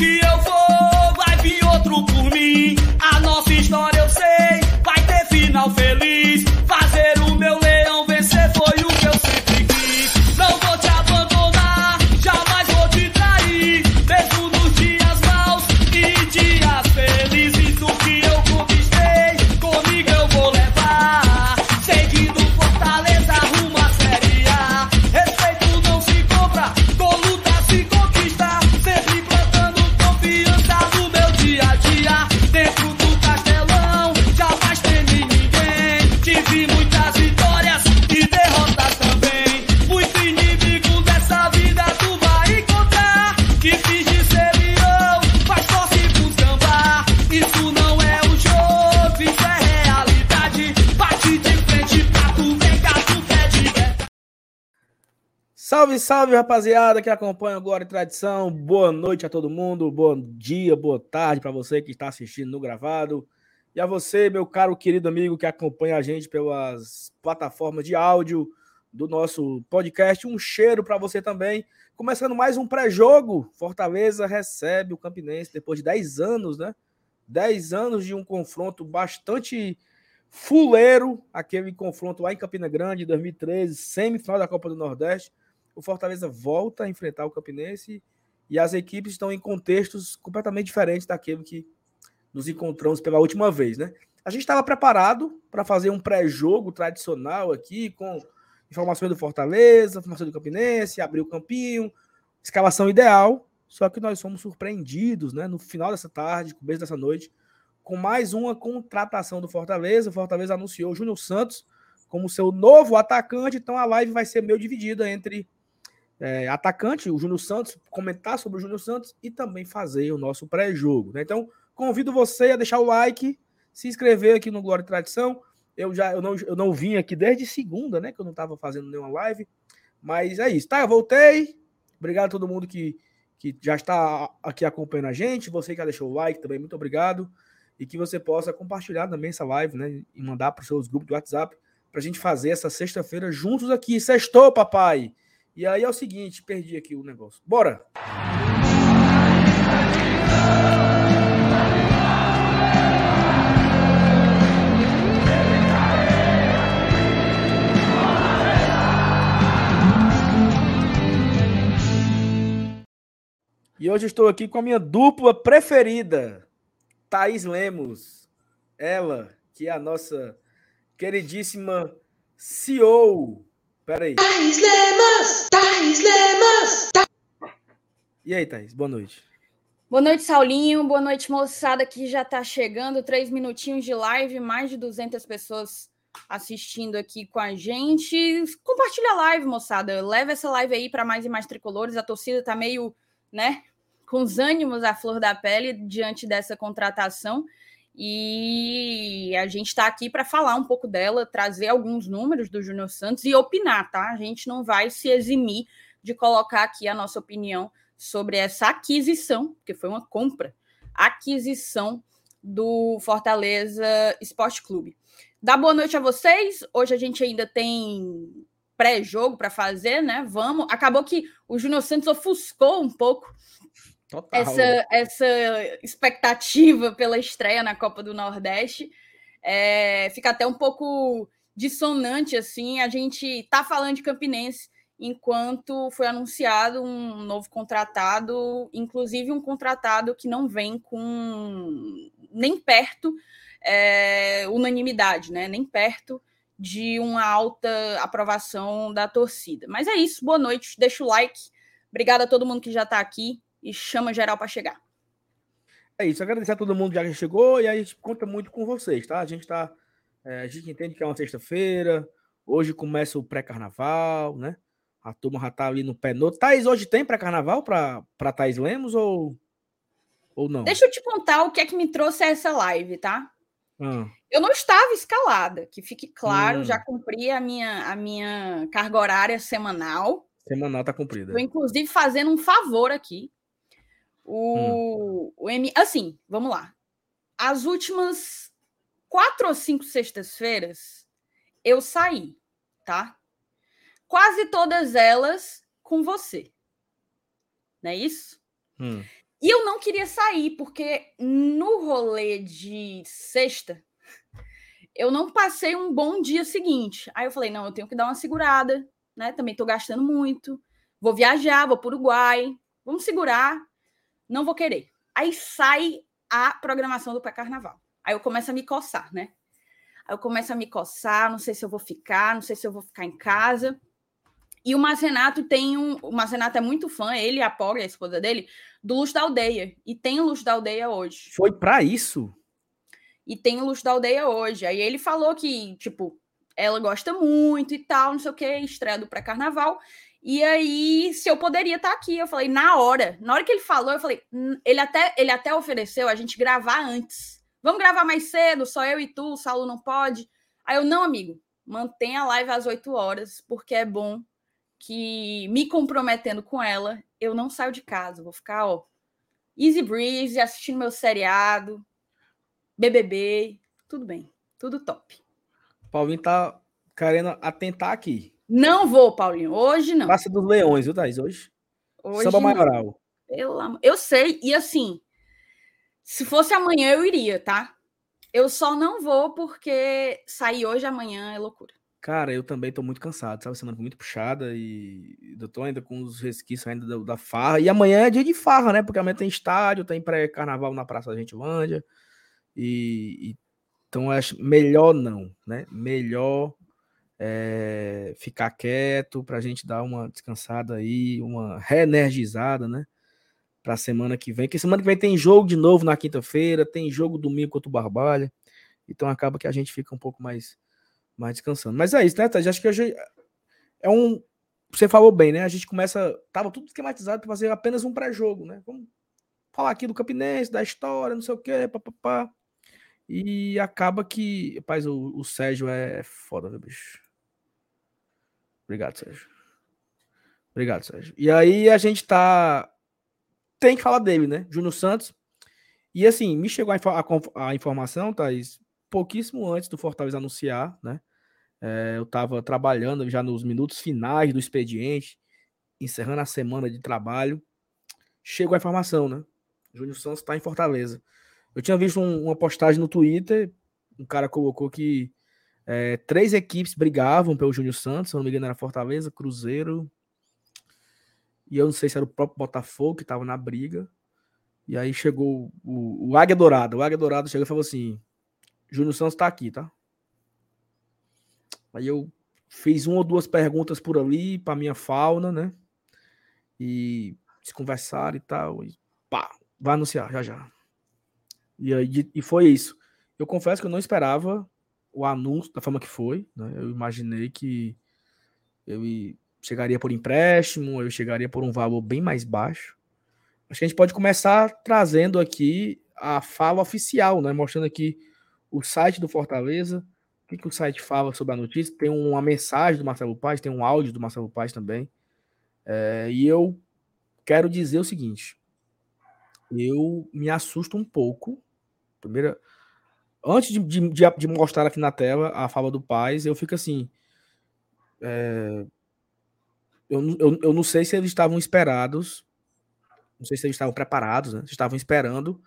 que eu vou, Salve, salve, rapaziada que acompanha e Tradição. Boa noite a todo mundo, bom dia, boa tarde para você que está assistindo no gravado. E a você, meu caro querido amigo que acompanha a gente pelas plataformas de áudio do nosso podcast. Um cheiro para você também. Começando mais um pré-jogo. Fortaleza recebe o Campinense depois de 10 anos, né? 10 anos de um confronto bastante fuleiro, aquele confronto lá em Campina Grande, 2013, semifinal da Copa do Nordeste o Fortaleza volta a enfrentar o Campinense e as equipes estão em contextos completamente diferentes daquele que nos encontramos pela última vez, né? A gente estava preparado para fazer um pré-jogo tradicional aqui, com informações do Fortaleza, informações do Campinense, abrir o campinho, escalação ideal, só que nós fomos surpreendidos, né, no final dessa tarde, começo dessa noite, com mais uma contratação do Fortaleza. O Fortaleza anunciou o Júnior Santos como seu novo atacante, então a live vai ser meio dividida entre é, atacante, o Júnior Santos, comentar sobre o Júnior Santos e também fazer o nosso pré-jogo. Né? Então, convido você a deixar o like, se inscrever aqui no Glória e Tradição. Eu já eu não, eu não vim aqui desde segunda, né? Que eu não estava fazendo nenhuma live. Mas é isso, tá? Eu voltei. Obrigado a todo mundo que, que já está aqui acompanhando a gente. Você que já deixou o like também, muito obrigado. E que você possa compartilhar também essa live, né? E mandar para os seus grupos do WhatsApp para a gente fazer essa sexta-feira juntos aqui. Sextou, papai! E aí é o seguinte, perdi aqui o negócio. Bora! E hoje estou aqui com a minha dupla preferida, Thaís Lemos. Ela, que é a nossa queridíssima CEO. Peraí. Thaís Lemos! Thaís Lemos! E aí, Thaís? Boa noite. Boa noite, Saulinho. Boa noite, moçada que já está chegando. Três minutinhos de live, mais de 200 pessoas assistindo aqui com a gente. Compartilha a live, moçada. Leva essa live aí para mais e mais tricolores. A torcida tá meio, né, com os ânimos à flor da pele diante dessa contratação. E a gente está aqui para falar um pouco dela, trazer alguns números do Júnior Santos e opinar, tá? A gente não vai se eximir de colocar aqui a nossa opinião sobre essa aquisição, porque foi uma compra, aquisição do Fortaleza Esporte Clube. Dá boa noite a vocês. Hoje a gente ainda tem pré-jogo para fazer, né? Vamos. Acabou que o Júnior Santos ofuscou um pouco Total. essa, essa expectativa pela estreia na Copa do Nordeste. É, fica até um pouco dissonante, assim, a gente tá falando de Campinense enquanto foi anunciado um novo contratado, inclusive um contratado que não vem com nem perto é, unanimidade, né? Nem perto de uma alta aprovação da torcida. Mas é isso, boa noite, deixa o like. Obrigada a todo mundo que já está aqui e chama geral para chegar. É isso, agradecer a todo mundo que já chegou e a gente conta muito com vocês, tá? A gente tá. é, a gente entende que é uma sexta-feira, hoje começa o pré-carnaval, né? A turma já tá ali no pé no. Thaís, hoje tem pré-carnaval pra Thaís Lemos ou, ou não? Deixa eu te contar o que é que me trouxe a essa live, tá? Ah, Eu não estava escalada, que fique claro, Hum. já cumpri a minha, a minha carga horária semanal. semanal tá cumprida. Estou, inclusive, fazendo um favor aqui. Hum. O, o M. Assim, vamos lá. As últimas quatro ou cinco sextas-feiras, eu saí, tá? Quase todas elas com você. Não é isso? Hum. E eu não queria sair, porque no rolê de sexta, eu não passei um bom dia seguinte. Aí eu falei, não, eu tenho que dar uma segurada, né? Também tô gastando muito. Vou viajar, vou para o Uruguai. Vamos segurar. Não vou querer. Aí sai a programação do pré-carnaval. Aí eu começo a me coçar, né? Aí eu começo a me coçar, não sei se eu vou ficar, não sei se eu vou ficar em casa. E o Marcenato tem um. O Marcenato é muito fã, ele e a Pobre, a esposa dele, do Luz da Aldeia. E tem o Luz da Aldeia hoje. Foi para isso? E tem o Luz da Aldeia hoje. Aí ele falou que, tipo, ela gosta muito e tal, não sei o que, estreia do pré-carnaval. E aí, se eu poderia estar aqui, eu falei, na hora. Na hora que ele falou, eu falei, ele até, ele até ofereceu a gente gravar antes. Vamos gravar mais cedo, só eu e tu, o Saulo não pode. Aí eu, não, amigo, mantenha a live às 8 horas, porque é bom que me comprometendo com ela, eu não saio de casa, vou ficar, ó, easy breeze, assistindo meu seriado, BBB, tudo bem, tudo top. Paulinho tá querendo atentar aqui. Não vou, Paulinho, hoje não. Praça dos Leões, viu, Thaís, hoje? hoje Samba Maioral. Pelo... Eu sei, e assim, se fosse amanhã eu iria, tá? Eu só não vou porque sair hoje amanhã é loucura. Cara, eu também tô muito cansado, sabe? Semana muito puxada e eu tô ainda com os resquícios ainda da, da, farra. E amanhã é dia de farra, né? Porque amanhã tem estádio, tem pré-carnaval na Praça da Gentilândia. E, e, então acho melhor não, né? Melhor é, ficar quieto pra gente dar uma descansada aí, uma reenergizada, né? Pra semana que vem. Porque semana que vem tem jogo de novo na quinta-feira, tem jogo domingo contra o Barbalha. Então acaba que a gente fica um pouco mais mais descansando. Mas é isso, né, Tati? Acho que hoje é um. Você falou bem, né? A gente começa. Tava tudo esquematizado para fazer apenas um pré-jogo, né? Vamos falar aqui do Campinense, da história, não sei o quê, papapá. E acaba que. Rapaz, o, o Sérgio é foda, viu, bicho? Obrigado, Sérgio. Obrigado, Sérgio. E aí a gente tá. Tem que falar dele, né? Júnior Santos. E assim, me chegou a, a, a informação, Thaís, pouquíssimo antes do Fortaleza anunciar, né? É, eu estava trabalhando já nos minutos finais do expediente, encerrando a semana de trabalho. Chegou a informação, né? Júnior Santos está em Fortaleza. Eu tinha visto um, uma postagem no Twitter, um cara colocou que é, três equipes brigavam pelo Júnior Santos, se não me engano era Fortaleza, Cruzeiro, e eu não sei se era o próprio Botafogo que estava na briga. E aí chegou o, o Águia Dourado. O Águia Dourado chegou e falou assim: Júnior Santos está aqui, tá? Aí eu fiz uma ou duas perguntas por ali para minha fauna, né? E se conversaram e tal. E pá, vai anunciar já já. E, aí, e foi isso. Eu confesso que eu não esperava o anúncio da forma que foi. Né? Eu imaginei que eu chegaria por empréstimo, eu chegaria por um valor bem mais baixo. Acho que a gente pode começar trazendo aqui a fala oficial, né? Mostrando aqui o site do Fortaleza, que, que o site fala sobre a notícia? Tem uma mensagem do Marcelo Paz, tem um áudio do Marcelo Paz também. É, e eu quero dizer o seguinte: eu me assusto um pouco. Primeiro, antes de, de, de, mostrar aqui na tela a fala do Paz, eu fico assim. É, eu, eu, eu não sei se eles estavam esperados, não sei se eles estavam preparados, né? estavam esperando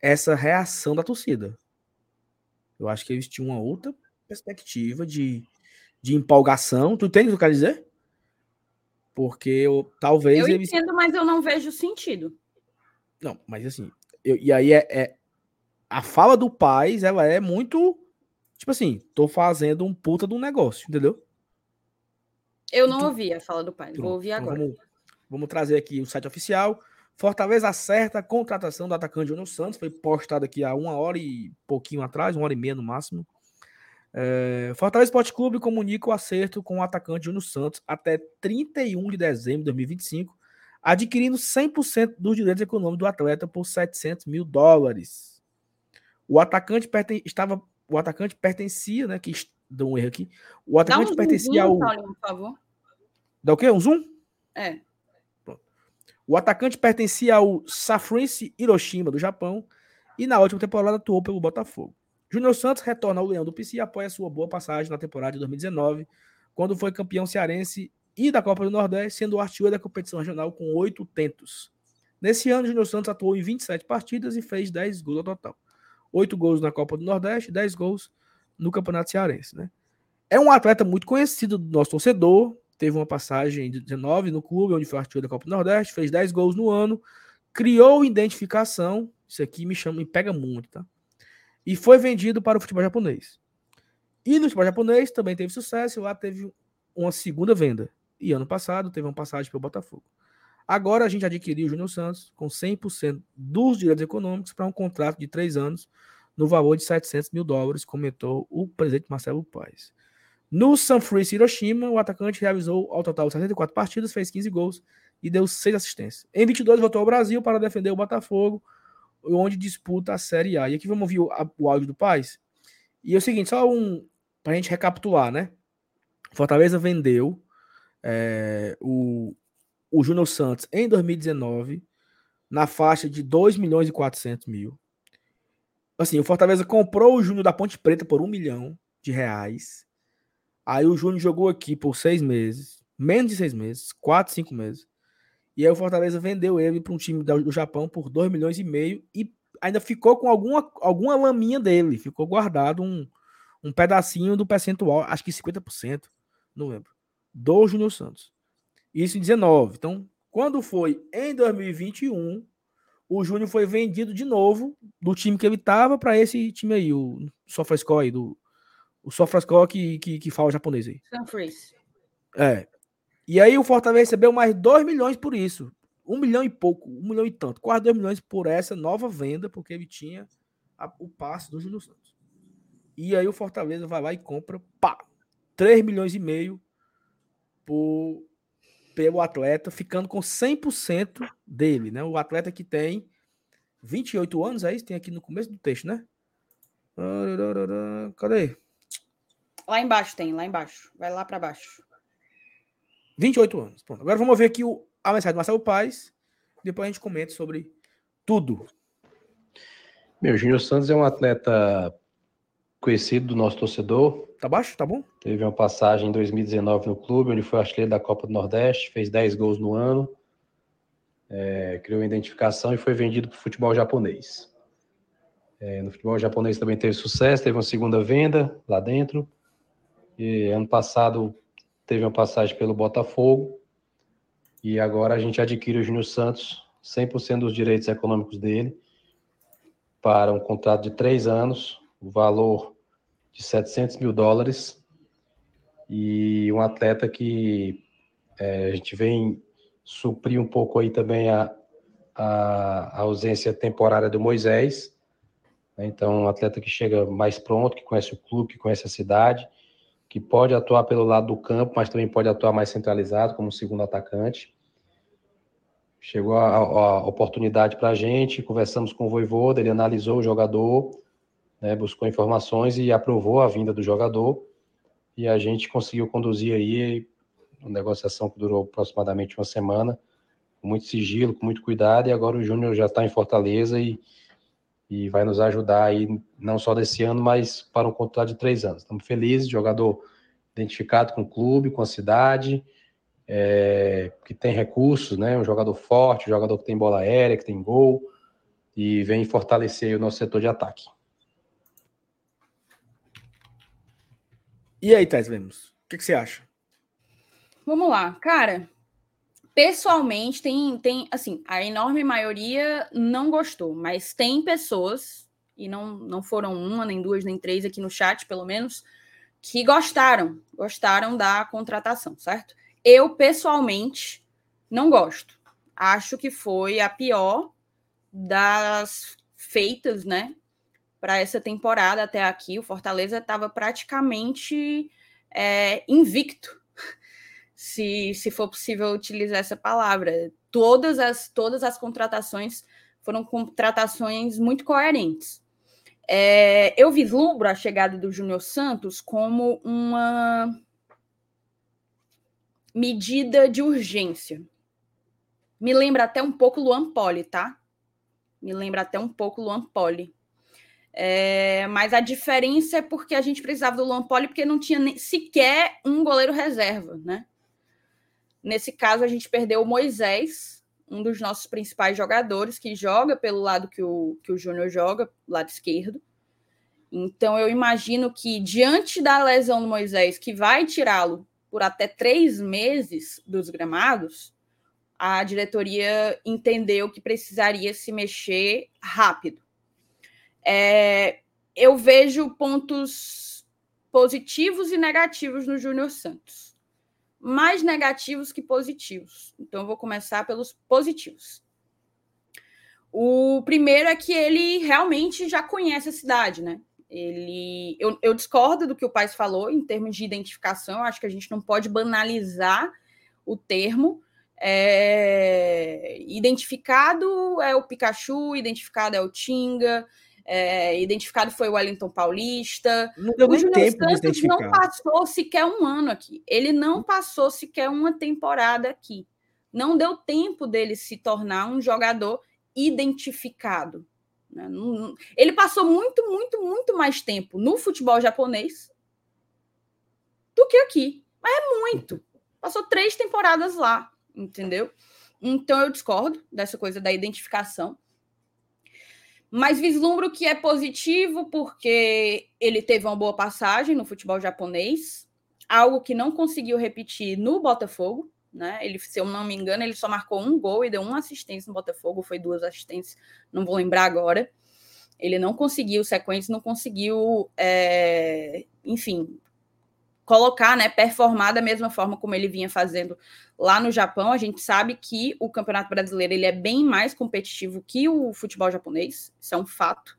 essa reação da torcida. Eu acho que eles tinham uma outra perspectiva de, de empolgação. Tu entende o que eu quero dizer? Porque eu, talvez. Eu eles... entendo, mas eu não vejo sentido. Não, mas assim. Eu, e aí é, é, A fala do Paz, ela é muito. Tipo assim, tô fazendo um puta de um negócio, entendeu? Eu não tu... ouvi a fala do Paz, vou ouvir então agora. Vamos, vamos, trazer aqui o site oficial. Fortaleza acerta a contratação do atacante Júnior Santos. Foi postado aqui há uma hora e pouquinho atrás, uma hora e meia no máximo. É, Fortaleza Esporte Clube comunica o acerto com o atacante Júnior Santos até 31 de dezembro de 2025, adquirindo 100% dos direitos econômicos do atleta por 700 mil dólares. O atacante perten estava, o atacante pertencia, né? Que deu um erro aqui. O atacante um pertencia ao. Paulinho, por favor. Dá o quê? Um zoom? É. Pronto. O atacante pertencia ao Safrinse Hiroshima do Japão e na última temporada atuou pelo Botafogo. Júnior Santos retorna ao Leão do PC e apoia sua boa passagem na temporada de 2019, quando foi campeão cearense e da Copa do Nordeste, sendo o artilheiro da competição regional com oito tentos. Nesse ano, Júnior Santos atuou em 27 partidas e fez 10 gols no total. 8 gols na Copa do Nordeste, 10 gols no Campeonato Cearense, né? É um atleta muito conhecido do nosso torcedor, teve uma passagem de 19 no clube, onde foi artilheiro da Copa do Nordeste, fez 10 gols no ano, criou identificação, isso aqui me chama, me pega muito, tá? E foi vendido para o futebol japonês. E no futebol japonês também teve sucesso, lá teve uma segunda venda. E ano passado teve uma passagem para o Botafogo. Agora a gente adquiriu o Júnior Santos com 100% dos direitos econômicos para um contrato de três anos no valor de 700 mil dólares, comentou o presidente Marcelo Paes. No Sanfrecce Hiroshima, o atacante realizou ao total 64 partidas, fez 15 gols e deu 6 assistências. Em 22 voltou ao Brasil para defender o Botafogo, onde disputa a Série A. E aqui vamos ouvir o, o áudio do Paes. E é o seguinte, só um para a gente recapitular, né? Fortaleza vendeu é, o, o Júnior Santos em 2019 na faixa de 2 milhões e 400 mil. Assim, o Fortaleza comprou o Júnior da Ponte Preta por um milhão de reais. Aí o Júnior jogou aqui por seis meses, menos de seis meses, quatro, cinco meses. E aí o Fortaleza vendeu ele para um time do Japão por 2 milhões e meio e ainda ficou com alguma, alguma laminha dele, ficou guardado um, um pedacinho do percentual, acho que 50%, não lembro, do Júnior Santos. Isso em 19. Então, quando foi em 2021, o Júnior foi vendido de novo do time que ele estava para esse time aí, o Sofresco aí, do, o Sofresco que, que, que fala japonês aí. Sanfrecce. É. E aí o Fortaleza recebeu mais 2 milhões por isso. Um milhão e pouco, um milhão e tanto, quase 2 milhões por essa nova venda, porque ele tinha a, o passe do Júnior Santos. E aí o Fortaleza vai lá e compra, pá, 3 milhões e meio por, pelo atleta, ficando com 100% dele, né? O atleta que tem 28 anos, é isso? Tem aqui no começo do texto, né? Cadê? Lá embaixo tem, lá embaixo. Vai lá para baixo. 28 anos. Pronto. Agora vamos ver aqui o, a mensagem do Marcelo Paz. Depois a gente comenta sobre tudo. Meu, Júnior Santos é um atleta conhecido do nosso torcedor. Tá baixo? Tá bom? Teve uma passagem em 2019 no clube, onde foi artilheiro da Copa do Nordeste, fez 10 gols no ano, é, criou identificação e foi vendido para o futebol japonês. É, no futebol japonês também teve sucesso, teve uma segunda venda lá dentro. E ano passado teve uma passagem pelo Botafogo. E agora a gente adquire o Júnior Santos, 100% dos direitos econômicos dele, para um contrato de três anos, o valor de 700 mil dólares e um atleta que é, a gente vem suprir um pouco aí também a, a, a ausência temporária do Moisés. Né? Então, um atleta que chega mais pronto, que conhece o clube, que conhece a cidade, que pode atuar pelo lado do campo, mas também pode atuar mais centralizado como segundo atacante. Chegou a, a oportunidade para a gente, conversamos com o Voivoda, ele analisou o jogador, né, buscou informações e aprovou a vinda do jogador. E a gente conseguiu conduzir aí uma negociação que durou aproximadamente uma semana, com muito sigilo, com muito cuidado. E agora o Júnior já está em Fortaleza e, e vai nos ajudar aí, não só desse ano, mas para um contrato de três anos. Estamos felizes, jogador identificado com o clube, com a cidade, é, que tem recursos, né? Um jogador forte, um jogador que tem bola aérea, que tem gol e vem fortalecer o nosso setor de ataque. E aí, Thais Lemos, o que, que, você acha? Vamos lá, cara. Pessoalmente, tem, tem, assim, a enorme maioria não gostou, mas tem pessoas, e não, não foram uma, nem duas, nem três aqui no chat, pelo menos, que gostaram, gostaram da contratação, certo? Eu, pessoalmente, não gosto. Acho que foi a pior das feitas, né, para essa temporada até aqui. O Fortaleza estava praticamente é, invicto, se, se for possível utilizar essa palavra. Todas as, todas as contratações foram contratações muito coerentes. É, eu vislumbro a chegada do Júnior Santos como uma medida de urgência. Me lembra até um pouco Luan Poli, tá? Me lembra até um pouco Luan Poli. É, mas a diferença é porque a gente precisava do Luan Poli porque não tinha nem, sequer um goleiro reserva, né? Nesse caso, a gente perdeu o Moisés, um dos nossos principais jogadores, que joga pelo lado que o, que o Júnior joga, lado esquerdo. Então, eu imagino que, diante da lesão do Moisés, que vai tirá-lo por até três meses dos gramados, a diretoria entendeu que precisaria se mexer rápido. É, eu vejo pontos positivos e negativos no Júnior Santos. Mais negativos que positivos. Então, eu vou começar pelos positivos. O primeiro é que ele realmente já conhece a cidade, né? Ele, eu, eu discordo do que o Paz falou em termos de identificação. Acho que a gente não pode banalizar o termo. É, identificado é o Pikachu, identificado é o Tinga, é, identificado foi o Wellington Paulista. Não deu o tempo de Santos identificar. não passou sequer um ano aqui. Ele não passou sequer uma temporada aqui. Não deu tempo dele se tornar um jogador identificado. né? Ele passou muito, muito, muito mais tempo no futebol japonês do que aqui. Mas é muito. Passou três temporadas lá, entendeu? Então eu discordo dessa coisa da identificação. Mas vislumbro que é positivo porque ele teve uma boa passagem no futebol japonês, algo que não conseguiu repetir no Botafogo. Né? Ele, se eu não me engano, ele só marcou um gol e deu uma assistência no Botafogo, foi duas assistências, não vou lembrar agora. Ele não conseguiu sequência, não conseguiu, é, enfim, colocar, né, performar da mesma forma como ele vinha fazendo lá no Japão. A gente sabe que o Campeonato Brasileiro ele é bem mais competitivo que o futebol japonês, isso é um fato.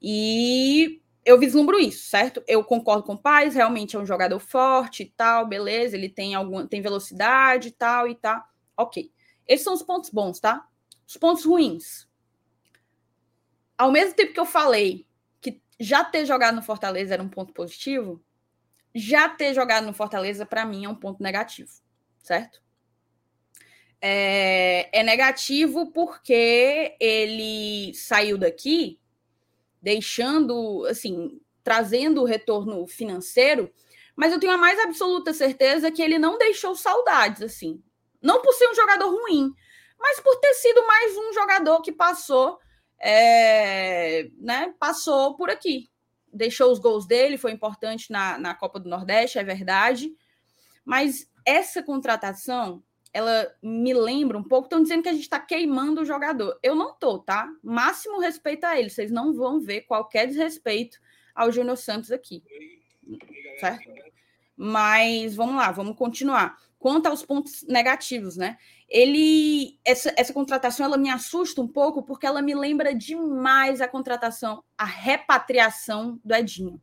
E eu vislumbro isso, certo? Eu concordo com o Paz, realmente é um jogador forte e tal, beleza, ele tem alguma tem velocidade e tal e tá. OK. Esses são os pontos bons, tá? Os pontos ruins. Ao mesmo tempo que eu falei que já ter jogado no Fortaleza era um ponto positivo, já ter jogado no Fortaleza, para mim, é um ponto negativo, certo? É, é, negativo porque ele saiu daqui deixando, assim, trazendo o retorno financeiro, mas eu tenho a mais absoluta certeza que ele não deixou saudades, assim. Não por ser um jogador ruim, mas por ter sido mais um jogador que passou, é, né, passou por aqui, deixou os gols dele, foi importante na, na Copa do Nordeste, é verdade. Mas essa contratação, ela me lembra um pouco. Estão dizendo que a gente está queimando o jogador. Eu não tô, tá? Máximo respeito a ele. Vocês não vão ver qualquer desrespeito ao Júnior Santos aqui. Certo? Mas vamos lá, vamos continuar. Quanto aos pontos negativos, né? Ele essa, essa contratação ela me assusta um pouco porque ela me lembra demais a contratação, a repatriação do Edinho.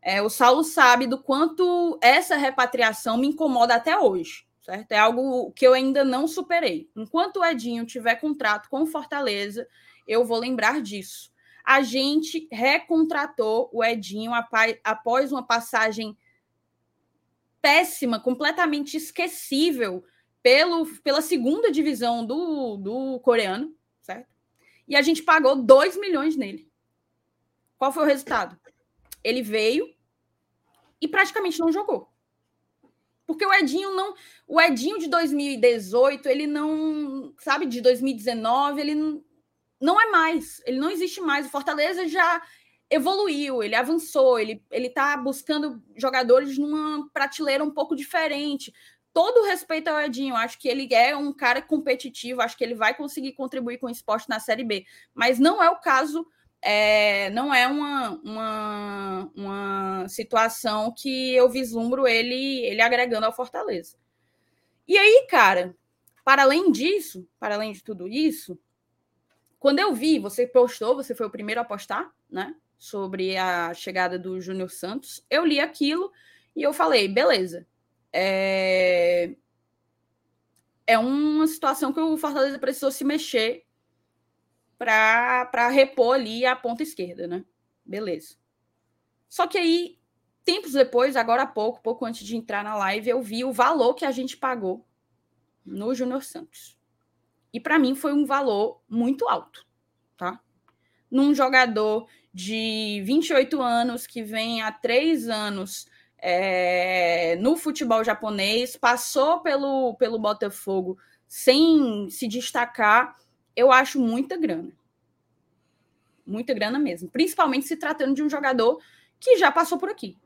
É, o Saulo sabe do quanto essa repatriação me incomoda até hoje, certo? É algo que eu ainda não superei. Enquanto o Edinho tiver contrato com Fortaleza, eu vou lembrar disso. A gente recontratou o Edinho após uma passagem péssima, completamente esquecível pelo, pela segunda divisão do, do coreano, certo? E a gente pagou 2 milhões nele. Qual foi o resultado? Ele veio e praticamente não jogou. Porque o Edinho não. O Edinho de 2018, ele não. Sabe, de 2019, ele não, não é mais. Ele não existe mais. O Fortaleza já evoluiu, ele avançou, ele está buscando jogadores numa prateleira um pouco diferente. Todo respeito ao Edinho, acho que ele é um cara competitivo, acho que ele vai conseguir contribuir com o esporte na Série B, mas não é o caso, é, não é uma, uma, uma situação que eu vislumbro ele, ele agregando ao Fortaleza. E aí, cara, para além disso, para além de tudo isso, quando eu vi, você postou, você foi o primeiro a postar, né, sobre a chegada do Júnior Santos, eu li aquilo e eu falei, beleza, é... é uma situação que o Fortaleza precisou se mexer para repor ali a ponta esquerda, né? Beleza. Só que aí, tempos depois, agora há pouco, pouco antes de entrar na live, eu vi o valor que a gente pagou no Júnior Santos. E para mim foi um valor muito alto, tá? Num jogador de 28 anos que vem há três anos é, no futebol japonês, passou pelo, pelo Botafogo sem se destacar, eu acho muita grana. Muita grana mesmo. Principalmente se tratando de um jogador que já passou por aqui.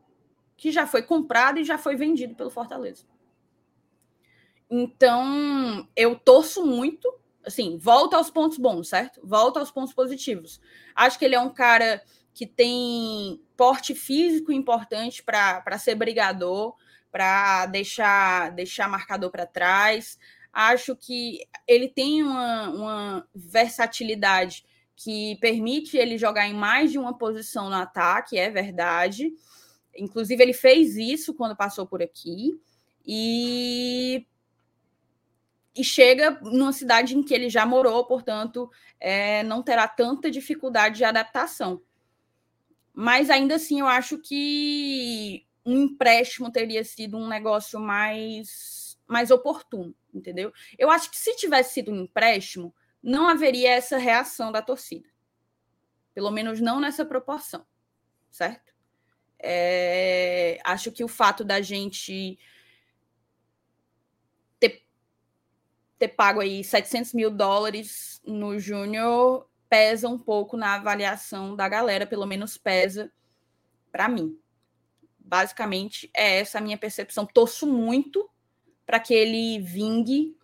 Que já foi comprado e já foi vendido pelo Fortaleza. Então, eu torço muito. Assim, volta aos pontos bons, certo? Volta aos pontos positivos. Acho que ele é um cara que tem porte físico importante para ser brigador, para deixar, deixar marcador para trás. Acho que ele tem uma, uma versatilidade que permite ele jogar em mais de uma posição no ataque, é verdade. Inclusive, ele fez isso quando passou por aqui. E, e chega numa cidade em que ele já morou, portanto, é, não terá tanta dificuldade de adaptação. Mas ainda assim, eu acho que um empréstimo teria sido um negócio mais, mais oportuno, entendeu? Eu acho que se tivesse sido um empréstimo, não haveria essa reação da torcida. Pelo menos não nessa proporção, certo? É, acho que o fato da gente ter, ter pago aí 700 mil dólares no Júnior pesa um pouco na avaliação da galera, pelo menos pesa para mim. Basicamente, é essa a minha percepção. Torço muito para que ele vingue,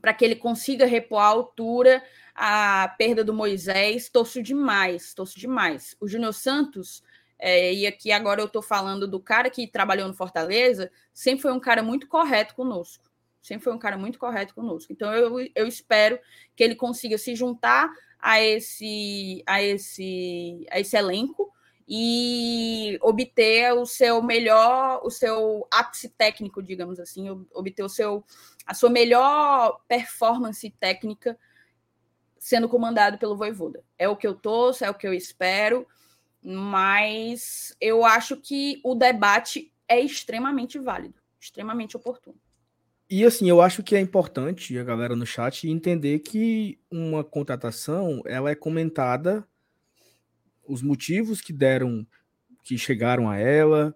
para que ele consiga repor a altura, a perda do Moisés. Torço demais, torço demais. O Júnior Santos, é, e aqui agora eu estou falando do cara que trabalhou no Fortaleza, sempre foi um cara muito correto conosco. Sempre foi um cara muito correto conosco. Então eu, eu espero que ele consiga se juntar a esse, a esse, a esse elenco e obter o seu melhor, o seu ápice técnico, digamos assim, obter o seu, a sua melhor performance técnica sendo comandado pelo Voivoda. É o que eu torço, é o que eu espero, mas eu acho que o debate é extremamente válido, extremamente oportuno. E assim, eu acho que é importante a galera no chat entender que uma contratação ela é comentada os motivos que deram, que chegaram a ela,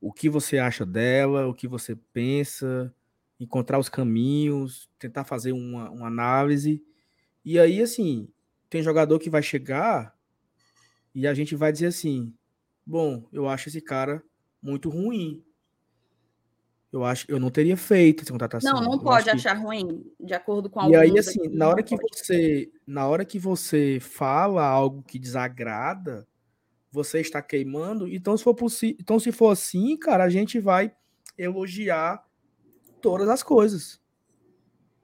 o que você acha dela, o que você pensa, encontrar os caminhos, tentar fazer uma, uma análise. E aí, assim, tem jogador que vai chegar e a gente vai dizer assim: bom, eu acho esse cara muito ruim eu acho eu não teria feito essa contratação. Não, não pode achar que... ruim, de acordo com E aí, assim, na hora que você na hora que você fala algo que desagrada, você está queimando. Então, se for possível, então se for assim, cara, a gente vai elogiar todas as coisas.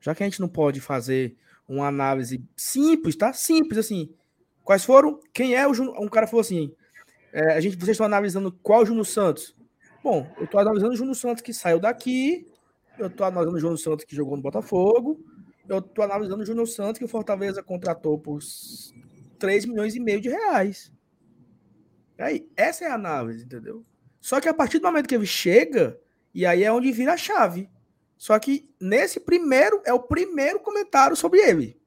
Já que a gente não pode fazer uma análise simples, tá? Simples assim. Quais foram? Quem é o Juno? Um cara falou assim: é, a gente, vocês estão analisando qual é o Júnior Santos? Bom, eu estou analisando o Júnior Santos que saiu daqui, eu estou analisando o Júnior Santos que jogou no Botafogo, eu estou analisando o Júnior Santos que o Fortaleza contratou por 3 milhões e meio de reais. Aí, essa é a análise, entendeu? Só que a partir do momento que ele chega, e aí é onde vira a chave. Só que nesse primeiro, é o primeiro comentário sobre ele.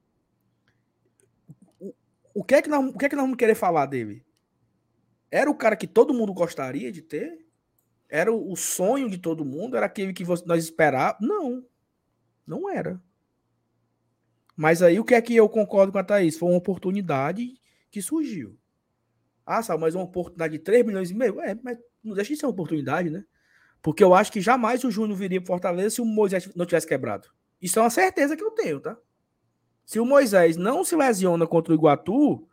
O, o, que, é que nós, o que é que nós vamos querer falar dele? Era o cara que todo mundo gostaria de ter? Era o sonho de todo mundo? Era aquele que nós esperávamos? Não, não era. Mas aí o que é que eu concordo com a Thaís? Foi uma oportunidade que surgiu. Ah, sabe, mas uma oportunidade de 3 milhões e meio? É, mas não deixa de ser uma oportunidade, né? Porque eu acho que jamais o Júnior viria para Fortaleza se o Moisés não tivesse quebrado. Isso é uma certeza que eu tenho, tá? Se o Moisés não se lesiona contra o Iguatu,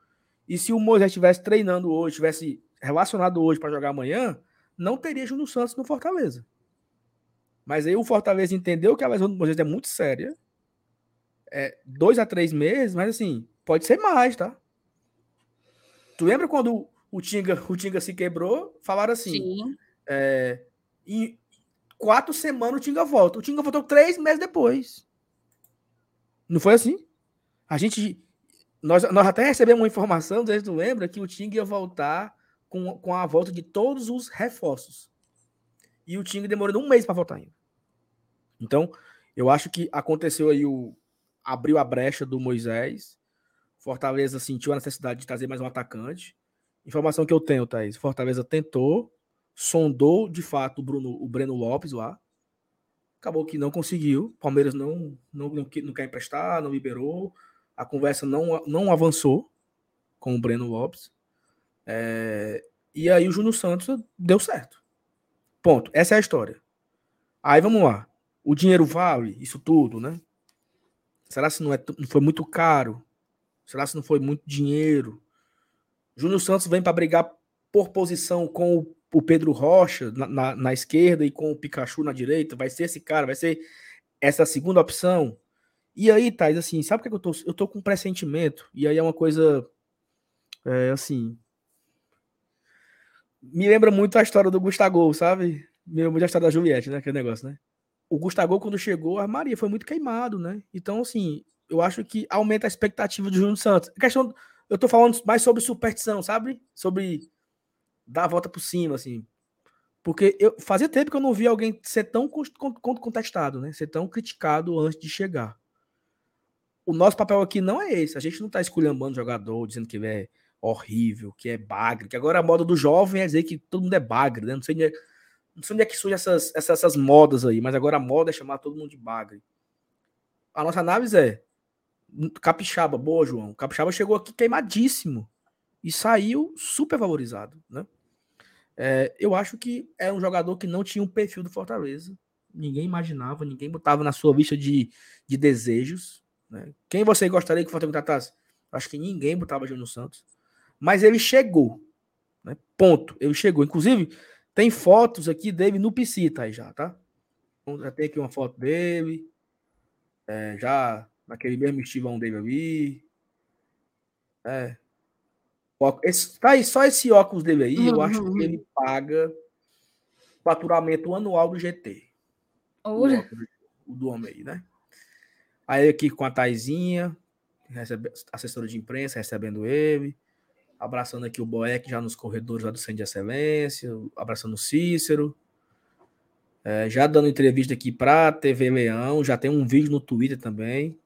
e se o Moisés estivesse treinando hoje, estivesse relacionado hoje para jogar amanhã, não teria Júnior Santos no Fortaleza. Mas aí o Fortaleza entendeu que a lesão do Moisés é muito séria. É dois a três meses, mas assim, pode ser mais, tá? Tu lembra quando o Tinga, o Tinga se quebrou? Falaram assim: Sim. É, em quatro semanas o Tinga volta. O Tinga voltou três meses depois. Não foi assim? A gente. Nós, nós até recebemos uma informação, não sei se tu lembra, que o Tinga ia voltar com, com a volta de todos os reforços. E o time demorou um mês para voltar ainda. Então, eu acho que aconteceu aí o. abriu a brecha do Moisés. Fortaleza sentiu a necessidade de trazer mais um atacante. Informação que eu tenho, Thaís. Fortaleza tentou, sondou de fato o Bruno, o Breno Lopes lá. Acabou que não conseguiu. Palmeiras não, não, não, não quer emprestar, não liberou. A conversa não, não avançou com o Breno Lopes. É, e aí o Júnior Santos deu certo. Ponto. Essa é a história. Aí vamos lá. O dinheiro vale isso tudo, né? Será se não, é, não foi muito caro? Será se não foi muito dinheiro? Júnior Santos vem para brigar por posição com o, o Pedro Rocha na, na, na, esquerda e com o Pikachu na direita. Vai ser esse cara, vai ser essa segunda opção. E aí, Thais, assim, sabe o que, é que eu tô? Eu tô com um pressentimento. E aí é uma coisa. É, assim. Me lembra muito a história do Gustavo, sabe? Me lembra muito a história da Juliette, né? Aquele negócio, né? o Gustavo, quando chegou, a Maria foi muito queimado, né? Então, assim, eu acho que aumenta a expectativa do Júnior Santos. A questão, eu tô falando mais sobre superstição, sabe? Sobre dar a volta por cima, assim. Porque eu fazia tempo que eu não vi alguém ser tão contestado, né? Ser tão criticado antes de chegar. O nosso papel aqui não é esse. A gente não tá esculhambando jogador, dizendo que ele é horrível, que é bagre. Que agora a moda do jovem é dizer que todo mundo é bagre, né? Não sei não sei onde é que surgem essas, essas, essas modas aí, mas agora a moda é chamar todo mundo de bagre. A nossa análise é Capixaba, boa, João. Capixaba chegou aqui queimadíssimo e saiu super valorizado, né? É, eu acho que é um jogador que não tinha um perfil do Fortaleza. Ninguém imaginava, ninguém botava na sua lista de, de desejos. Né? Quem você gostaria que o Fortaleza contratasse? Acho que ninguém botava Júnior Santos. Mas ele chegou. Né? Ponto. Ele chegou. Inclusive, tem fotos aqui dele no Piscita aí já, tá? Então, já tem aqui uma foto dele. É, já naquele mesmo estivão dele ali. É. Esse, tá aí, só esse óculos dele aí, uhum. eu acho que uhum. ele paga faturamento anual do GT. O, o do homem aí, né? Aí aqui com a Taizinha, recebe, assessora de imprensa, recebendo ele abraçando aqui o Boeck já nos corredores lá do Centro de Excelência, abraçando o Cícero, é, já dando entrevista aqui para TV Leão, já tem um vídeo no Twitter também,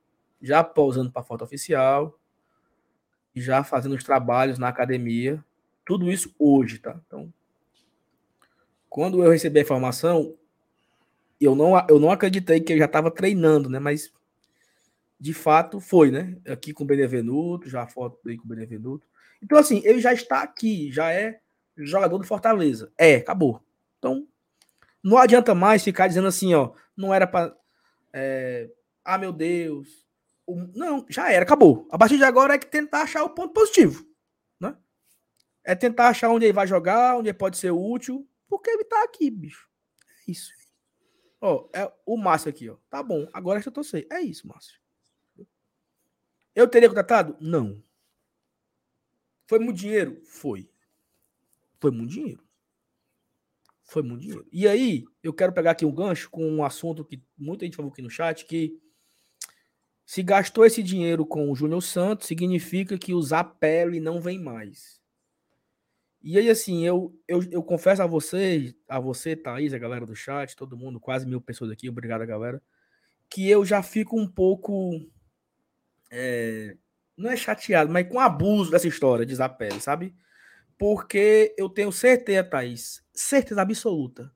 já pausando para foto oficial, já fazendo os trabalhos na academia, tudo isso hoje, tá? Então, quando eu recebi a informação, eu não, eu não acreditei que eu já estava treinando, né? Mas de fato foi, né? Aqui com o Benevenuto, já a foto aí com o Benevenuto. Então, assim, ele já está aqui, já é jogador do Fortaleza. É, acabou. Então, não adianta mais ficar dizendo assim, ó, não era para. É, ah, meu Deus. Não, já era, acabou. A partir de agora é que tentar achar o ponto positivo. Né? É tentar achar onde ele vai jogar, onde ele pode ser útil, porque ele tá aqui, bicho. É isso. Ó, é o Márcio aqui, ó. Tá bom, agora eu tô sei. É isso, Márcio. Eu teria contratado? Não. Foi muito dinheiro? Foi. Foi muito dinheiro. Foi muito dinheiro. E aí, eu quero pegar aqui um gancho com um assunto que muita gente falou aqui no chat, que se gastou esse dinheiro com o Júnior Santos, significa que o Zapelli não vem mais. E aí, assim, eu, eu, eu confesso a você, a você, Thaís, a galera do chat, todo mundo, quase mil pessoas aqui, obrigado, galera, que eu já fico um pouco é, não é chateado, mas com abuso dessa história de Zapelli, sabe? Porque eu tenho certeza, Thaís, certeza absoluta,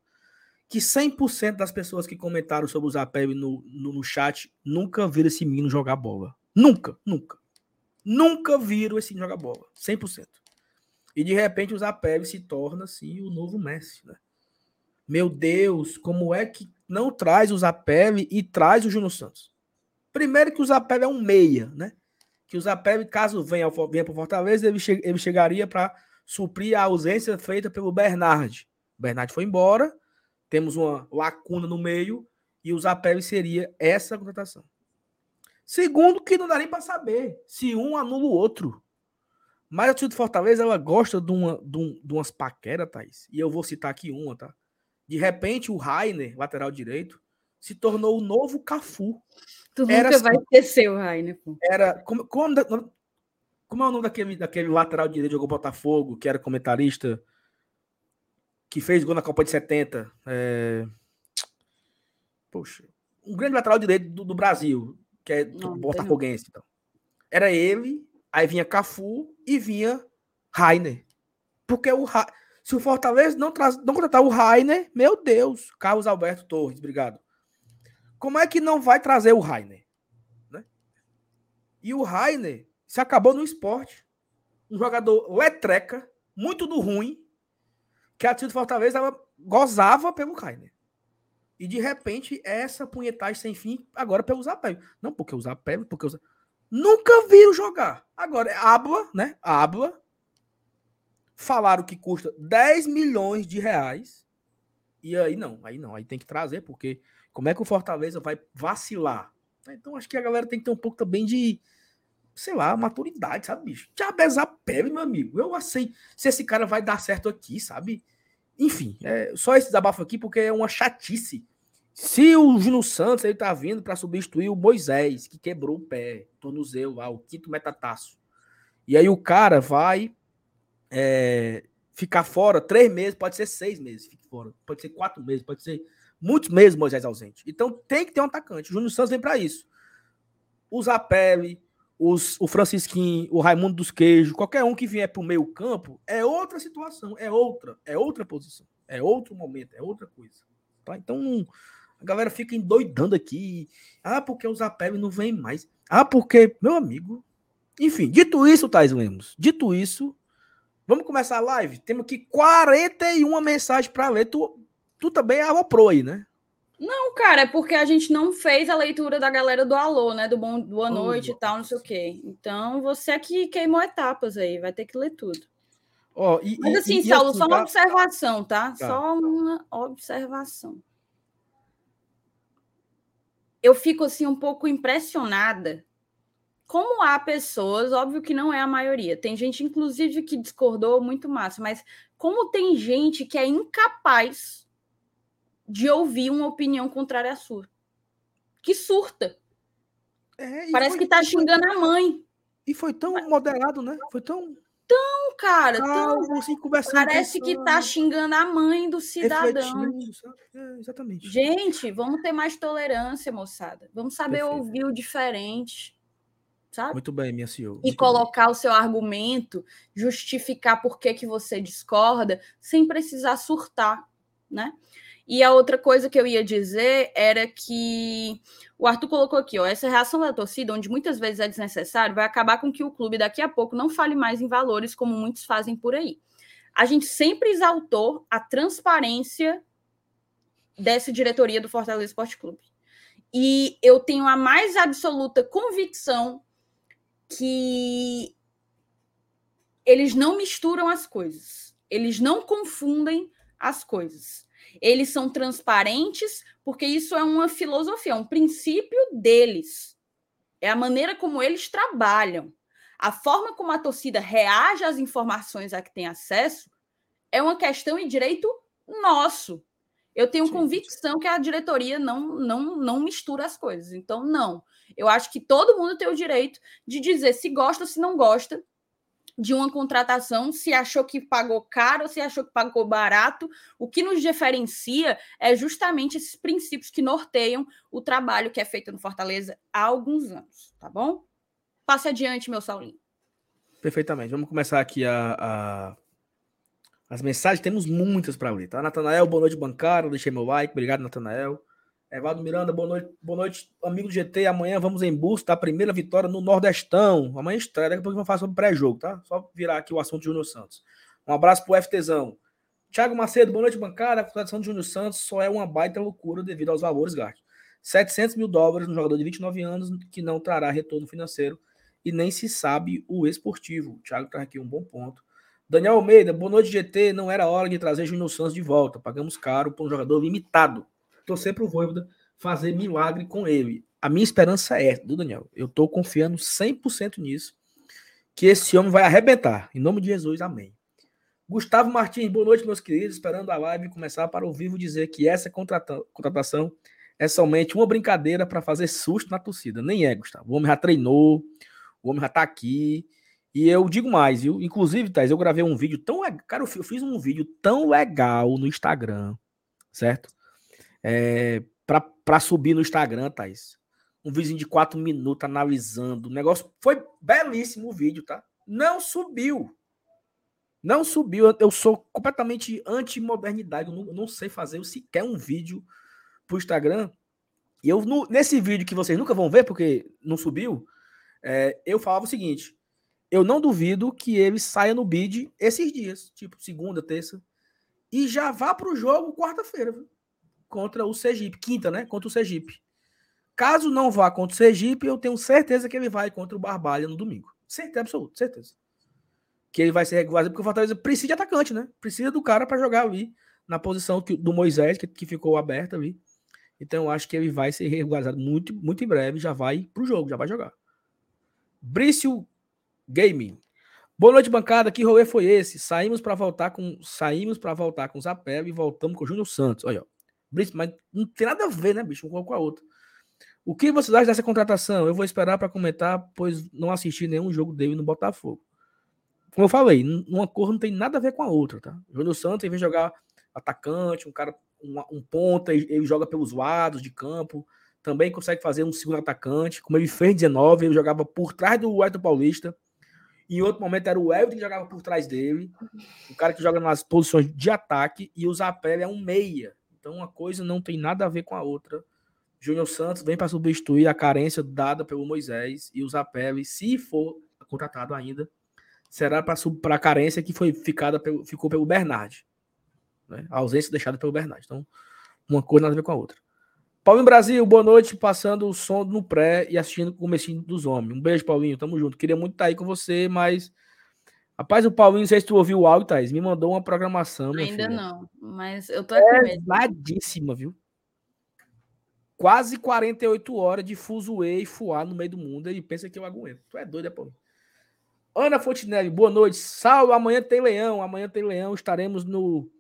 que 100% das pessoas que comentaram sobre o Zapelli no, no, no, chat nunca viram esse menino jogar bola. Nunca, nunca. Nunca viram esse menino jogar bola. 100%. E de repente o Zapelli se torna assim o novo Messi, né? Meu Deus, como é que não traz o Zapelli e traz o Júnior Santos? Primeiro que o Zapelli é um meia, né? Que o Zapelli, caso venha, venha para Fortaleza, ele, che ele chegaria para suprir a ausência feita pelo Bernard. O Bernard foi embora, temos uma lacuna no meio e o Zapelli seria essa contratação. Segundo, que não dá nem para saber se um anula o outro. Mas a torcida Fortaleza, ela gosta de, uma, de, um, de umas paqueras, Thaís. E eu vou citar aqui uma, tá? De repente, o Rainer, lateral direito, se tornou o novo Cafu. Tu era nunca assim, vai esquecer o Rainer. Pô. Era. Como, como, como é o nome daquele, daquele lateral direito jogou Botafogo, que era comentarista, que fez gol na Copa de 70? É... Poxa. Um grande lateral direito do, do Brasil, que é do Botafoguense. Então. Era ele, aí vinha Cafu e vinha Rainer. Porque o Ra... se o Fortaleza não, traz, não contratar o Rainer, meu Deus, Carlos Alberto Torres, obrigado. Como é que não vai trazer o Rainer? Né? E o Rainer se acabou no esporte. Um jogador letreca, muito do ruim, que a torcida do Fortaleza ela gozava pelo Rainer. E de repente, essa punhetagem sem fim, agora pelo Zapelli. Não porque o Zapelli, porque Nunca viram jogar. Agora, é habla, né? Habla. Falaram que custa 10 milhões de reais. E aí não, aí não, aí tem que trazer, porque como é que o Fortaleza vai vacilar? Então acho que a galera tem que ter um pouco também de, sei lá, maturidade, sabe, bicho? Já besar pele, meu amigo. Eu sei se esse cara vai dar certo aqui, sabe? Enfim, é só esse desabafo aqui porque é uma chatice se o Júnior Santos ele tá vindo para substituir o Moisés, que quebrou o pé, tornozelo lá, o quinto metataço. E aí o cara vai é, ficar fora três meses, pode ser seis meses, fora, pode ser quatro meses, pode ser muitos meses Moisés ausente. Então tem que ter um atacante. O Júnior Santos vem para isso. O Zapelli, os, o Francisquinho, o Raimundo dos Queijos, qualquer um que vier para o meio campo, é outra situação, é outra, é outra posição, é outro momento, é outra coisa. Tá? Então a galera fica endoidando aqui. Ah, porque o Zapelli não vem mais. Ah, porque, meu amigo. Enfim, dito isso, Thais Lemos, dito isso, vamos começar a live. Temos aqui 41 mensagens para ler. Tu, tu também aloprou aí, né? Não, cara, é porque a gente não fez a leitura da galera do alô, né? Do bom, boa noite e tal, não sei o quê. Então, você que queimou etapas aí, vai ter que ler tudo. Oh, e, Mas assim, e, Saulo, e assim, só uma tá... observação, tá? tá? Só uma observação eu fico assim um pouco impressionada como há pessoas, óbvio que não é a maioria, tem gente, inclusive, que discordou muito massa, mas como tem gente que é incapaz de ouvir uma opinião contrária à sua, que surta. É, Parece foi, que tá xingando foi, a mãe. E foi tão moderado, né? Foi tão. Tão, cara, tão. Assim, parece que tá xingando a mãe do cidadão. É, exatamente. Gente, vamos ter mais tolerância, moçada. Vamos saber Perfeito. ouvir o diferente. Sabe? Muito bem, minha senhora. E colocar bem. o seu argumento, justificar por que, que você discorda, sem precisar surtar, né? E a outra coisa que eu ia dizer era que o Arthur colocou aqui, ó, essa reação da torcida, onde muitas vezes é desnecessário, vai acabar com que o clube daqui a pouco não fale mais em valores como muitos fazem por aí. A gente sempre exaltou a transparência dessa diretoria do Fortaleza Esporte Clube. E eu tenho a mais absoluta convicção que eles não misturam as coisas. Eles não confundem as coisas eles são transparentes, porque isso é uma filosofia, é um princípio deles. É a maneira como eles trabalham. A forma como a torcida reage às informações a que tem acesso é uma questão e direito nosso. Eu tenho Sim. convicção que a diretoria não, não, não mistura as coisas. Então, não. Eu acho que todo mundo tem o direito de dizer se gosta ou se não gosta de uma contratação, se achou que pagou caro, se achou que pagou barato. O que nos diferencia é justamente esses princípios que norteiam o trabalho que é feito no Fortaleza há alguns anos, tá bom? Passe adiante, meu Saulinho. Perfeitamente. Vamos começar aqui a, a... as mensagens. Temos muitas para ler, tá? Natanael, boa noite, bancário. Deixei meu like. Obrigado, Natanael. Evaldo Miranda, boa noite, boa noite, amigo do GT. Amanhã vamos em busca da primeira vitória no Nordestão. Amanhã estreia, daqui a pouco vamos falar sobre pré-jogo, tá? Só virar aqui o assunto de Júnior Santos. Um abraço pro FTzão. Thiago Macedo, boa noite, bancada. A contratação de Júnior Santos só é uma baita loucura devido aos valores gastos. 700 mil dólares no jogador de 29 anos que não trará retorno financeiro e nem se sabe o esportivo. O Thiago traz aqui um bom ponto. Daniel Almeida, boa noite, GT. Não era hora de trazer Júnior Santos de volta. Pagamos caro por um jogador limitado torcer para o Voivoda fazer milagre com ele. A minha esperança é, do Daniel, eu estou confiando 100% nisso, que esse homem vai arrebentar. Em nome de Jesus, amém. Gustavo Martins, boa noite, meus queridos. Esperando a live começar para o vivo dizer que essa contratação é somente uma brincadeira para fazer susto na torcida. Nem é, Gustavo. O homem já treinou, o homem já está aqui. E eu digo mais, viu? Inclusive, Thais, eu gravei um vídeo tão. Cara, eu fiz um vídeo tão legal no Instagram, certo? É, para subir no Instagram, Thaís. Um vídeo de quatro minutos analisando. O negócio foi belíssimo o vídeo, tá? Não subiu. Não subiu. Eu sou completamente anti-modernidade. Eu não, não sei fazer sequer um vídeo pro Instagram. E eu, no- nesse vídeo que vocês nunca vão ver, porque não subiu, é, eu falava o seguinte: eu não duvido que ele saia no bid esses dias, tipo segunda, terça, e já vá pro jogo quarta-feira, viu? Contra o Sergipe, quinta, né? Contra o Sergipe. Caso não vá contra o Sergipe, eu tenho certeza que ele vai contra o Barbalha no domingo. Certeza absoluta, certeza. Que ele vai ser regularizado, porque o Fortaleza precisa de atacante, né? Precisa do cara para jogar ali na posição que- do Moisés, que, que ficou aberta ali. Então eu acho que ele vai ser regularizado muito, muito em breve, já vai pro jogo, já vai jogar. Brício Gaming. Boa noite, bancada. Que rolê foi esse? Saímos para voltar com saímos para voltar com o Zapelli e voltamos com o Júnior Santos. Olha, ó. Brício, mas não tem nada a ver, né, bicho, um com a outra. O que vocês acham dessa contratação? Eu vou esperar para comentar, pois não assisti nenhum jogo dele no Botafogo. Como eu falei, uma cor não tem nada a ver com a outra, tá? Júnior Santos, em vez de jogar atacante, um cara, um, um ponta, ele ele joga pelos lados de campo, também consegue fazer um segundo atacante, como ele fez em 19, ele jogava por trás do Everton Paulista. Em outro momento era o Everton que jogava por trás dele, o cara que joga nas posições de ataque, e o Zapelli é um meia. Então uma coisa não tem nada a ver com a outra. Júnior Santos vem para substituir a carência dada pelo Moisés e o Zapelli, se for contratado ainda, será para a carência que foi ficada pelo, ficou pelo Bernard. Né? A ausência deixada pelo Bernard. Então, uma coisa nada a ver com a outra. Paulinho Brasil, boa noite, passando o som no pré e assistindo o comecinho dos homens. Um beijo, Paulinho, tamo junto. Queria muito estar aí com você, mas. Rapaz, o Paulinho, não sei se tu ouviu o áudio, Thaís, me mandou uma programação. Ainda filha. não, mas eu tô com medo. Pesadíssima, viu? Quase 48 horas de fuzuê e fuar no meio do mundo. Ele pensa que eu aguento. Tu é doido, é, Paulinho? Ana Fontinelli, boa noite. Salve, amanhã tem leão. Amanhã tem leão. Estaremos no,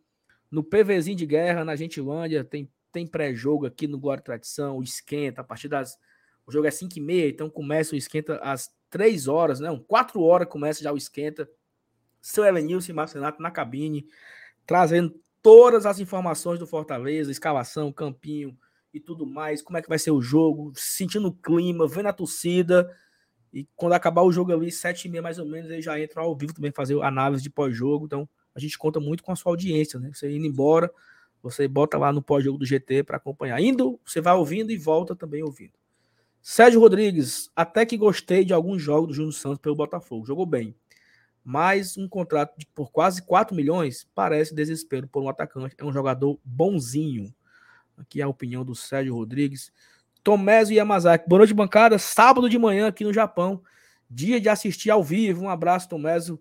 no PVzinho de guerra, na Gentilândia. Tem, tem pré-jogo aqui no Glória Tradição. O esquenta a partir das. O jogo é 5 e meia, então começa o esquenta às 3 horas, não, 4 horas começa já o esquenta. Seu Elenilson Marcenato na cabine, trazendo todas as informações do Fortaleza, escalação, campinho e tudo mais, como é que vai ser o jogo, sentindo o clima, vendo a torcida. E quando acabar o jogo ali, sete e meia mais ou menos, aí já entra ao vivo também fazer análise de pós-jogo. Então, a gente conta muito com a sua audiência, né? Você indo embora, você bota lá no pós-jogo do GT para acompanhar. Indo, você vai ouvindo e volta também ouvindo. Sérgio Rodrigues, até que gostei de alguns jogos do Júnior Santos pelo Botafogo. Jogou bem. Mas um contrato de, por quase 4 milhões parece desespero por um atacante. É um jogador bonzinho. Aqui é a opinião do Sérgio Rodrigues. Tomésio Yamazaki. Boa noite, bancada. Sábado de manhã aqui no Japão. Dia de assistir ao vivo. Um abraço, Tomésio.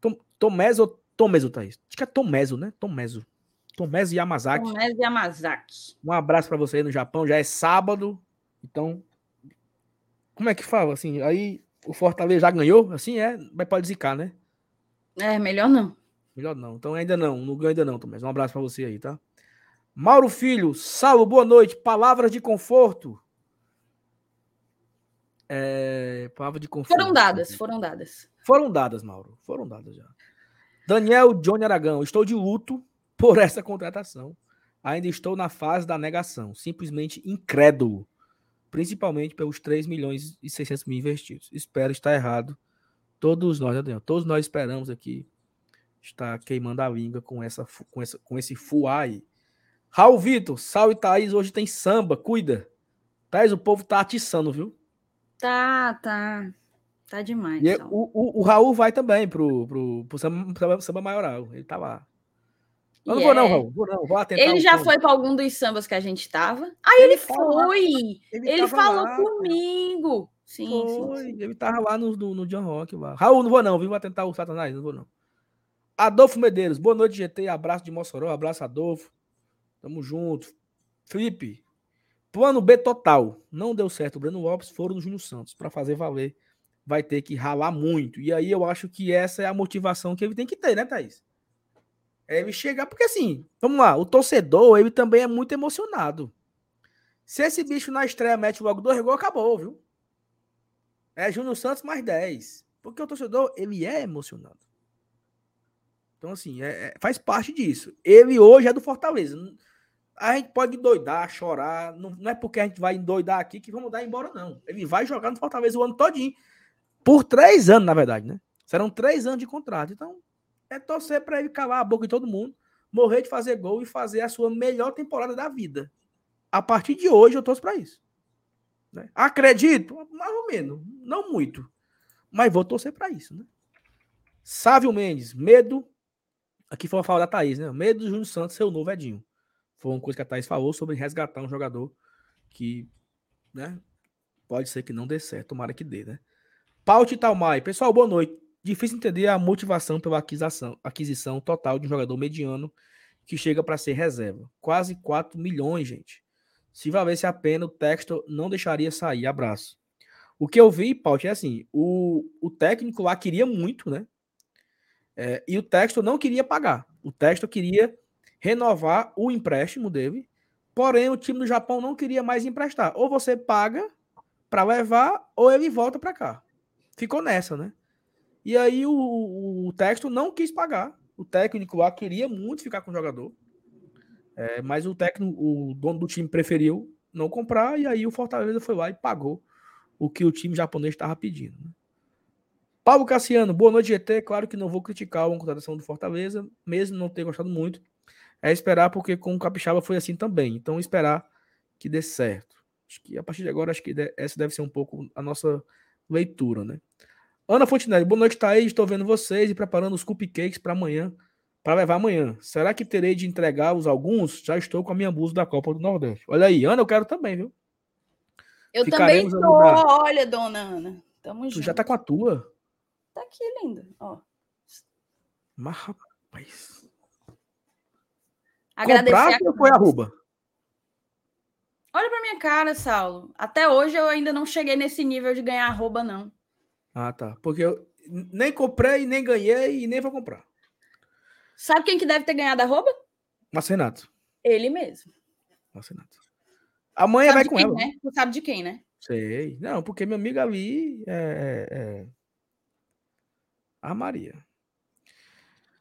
Tom, Tomésio ou Tomeso, Thaís? Acho que é Tomésio, né? Tomésio. Tomésio Yamazaki. Tomés Yamazaki. Um abraço para você aí no Japão. Já é sábado. Então, como é que fala? Assim, aí o Fortaleza já ganhou? Assim é, mas pode zicar, né? É, melhor não. Melhor não. Então ainda não, não ganho ainda não, Tomás. Um abraço para você aí, tá? Mauro Filho, Saulo, boa noite. Palavras de conforto. É, palavra de conforto. Foram dadas, foram dadas. Foram dadas, Mauro. Foram dadas já. Daniel Johnny Aragão, estou de luto por essa contratação. Ainda estou na fase da negação, simplesmente incrédulo, principalmente pelos 3 milhões e 600 mil investidos. Espero estar errado. Todos nós, Daniel? Todos nós esperamos aqui estar queimando a língua com, essa, com, essa, com esse fuá aí. Raul Vitor, Sal e Thaís, hoje tem samba, cuida. Thaís, o povo tá atiçando, viu? Tá, tá. Tá demais. E Sal. o, o, o Raul vai também pro, pro, pro samba, samba, samba maioral. Ele tá lá. Eu não vou, não, é- Raul. Vou, não. Vou atentar Ele já foi para algum dos sambas que a gente tava. Aí ele, lá. foi. Ele, tava falou lá, comigo. Sim, sim, Foi. sim. Ele tava lá no, no, no John Rock. Lá. Raul, não vou, não. Viu? Vou atentar o Satanás. Não vou, não. Adolfo Medeiros. Boa noite, GT. Abraço de Mossoró. Abraço, Adolfo. Tamo junto. Felipe. Plano B total. Não deu certo. O Breno Lopes foram no Júnior Santos. Para fazer valer, vai ter que ralar muito. E aí eu acho que essa é a motivação que ele tem que ter, né, Thaís? É ele chegar. Porque assim, vamos lá. O torcedor, ele também é muito emocionado. Se esse bicho na estreia mete logo dois gols, acabou, viu? É Júnior Santos mais 10. Porque o torcedor, ele é emocionado. Então, assim, é- é- faz parte disso. Ele hoje é do Fortaleza. A gente pode doidar, chorar. Não, não é porque a gente vai endoidar aqui que vamos dar embora, não. Ele vai jogar no Fortaleza o ano todinho. Por três anos, na verdade, né? Serão três anos de contrato. Então, é torcer para ele calar a boca de todo mundo, morrer de fazer gol e fazer a sua melhor temporada da vida. a partir de hoje eu torço para isso. Né? Acredito, mais ou menos, não muito, mas vou torcer para isso. Né? Sávio Mendes, medo. Aqui foi uma fala da Thaís, né? Medo do Júnior Santos ser o novo Edinho. Foi uma coisa que a Thaís falou sobre resgatar um jogador que, né? Pode ser que não dê certo, tomara que dê, né? Paute Talmai. Pessoal, boa noite. Difícil entender a motivação pela aquisição, aquisição total de um jogador mediano que chega para ser reserva. Quase 4 milhões, gente. Se valesse a pena, o texto não deixaria sair. Abraço. O que eu vi, Paute, é assim: o, o técnico lá queria muito, né? É, e o texto não queria pagar. O texto queria renovar o empréstimo dele, porém o time do Japão não queria mais emprestar. Ou você paga para levar, ou ele volta para cá. Ficou nessa, né? E aí o, o texto não quis pagar. O técnico lá queria muito ficar com o jogador. É, mas o técnico, o dono do time preferiu não comprar, e aí o Fortaleza foi lá e pagou o que o time japonês estava pedindo. Né? Paulo Cassiano, boa noite, GT. Claro que não vou criticar a contratação do Fortaleza, mesmo não ter gostado muito. É esperar, porque com o Capixaba foi assim também. Então, esperar que dê certo. Acho que a partir de agora, acho que essa deve ser um pouco a nossa leitura, né? Ana Fontenelle, boa noite, Thaís. Estou vendo vocês e preparando os cupcakes para amanhã, para levar amanhã. Será que terei de entregá-los alguns? Já estou com a minha blusa da Copa do Nordeste. Olha aí, Ana, eu quero também, viu? Eu Ficaremos também estou. Olha, dona Ana. Tamo tu junto. já tá com a tua? Tá aqui, lindo. Ó. Mas, rapaz. Agradecer a... foi arroba? Olha pra minha cara, Saulo. Até hoje eu ainda não cheguei nesse nível de ganhar arroba, não. Ah, tá. Porque eu nem comprei, nem ganhei e nem vou comprar. Sabe quem que deve ter ganhado arroba? Marcenato. Ele mesmo. Marcenato. Amanhã sabe vai com quem, ela. Né? Tu sabe de quem, né? Sei. Não, porque meu amigo ali é, é, é a Maria.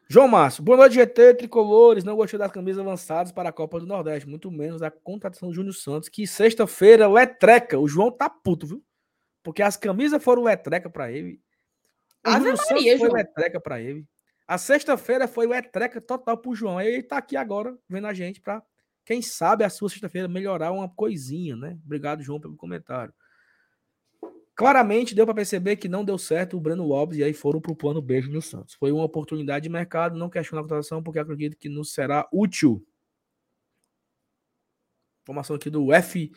João Márcio, boa noite, GT, tricolores. Não gostei das camisas lançadas para a Copa do Nordeste, muito menos a contratação do Júnior Santos, que sexta-feira letreca. O João tá puto, viu? Porque as camisas foram letreca para ele. O Ave Maria, foi letreca para ele. A sexta-feira foi letreca total pro João. Aí ele tá aqui agora vendo a gente para quem sabe a sua sexta-feira melhorar uma coisinha, né? Obrigado, João, pelo comentário. Claramente deu para perceber que não deu certo o Breno Lopes e aí foram para o plano beijo no Santos. Foi uma oportunidade de mercado, não questiono a contratação porque acredito que nos será útil. Informação aqui do F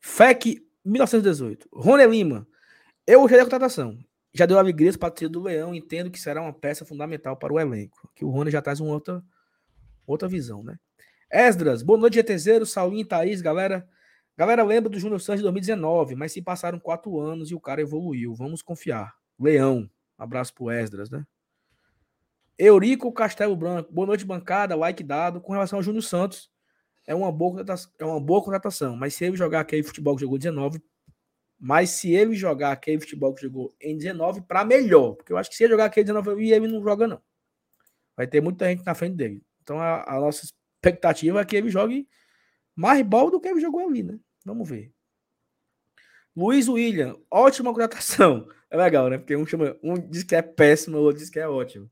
FEC 1918. Rony Lima. Eu gostei da contratação. Já deu alegria para o do Leão. Entendo que será uma peça fundamental para o elenco. Que o Rony já traz uma outra, outra visão, né? Esdras, boa noite, GTZero, Saulinho, Thaís, galera. Galera, lembra do Júnior Santos de 2019, mas se passaram quatro anos e o cara evoluiu. Vamos confiar. Leão. Abraço pro Esdras, né? Eurico Castelo Branco. Boa noite, bancada. Like dado. Com relação ao Júnior Santos, é uma boa contratação, é uma boa contratação. Mas se ele jogar aquele futebol que jogou 19, mas se ele jogar aquele futebol que jogou em 19, para melhor. Porque eu acho que se ele jogar aquele 19 e ele não joga, não. Vai ter muita gente na frente dele. Então a, a nossa expectativa é que ele jogue mais bola do que ele jogou ali, né? Vamos ver. Luiz William, ótima contratação. É legal, né? Porque um chama, um diz que é péssimo, o outro diz que é ótimo.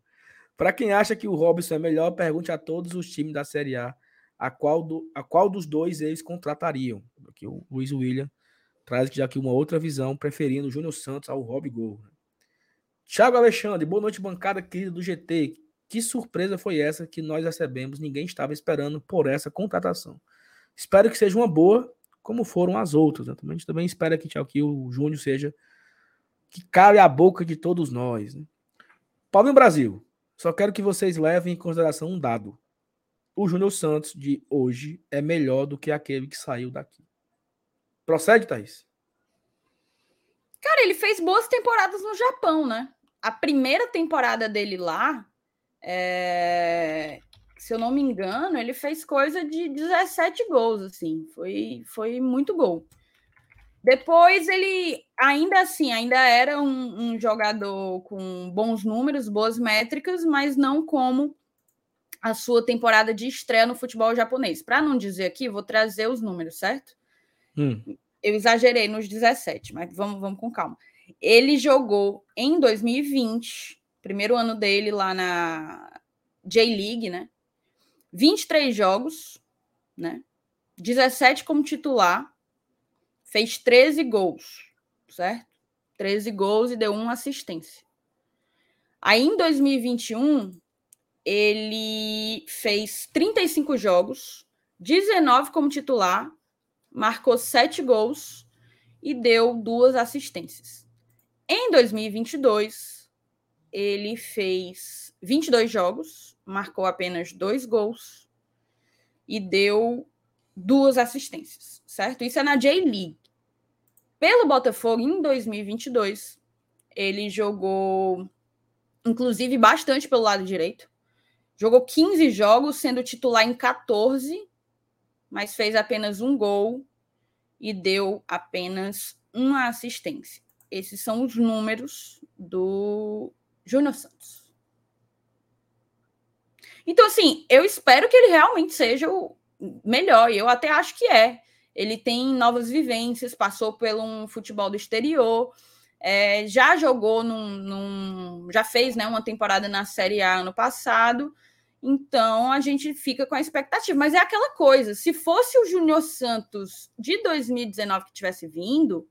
Para quem acha que o Robson é melhor, pergunte a todos os times da Série A a qual, do, a qual dos dois eles contratariam. Aqui o Luiz William traz já aqui uma outra visão, preferindo o Júnior Santos ao Rob Gol. Thiago Alexandre, boa noite, bancada querida do GT. Que surpresa foi essa que nós recebemos? Ninguém estava esperando por essa contratação. Espero que seja uma boa como foram as outras. Né? A gente também espera que, que o Júnior seja que cabe a boca de todos nós. Né? Paulinho Brasil, só quero que vocês levem em consideração um dado. O Júnior Santos de hoje é melhor do que aquele que saiu daqui. Procede, Thaís? Cara, ele fez boas temporadas no Japão, né? A primeira temporada dele lá, é se eu não me engano, ele fez coisa de 17 gols, assim, foi, foi muito gol. Depois ele, ainda assim, ainda era um, um jogador com bons números, boas métricas, mas não como a sua temporada de estreia no futebol japonês. Para não dizer aqui, vou trazer os números, certo? Hum. Eu exagerei nos 17, mas vamos, vamos com calma. Ele jogou em 2020, primeiro ano dele lá na J-League, né? 23 jogos, né? 17 como titular, fez 13 gols, certo? 13 gols e deu uma assistência. Aí em 2021, ele fez 35 jogos, 19 como titular, marcou 7 gols e deu duas assistências. Em 2022, ele fez 22 jogos, marcou apenas dois gols e deu duas assistências, certo? Isso é na J-League. Pelo Botafogo, em 2022, ele jogou, inclusive, bastante pelo lado direito. Jogou 15 jogos, sendo titular em 14, mas fez apenas um gol e deu apenas uma assistência. Esses são os números do Júnior Santos. Então, assim, eu espero que ele realmente seja o melhor, e eu até acho que é. Ele tem novas vivências, passou pelo um futebol do exterior, é, já jogou num, num, já fez né, uma temporada na Série A ano passado, então a gente fica com a expectativa. Mas é aquela coisa: se fosse o Júnior Santos de 2019 que tivesse vindo,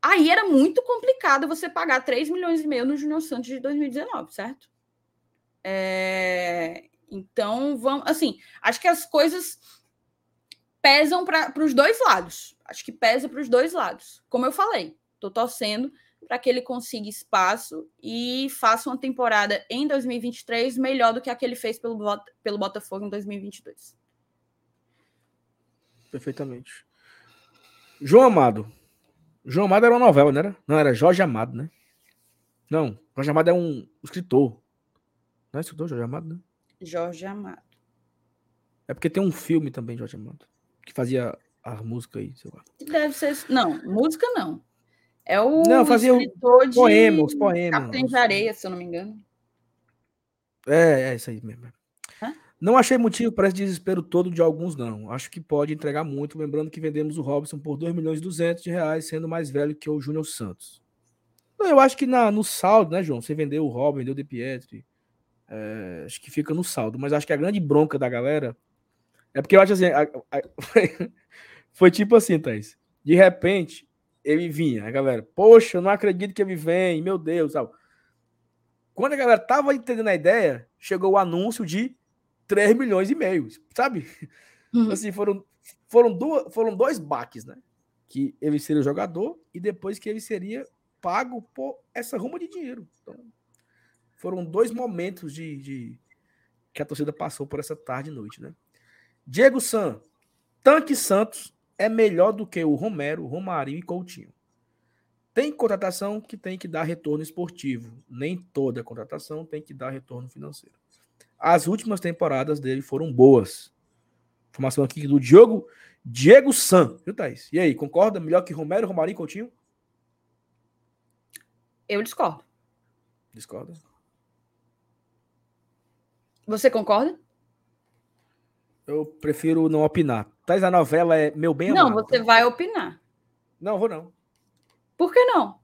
aí era muito complicado você pagar 3 milhões e meio no Júnior Santos de 2019, certo? É, então, vamos. Assim, acho que as coisas pesam para os dois lados. Acho que pesa para os dois lados. Como eu falei, estou torcendo para que ele consiga espaço e faça uma temporada em 2023 melhor do que a que ele fez pelo, pelo Botafogo em 2022. Perfeitamente. João Amado. João Amado era uma novela, não era? Não, era Jorge Amado, né? Não, Jorge Amado é um escritor. Não é escritor, Jorge Amado, né? Jorge Amado. É porque tem um filme também, Jorge Amado, que fazia a música aí, sei lá. Deve ser. Não, música não. É o não, fazia escritor de poemas, poemas. Capitães de Areia, se eu não me engano. É, é isso aí mesmo. Hã? Não achei motivo para esse desespero todo de alguns, não. Acho que pode entregar muito, lembrando que vendemos o Robson por 2 milhões e 200 de reais, sendo mais velho que o Júnior Santos. Eu acho que na, no saldo, né, João? Você vendeu o Robin, vendeu o De Pietri. É, acho que fica no saldo. Mas acho que a grande bronca da galera é porque eu acho assim. A, a, foi tipo assim, Thaís. De repente, ele vinha, a galera, poxa, eu não acredito que ele vem, meu Deus, sabe? Quando a galera tava entendendo a ideia, chegou o anúncio de 3 milhões e meio, sabe? Uhum. Assim, foram, foram, duas, foram dois baques, né? Que ele seria o jogador e depois que ele seria pago por essa ruma de dinheiro. Então, foram dois momentos de, de, que a torcida passou por essa tarde e noite, né? Diego San, Tanque Santos é melhor do que o Romero, Romarinho e Coutinho. Tem contratação que tem que dar retorno esportivo. Nem toda contratação tem que dar retorno financeiro. As últimas temporadas dele foram boas. Informação aqui do Diogo Diego San, viu, Thaís? E aí, concorda? Melhor que Romero, Romarinho e Coutinho? Eu discordo. Discorda? Você concorda? Eu prefiro não opinar. Thaís, a novela é meu bem Não, amado. você vai opinar. Não, vou não. Por que não?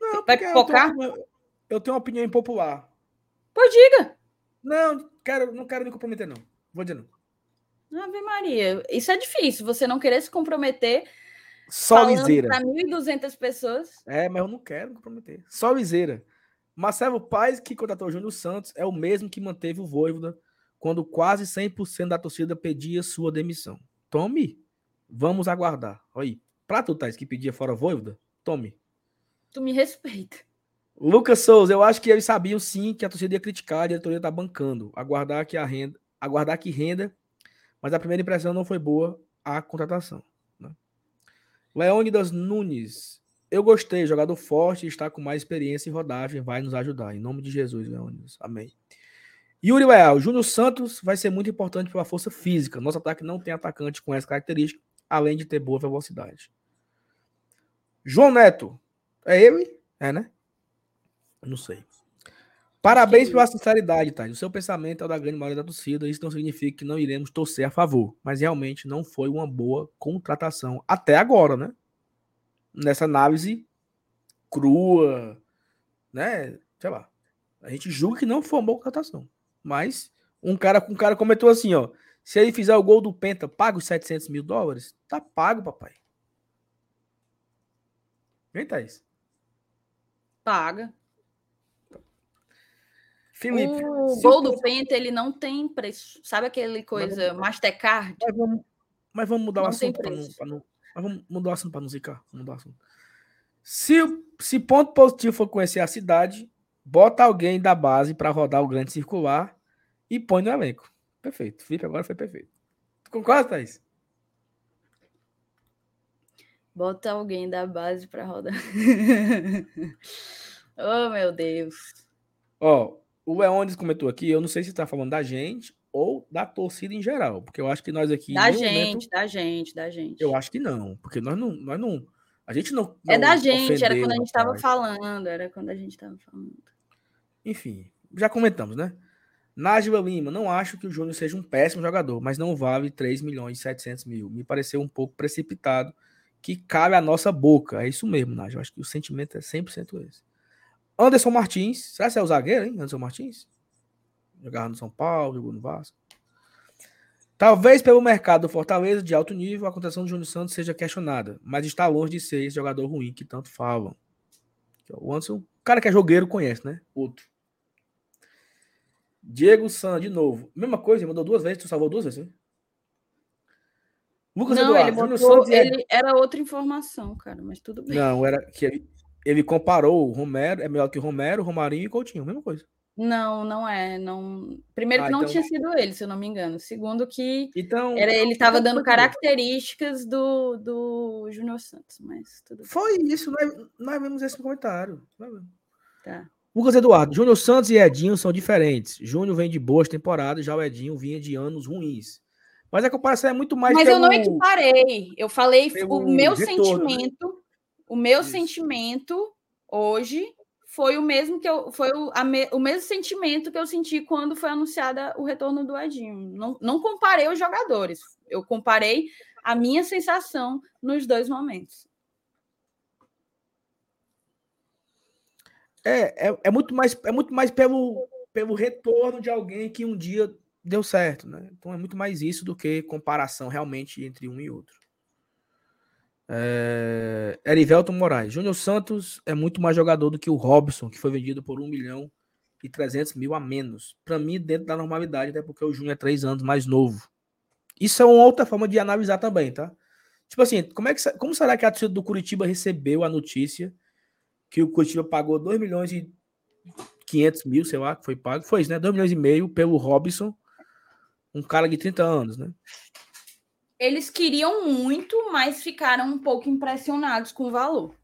Não, vai focar? Eu tenho, eu tenho uma opinião impopular. Pois diga. Não, quero, não quero me comprometer, não. Vou dizer não. Ave Maria, isso é difícil. Você não querer se comprometer. Só liseira. Para 1.200 pessoas. É, mas eu não quero me comprometer. Só liseira. Marcelo Paes, que contratou o Júnior Santos, é o mesmo que manteve o Voivoda quando quase 100% da torcida pedia sua demissão. Tome, vamos aguardar. Aí, pra tu, Thais, que pedia fora Voivoda, tome. Tu me respeita. Lucas Souza, eu acho que eles sabiam sim que a torcida ia criticar, a diretoria tá bancando. Aguardar que a renda, aguardar que renda, mas a primeira impressão não foi boa a contratação. Né? Leônidas Nunes, eu gostei, jogador forte, está com mais experiência em rodagem, vai nos ajudar. Em nome de Jesus, Leônidas. Amém. Yuri Leal, Júnior Santos vai ser muito importante pela força física. Nosso ataque não tem atacante com essa característica, além de ter boa velocidade. João Neto, é ele? É, né? Não sei. Parabéns pela sinceridade, tá? O seu pensamento é o da grande maioria da torcida. Isso não significa que não iremos torcer a favor, mas realmente não foi uma boa contratação até agora, né? Nessa análise crua, né? Sei lá. A gente julga que não foi uma boa contratação. Mas um cara, um cara comentou assim, ó. Se ele fizer o gol do Penta, paga os 700 mil dólares? Tá pago, papai. Vem, Thaís. Paga. Felipe. O gol o- do Penta, ele não tem preço. Sabe aquele coisa Mastercard? Mas vamos, mas vamos mudar o Não tem assunto para não, pra não. Mas vamos mudar o assunto para não zicar. Vamos mudar o assunto. Se, o- se ponto positivo for conhecer a cidade, bota alguém da base para rodar o grande circular e põe no elenco. Perfeito. Felipe agora foi perfeito. Tu concorda, Thaís? Bota alguém da base para rodar. oh, meu Deus. Ó, o Leones comentou aqui, eu não sei se tá falando da gente ou da torcida em geral, porque eu acho que nós aqui. Da gente, momento- da gente, da gente. eu acho que não, porque nós não. Nós não a gente não. É não da gente, era quando a gente estava falando, era quando a gente estava falando. Enfim, já comentamos, né? Nájila Lima, não acho que o Júnior seja um péssimo jogador, mas não vale 3 milhões e 700 mil. Me pareceu um pouco precipitado, que cabe à nossa boca. É isso mesmo, Nájila. Acho que o sentimento é 100% esse. Anderson Martins, será que é o zagueiro, hein? Anderson Martins? Jogava no São Paulo, jogou no Vasco. Talvez pelo mercado do Fortaleza de alto nível, a contratação do Júnior Santos seja questionada, mas está longe de ser esse jogador ruim que tanto falam. O Anderson, o cara que é jogueiro conhece, né? Outro. Diego San, de novo. Mesma coisa, ele mandou duas vezes, tu salvou duas vezes, né? Lucas Não, Eduardo, ele botou, ele era outra informação, cara, mas tudo bem. Não, era que ele, ele comparou o Romero, é melhor que o Romero, Romarinho e Coutinho, mesma coisa. Não, não é. Não... Primeiro Ah, que não então- tinha sido ele, se eu não me engano. Segundo que Então, era, ele estava então, dando características do, do Júnior Santos, mas tudo bem. Foi isso, nós, nós vimos esse comentário. Tá. Lucas Eduardo, Júnior Santos e Edinho são diferentes. Júnior vem de boas temporadas, já o Edinho vinha de anos ruins. Mas a comparação é muito mais Mas eu não pelo- equiparei. Eu falei pelo o meu retorno, né? sentimento, o meu Isso. sentimento hoje foi o mesmo que eu foi o, me- o mesmo sentimento que eu senti quando foi anunciada o retorno do Edinho. Não, não comparei os jogadores. Eu comparei a minha sensação nos dois momentos. É, é, é muito mais, é muito mais pelo, pelo retorno de alguém que um dia deu certo, né? Então é muito mais isso do que comparação realmente entre um e outro. É, Erivelton Moraes. Júnior Santos é muito mais jogador do que o Robson, que foi vendido por 1 milhão e 300 mil a menos. Para mim, dentro da normalidade, até porque o Júnior é três anos mais novo. Isso é uma outra forma de analisar também, tá? Tipo assim, como, é que, como será que a torcida do Curitiba recebeu a notícia que o Curitiba pagou 2 milhões e 500 mil, sei lá, que foi pago. Foi isso, né? 2 milhões e meio pelo Robson, um cara de 30 anos, né? Eles queriam muito, mas ficaram um pouco impressionados com o valor.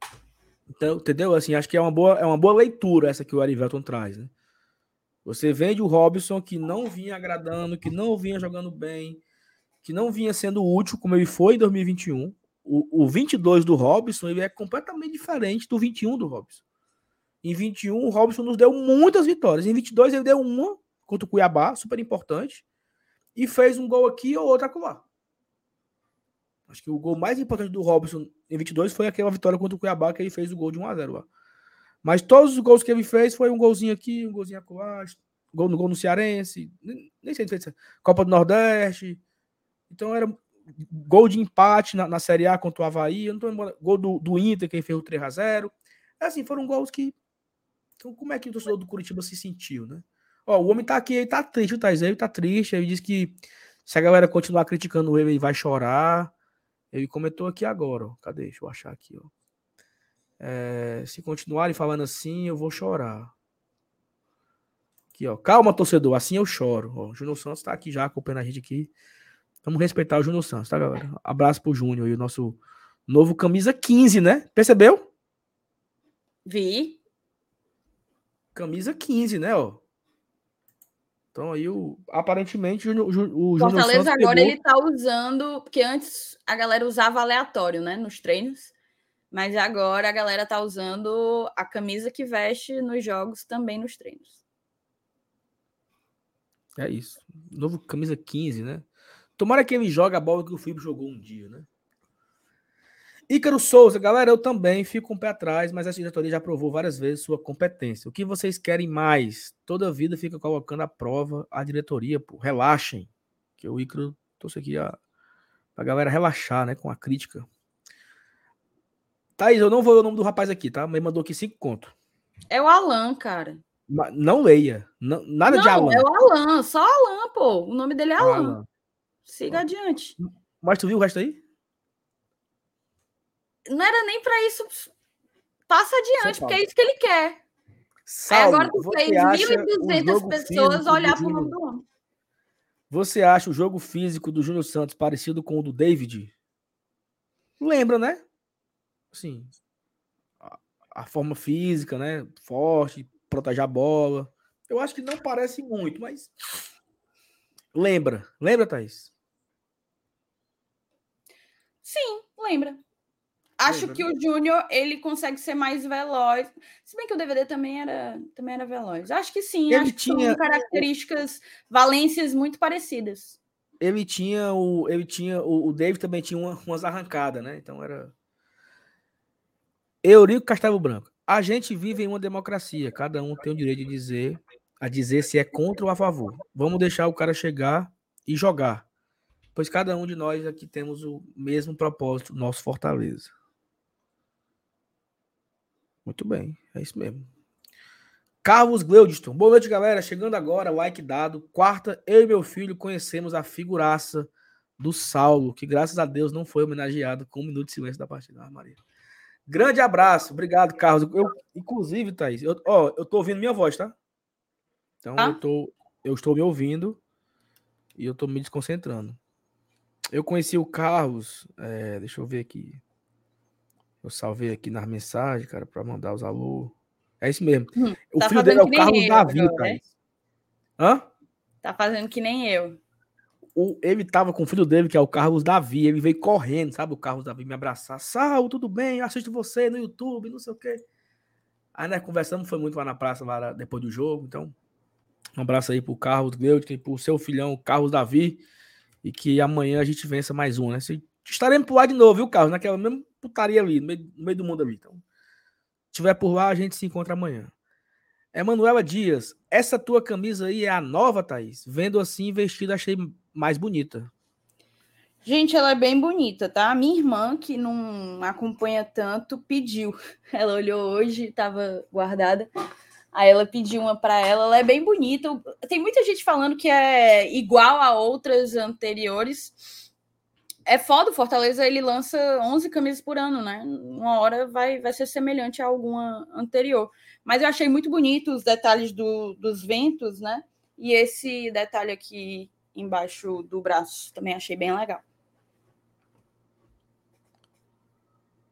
Então, entendeu? Assim, acho que é uma boa, é uma boa leitura essa que o Arivelton traz, né? Você vende o Robson que não vinha agradando, que não vinha jogando bem, que não vinha sendo útil como ele foi em 2021. O, o 22 do Robson ele é completamente diferente do 21 do Robson. Em 21, o Robson nos deu muitas vitórias. Em 22, ele deu uma contra o Cuiabá, super importante, e fez um gol aqui ou outro acolá. Acho que o gol mais importante do Robson em 22 foi aquela vitória contra o Cuiabá, que ele fez o gol de 1 a 0 lá. Mas todos os gols que ele fez foi um golzinho aqui, um golzinho acolá, gol no gol no Cearense, nem sei se fez Copa do Nordeste. Então era gol de empate na, na Série A contra o Havaí, eu não tô lembrando, gol do, do Inter, quem fez o 3 a 0 é Assim, foram gols que. Então, como é que o torcedor do Curitiba se sentiu, né? Ó, o homem tá aqui, ele tá triste, o Thais, ele tá triste. Ele disse que se a galera continuar criticando ele, ele vai chorar. Ele comentou aqui agora, ó. Cadê? Deixa eu achar aqui, ó. É, se continuarem falando assim, eu vou chorar. Aqui, ó. Calma, torcedor, assim eu choro. Ó, o Júnior Santos tá aqui já acompanhando a gente aqui. Vamos respeitar o Júnior Santos, tá, galera? Abraço pro Júnior aí, o nosso novo camisa 15, né? Percebeu? Vi. Camisa 15, né, ó. Então aí o aparentemente o, o Júnior Fortaleza Santos agora pegou- ele tá usando, porque antes a galera usava aleatório, né, nos treinos, mas agora a galera tá usando a camisa que veste nos jogos também nos treinos. É isso. Novo camisa 15, né? Tomara que ele jogue a bola que o Felipe jogou um dia, né? Ícaro Souza, galera, eu também fico com o pé atrás, mas a diretoria já provou várias vezes sua competência. O que vocês querem mais? Toda vida fica colocando à prova a diretoria, pô. Relaxem. Que o Icaro trouxe aqui a, pra galera relaxar, né? Com a crítica. Thaís, eu não vou ler o nome do rapaz aqui, tá? Mas mandou aqui cinco conto. É o Alan, cara. Não leia. Não- nada não, de Alan. é o Alan, só Alan, pô. O nome dele é Alan. Alan. Siga adiante. Mas tu viu o resto aí? Não era nem pra isso. Passa adiante, porque é isso que ele quer. Aí Saulo, agora tu você fez acha o 1.200 jogo pessoas físico olhar pro nome do homem. Você acha o jogo físico do Júnior Santos parecido com o do David? Lembra, né? Assim, a, a forma física, né? Forte, proteger a bola. Eu acho que não parece muito, mas lembra. Lembra, Thaís? Sim, lembra. Acho Lembra, que o Júnior, ele consegue ser mais veloz. Se bem que o DVD também era, também era veloz. Acho que sim, Ele acho que tinha- características, valências muito parecidas. Ele tinha o. Ele tinha. O, o David também tinha uma- umas arrancadas, né? Então era. Eurico Castelo Branco. A gente vive em uma democracia. Cada um tem o direito de dizer, a dizer se é contra ou a favor. Vamos deixar o cara chegar e jogar. Pois cada um de nós aqui temos o mesmo propósito, nosso Fortaleza. Muito bem, é isso mesmo. Carlos Gleudiston. Boa noite, galera. Chegando agora, like dado. Quarta, eu e meu filho conhecemos a figuraça do Saulo, que graças a Deus não foi homenageado com um minuto de silêncio da partida. Ah, Maria. Grande abraço. Obrigado, Carlos. Eu, inclusive, Thaís, eu, ó, eu tô ouvindo minha voz, tá? Então, Tá. eu, tô, eu estou me ouvindo e eu tô me desconcentrando. Eu conheci o Carlos, é, deixa eu ver aqui. Eu salvei aqui nas mensagens, cara, para mandar os alô. É isso mesmo. Hum, o tá filho dele é o Carlos eu Davi, agora, Thaís. Hã? Tá fazendo que nem eu. o, ele tava com o filho dele, que é o Carlos Davi, ele veio correndo, sabe? O Carlos Davi me abraçar. Sal, tudo bem? Eu assisto você no YouTube, não sei o quê. Aí nós conversamos, foi muito lá na praça, lá depois do jogo. Então, um abraço aí pro Carlos Gleudson e pro seu filhão, Carlos Davi. E que amanhã a gente vença mais um, né? Se- Estaremos por lá de novo, viu, Carlos? Naquela mesma putaria ali, no meio, no meio do mundo ali. Então, se tiver por lá, a gente se encontra amanhã. Emanuela Dias, essa tua camisa aí é a nova, Thaís? Vendo assim, vestida, achei mais bonita. Gente, ela é bem bonita, tá? A minha irmã, que não acompanha tanto, pediu. Ela olhou hoje, estava guardada. Aí ela pediu uma para ela. Ela é bem bonita. Tem muita gente falando que é igual a outras anteriores. É foda, o Fortaleza ele lança 11 camisas por ano, né? Uma hora vai, vai ser semelhante a alguma anterior. Mas eu achei muito bonito os detalhes do, dos ventos, né? E esse detalhe aqui embaixo do braço também achei bem legal.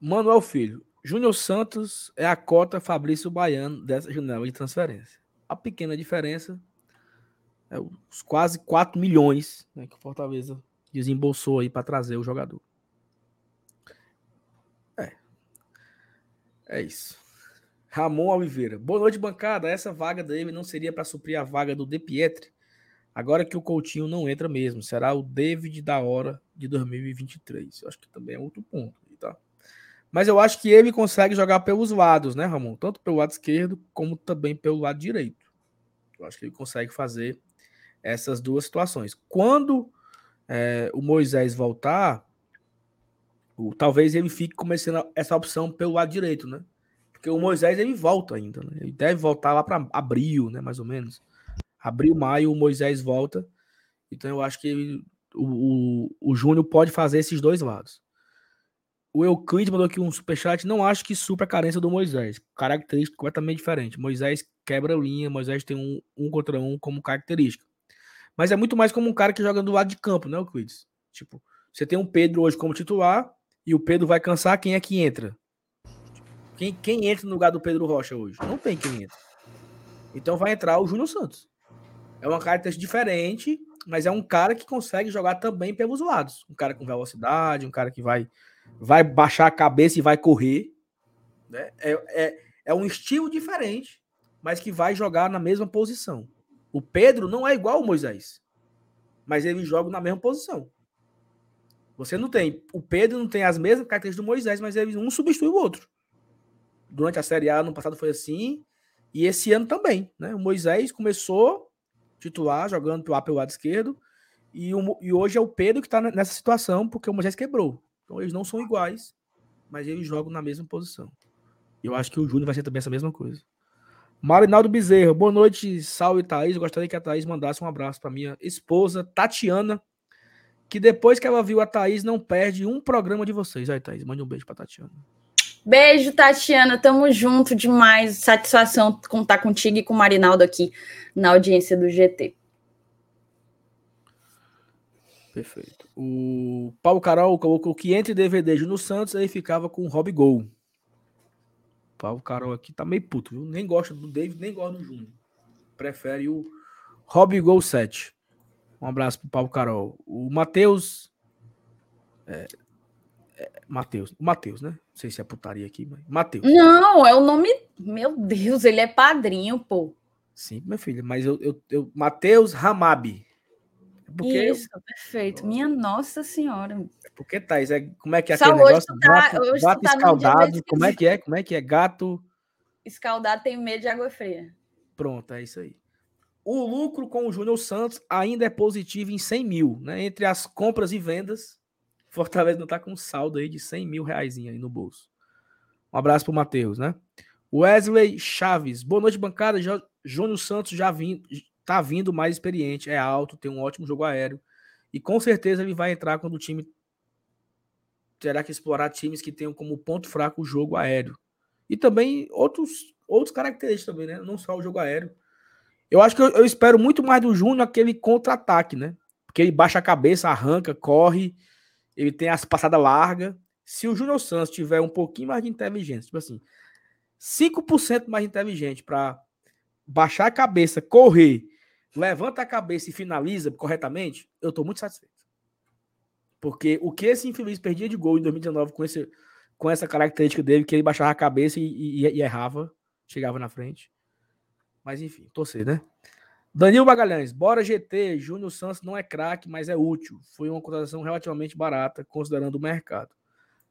Manuel Filho, Júnior Santos é a cota Fabrício Baiano dessa janela de transferência. A pequena diferença é os quase 4 milhões né, que o Fortaleza desembolsou aí para trazer o jogador. É. É isso. Ramon Oliveira. Boa noite, bancada. Essa vaga dele não seria para suprir a vaga do De Pietri? Agora que o Coutinho não entra mesmo, será o David da hora de 2023. Eu acho que também é outro ponto? Mas eu acho que ele consegue jogar pelos lados, né, Ramon? Tanto pelo lado esquerdo como também pelo lado direito. Eu acho que ele consegue fazer essas duas situações. Quando é, o Moisés voltar, o, talvez ele fique começando essa opção pelo lado direito, né? Porque o Moisés ele volta ainda, né? Ele deve voltar lá para abril, né? Mais ou menos. Abril, maio, o Moisés volta. Então eu acho que ele, o, o, o Júnior pode fazer esses dois lados. O Euclides mandou aqui um superchat. Não acho que supra a carência do Moisés. Característica completamente diferente. Moisés quebra linha, Moisés tem um, um contra um como característica. Mas é muito mais como um cara que joga do lado de campo, né, Euclides? Tipo, você tem um Pedro hoje como titular e o Pedro vai cansar, quem é que entra? Quem, quem entra no lugar do Pedro Rocha hoje? Não tem quem entra. Então vai entrar o Júnior Santos. É uma característica diferente, mas é um cara que consegue jogar também pelos lados. Um cara com velocidade, um cara que vai, vai baixar a cabeça e vai correr. Né? É, é, é um estilo diferente, mas que vai jogar na mesma posição. O Pedro não é igual ao Moisés, mas ele joga na mesma posição. Você não tem. O Pedro não tem as mesmas características do Moisés, mas ele um substitui o outro. Durante a Série A, no passado foi assim, e esse ano também. Né? O Moisés começou titular, jogando pelo lado esquerdo, E, o, e hoje é o Pedro que está nessa situação, porque o Moisés quebrou. Então eles não são iguais, mas eles jogam na mesma posição. Eu acho que o Júnior vai ser também essa mesma coisa. Marinaldo Bezerra, boa noite, salve Thaís. Eu gostaria que a Thaís mandasse um abraço para minha esposa, Tatiana, que depois que ela viu a Thaís, não perde um programa de vocês. Aí, Thaís, mande um beijo para Tatiana. Beijo, Tatiana. Tamo junto demais. Satisfação contar contigo e com o Marinaldo aqui na audiência do GT. Perfeito. O Paulo Carol colocou que entre DVD no Santos, aí ficava com o Rob Gol. Paulo Carol aqui tá meio puto, viu? Nem gosta do David, nem gosta do Júnior. Prefere o Rob Gol 7. Um abraço pro Paulo Carol. O Matheus. É, é, Matheus. O Matheus, né? Não sei se é putaria aqui, mas. Matheus. Não, é o nome. Meu Deus, ele é padrinho, pô. Sim, minha filha. Mas eu. eu, eu Matheus Ramabi. Porque Isso, eu... perfeito. Minha Nossa Senhora. Porque, Thais, é, como é que é aquele negócio? Tá, gato, gato tá escaldado, como é que é? Como é que é? Gato... Escaldado tem medo de água fria. Pronto, é isso aí. O lucro com o Júnior Santos ainda é positivo em 100 mil, né? Entre as compras e vendas, Fortaleza não está com saldo aí de 100 mil reais aí no bolso. Um abraço pro Matheus, né? Wesley Chaves, boa noite, bancada. Júnior Santos já vim, tá vindo mais experiente, é alto, tem um ótimo jogo aéreo. E com certeza ele vai entrar quando o time terá que explorar times que tenham como ponto fraco o jogo aéreo. E também outros, outros características também, né? Não só o jogo aéreo. Eu acho que eu, eu espero muito mais do Júnior aquele contra-ataque, né? Porque ele baixa a cabeça, arranca, corre, ele tem as passadas largas. Se o Júnior Santos tiver um pouquinho mais de inteligência, tipo assim, 5% mais inteligente para baixar a cabeça, correr levanta a cabeça e finaliza corretamente, eu estou muito satisfeito. Porque o que esse infeliz perdia de gol em 2019 com, esse, com essa característica dele, que ele baixava a cabeça e, e, e errava, chegava na frente. Mas enfim, torcer, né? Danilo Magalhães, bora GT, Júnior Santos não é craque, mas é útil. Foi uma contratação relativamente barata, considerando o mercado.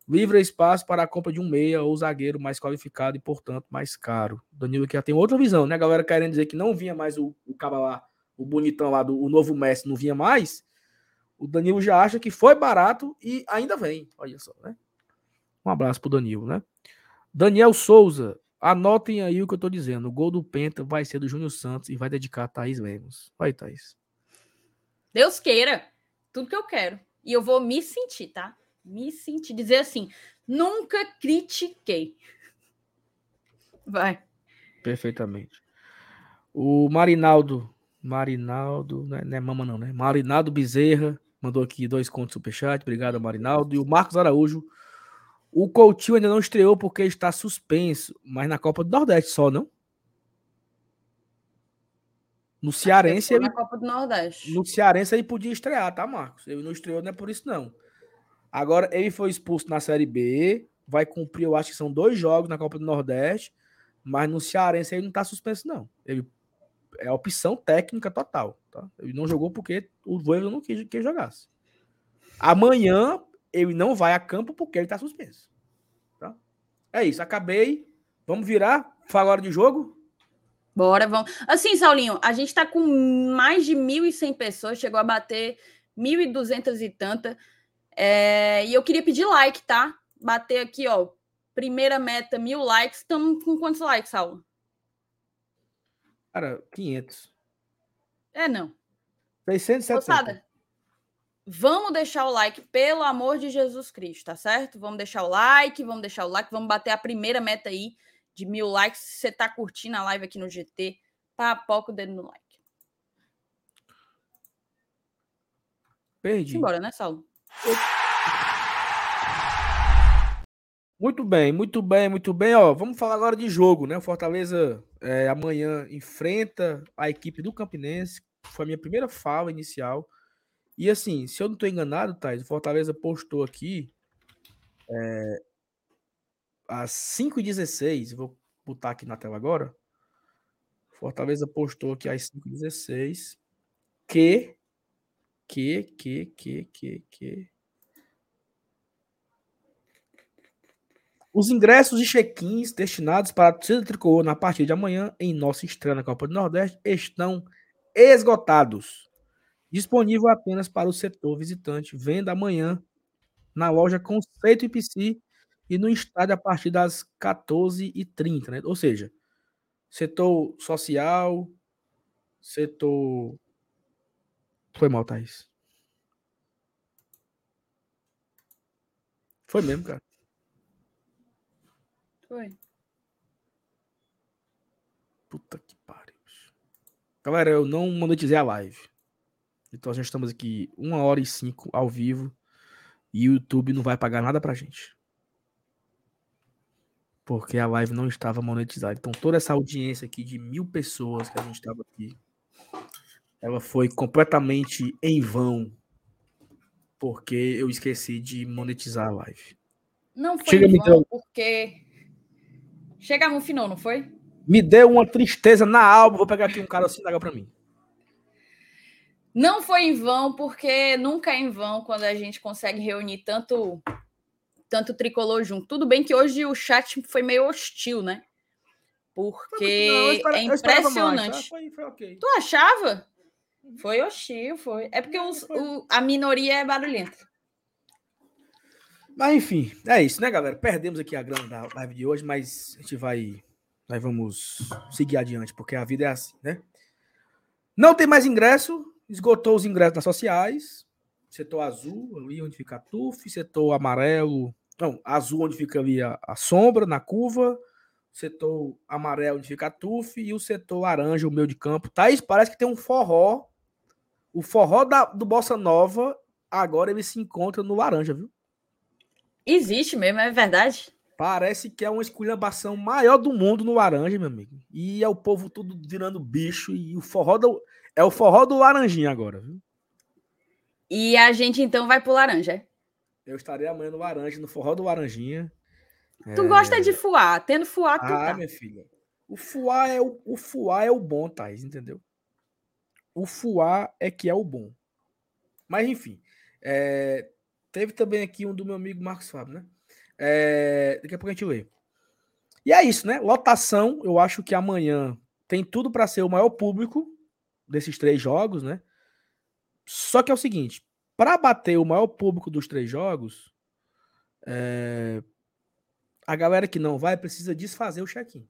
Livra espaço para a compra de um meia ou zagueiro mais qualificado e, portanto, mais caro. Danilo que já tem outra visão, né? A galera querendo dizer que não vinha mais o, o lá o bonitão lá do o novo Messi não vinha mais, o Danilo já acha que foi barato e ainda vem. Olha só, né? Um abraço pro Danilo, né? Daniel Souza, anotem aí o que eu tô dizendo. O gol do Penta vai ser do Júnior Santos e vai dedicar a Thaís Lemos. Vai, Thaís. Deus queira. Tudo que eu quero. E eu vou me sentir, tá? Me sentir. Dizer assim, nunca critiquei. Vai. Perfeitamente. O Marinaldo Marinaldo, né? não é mama não, né? Marinaldo Bezerra mandou aqui dois contos superchat, obrigado Marinaldo. E o Marcos Araújo, o Coutinho ainda não estreou porque está suspenso, mas na Copa do Nordeste só, não? No Cearense ele, na Copa do Nordeste. No Cearense ele podia estrear, tá, Marcos? Ele não estreou, não é por isso não. Agora ele foi expulso na Série B, vai cumprir, eu acho que são dois jogos na Copa do Nordeste, mas no Cearense ele não tá suspenso não. Ele é opção técnica total. Tá? Ele não jogou porque o Voivoda não quis que jogasse. Amanhã ele não vai a campo porque ele está suspenso. Tá? É isso, acabei. Vamos virar? Falar agora de jogo? Bora, vamos. Assim, Saulinho, a gente está com mais de 1.100 pessoas, chegou a bater 1.200 e tanta. É... E eu queria pedir like, tá? Bater aqui, ó. Primeira meta, mil likes. Estamos com quantos likes, Saulo? Cara, 500. É, não. 670. Moçada, vamos deixar o like, pelo amor de Jesus Cristo, tá certo? Vamos deixar o like, vamos deixar o like, vamos bater a primeira meta aí de mil likes. Se você tá curtindo a live aqui no GT, papoca o dedo no like. Perdi. Embora, né, Saulo? Muito bem, muito bem, muito bem. Ó, vamos falar agora de jogo, né? O Fortaleza é, amanhã enfrenta a equipe do Campinense. Foi a minha primeira fala inicial. E assim, se eu não estou enganado, Thais, o Fortaleza postou aqui é, às 5h16. Vou botar aqui na tela agora. Fortaleza postou aqui às 5h16 que, que, que, que, que, que Os ingressos e check-ins destinados para a torcida tricolor na partida de amanhã, em nossa estreia na Copa do Nordeste, estão esgotados. Disponível apenas para o setor visitante. Venda amanhã na loja Conceito e PC e no estádio a partir das 14h30, né? Ou seja, setor social, setor. Foi mal, Thaís. Foi mesmo, cara. Foi. Puta que pariu. Galera, eu não monetizei a live. Então já estamos aqui uma hora e cinco ao vivo. E o YouTube não vai pagar nada pra gente. Porque a live não estava monetizada. Então toda essa audiência aqui de mil pessoas que a gente estava aqui, ela foi completamente em vão. Porque eu esqueci de monetizar a live. Não foi Chega, em vão, porque. Chega no final, não foi? Me deu uma tristeza na alma. Vou pegar aqui um cara assim água pra mim. Não foi em vão, porque nunca é em vão quando a gente consegue reunir tanto tanto tricolor junto. Tudo bem que hoje o chat foi meio hostil, né? Porque Não, é impressionante. tá? Foi, foi ok. Tu achava? Foi hostil, foi. É porque os- o- a minoria é barulhenta. Mas enfim, é isso, né, galera? Perdemos aqui a grana da live de hoje, mas a gente vai. Nós vamos seguir adiante, porque a vida é assim, né? Não tem mais ingresso, esgotou os ingressos nas sociais. Setor azul, ali onde fica a TUF, setor amarelo. Não, azul onde fica ali a, a sombra, na curva. Setor amarelo onde fica a TUF e o setor laranja, o meio de campo. Thaís, parece que tem um forró. O forró da, do Bossa Nova, agora ele se encontra no laranja, viu? Existe mesmo, é verdade. Parece que é uma esculhambação maior do mundo no laranja, meu amigo. E é o povo tudo virando bicho e o forró do é o forró do laranjinha agora, viu? E a gente então vai pro laranja. é? Eu estarei amanhã no laranja, no forró do laranjinha. Tu gosta de fuar, tendo fuar, tu Ah, tá. minha filha. O fuá é o, o fuá é o bom, Thais, entendeu? O fuá é que é o bom. Mas enfim, é, teve também aqui um do meu amigo Marcos Fábio, né? É, daqui a pouco a gente lê. E é isso, né? Lotação, eu acho que amanhã tem tudo para ser o maior público desses três jogos, né? Só que é o seguinte, para bater o maior público dos três jogos, é, a galera que não vai precisa desfazer o check-in.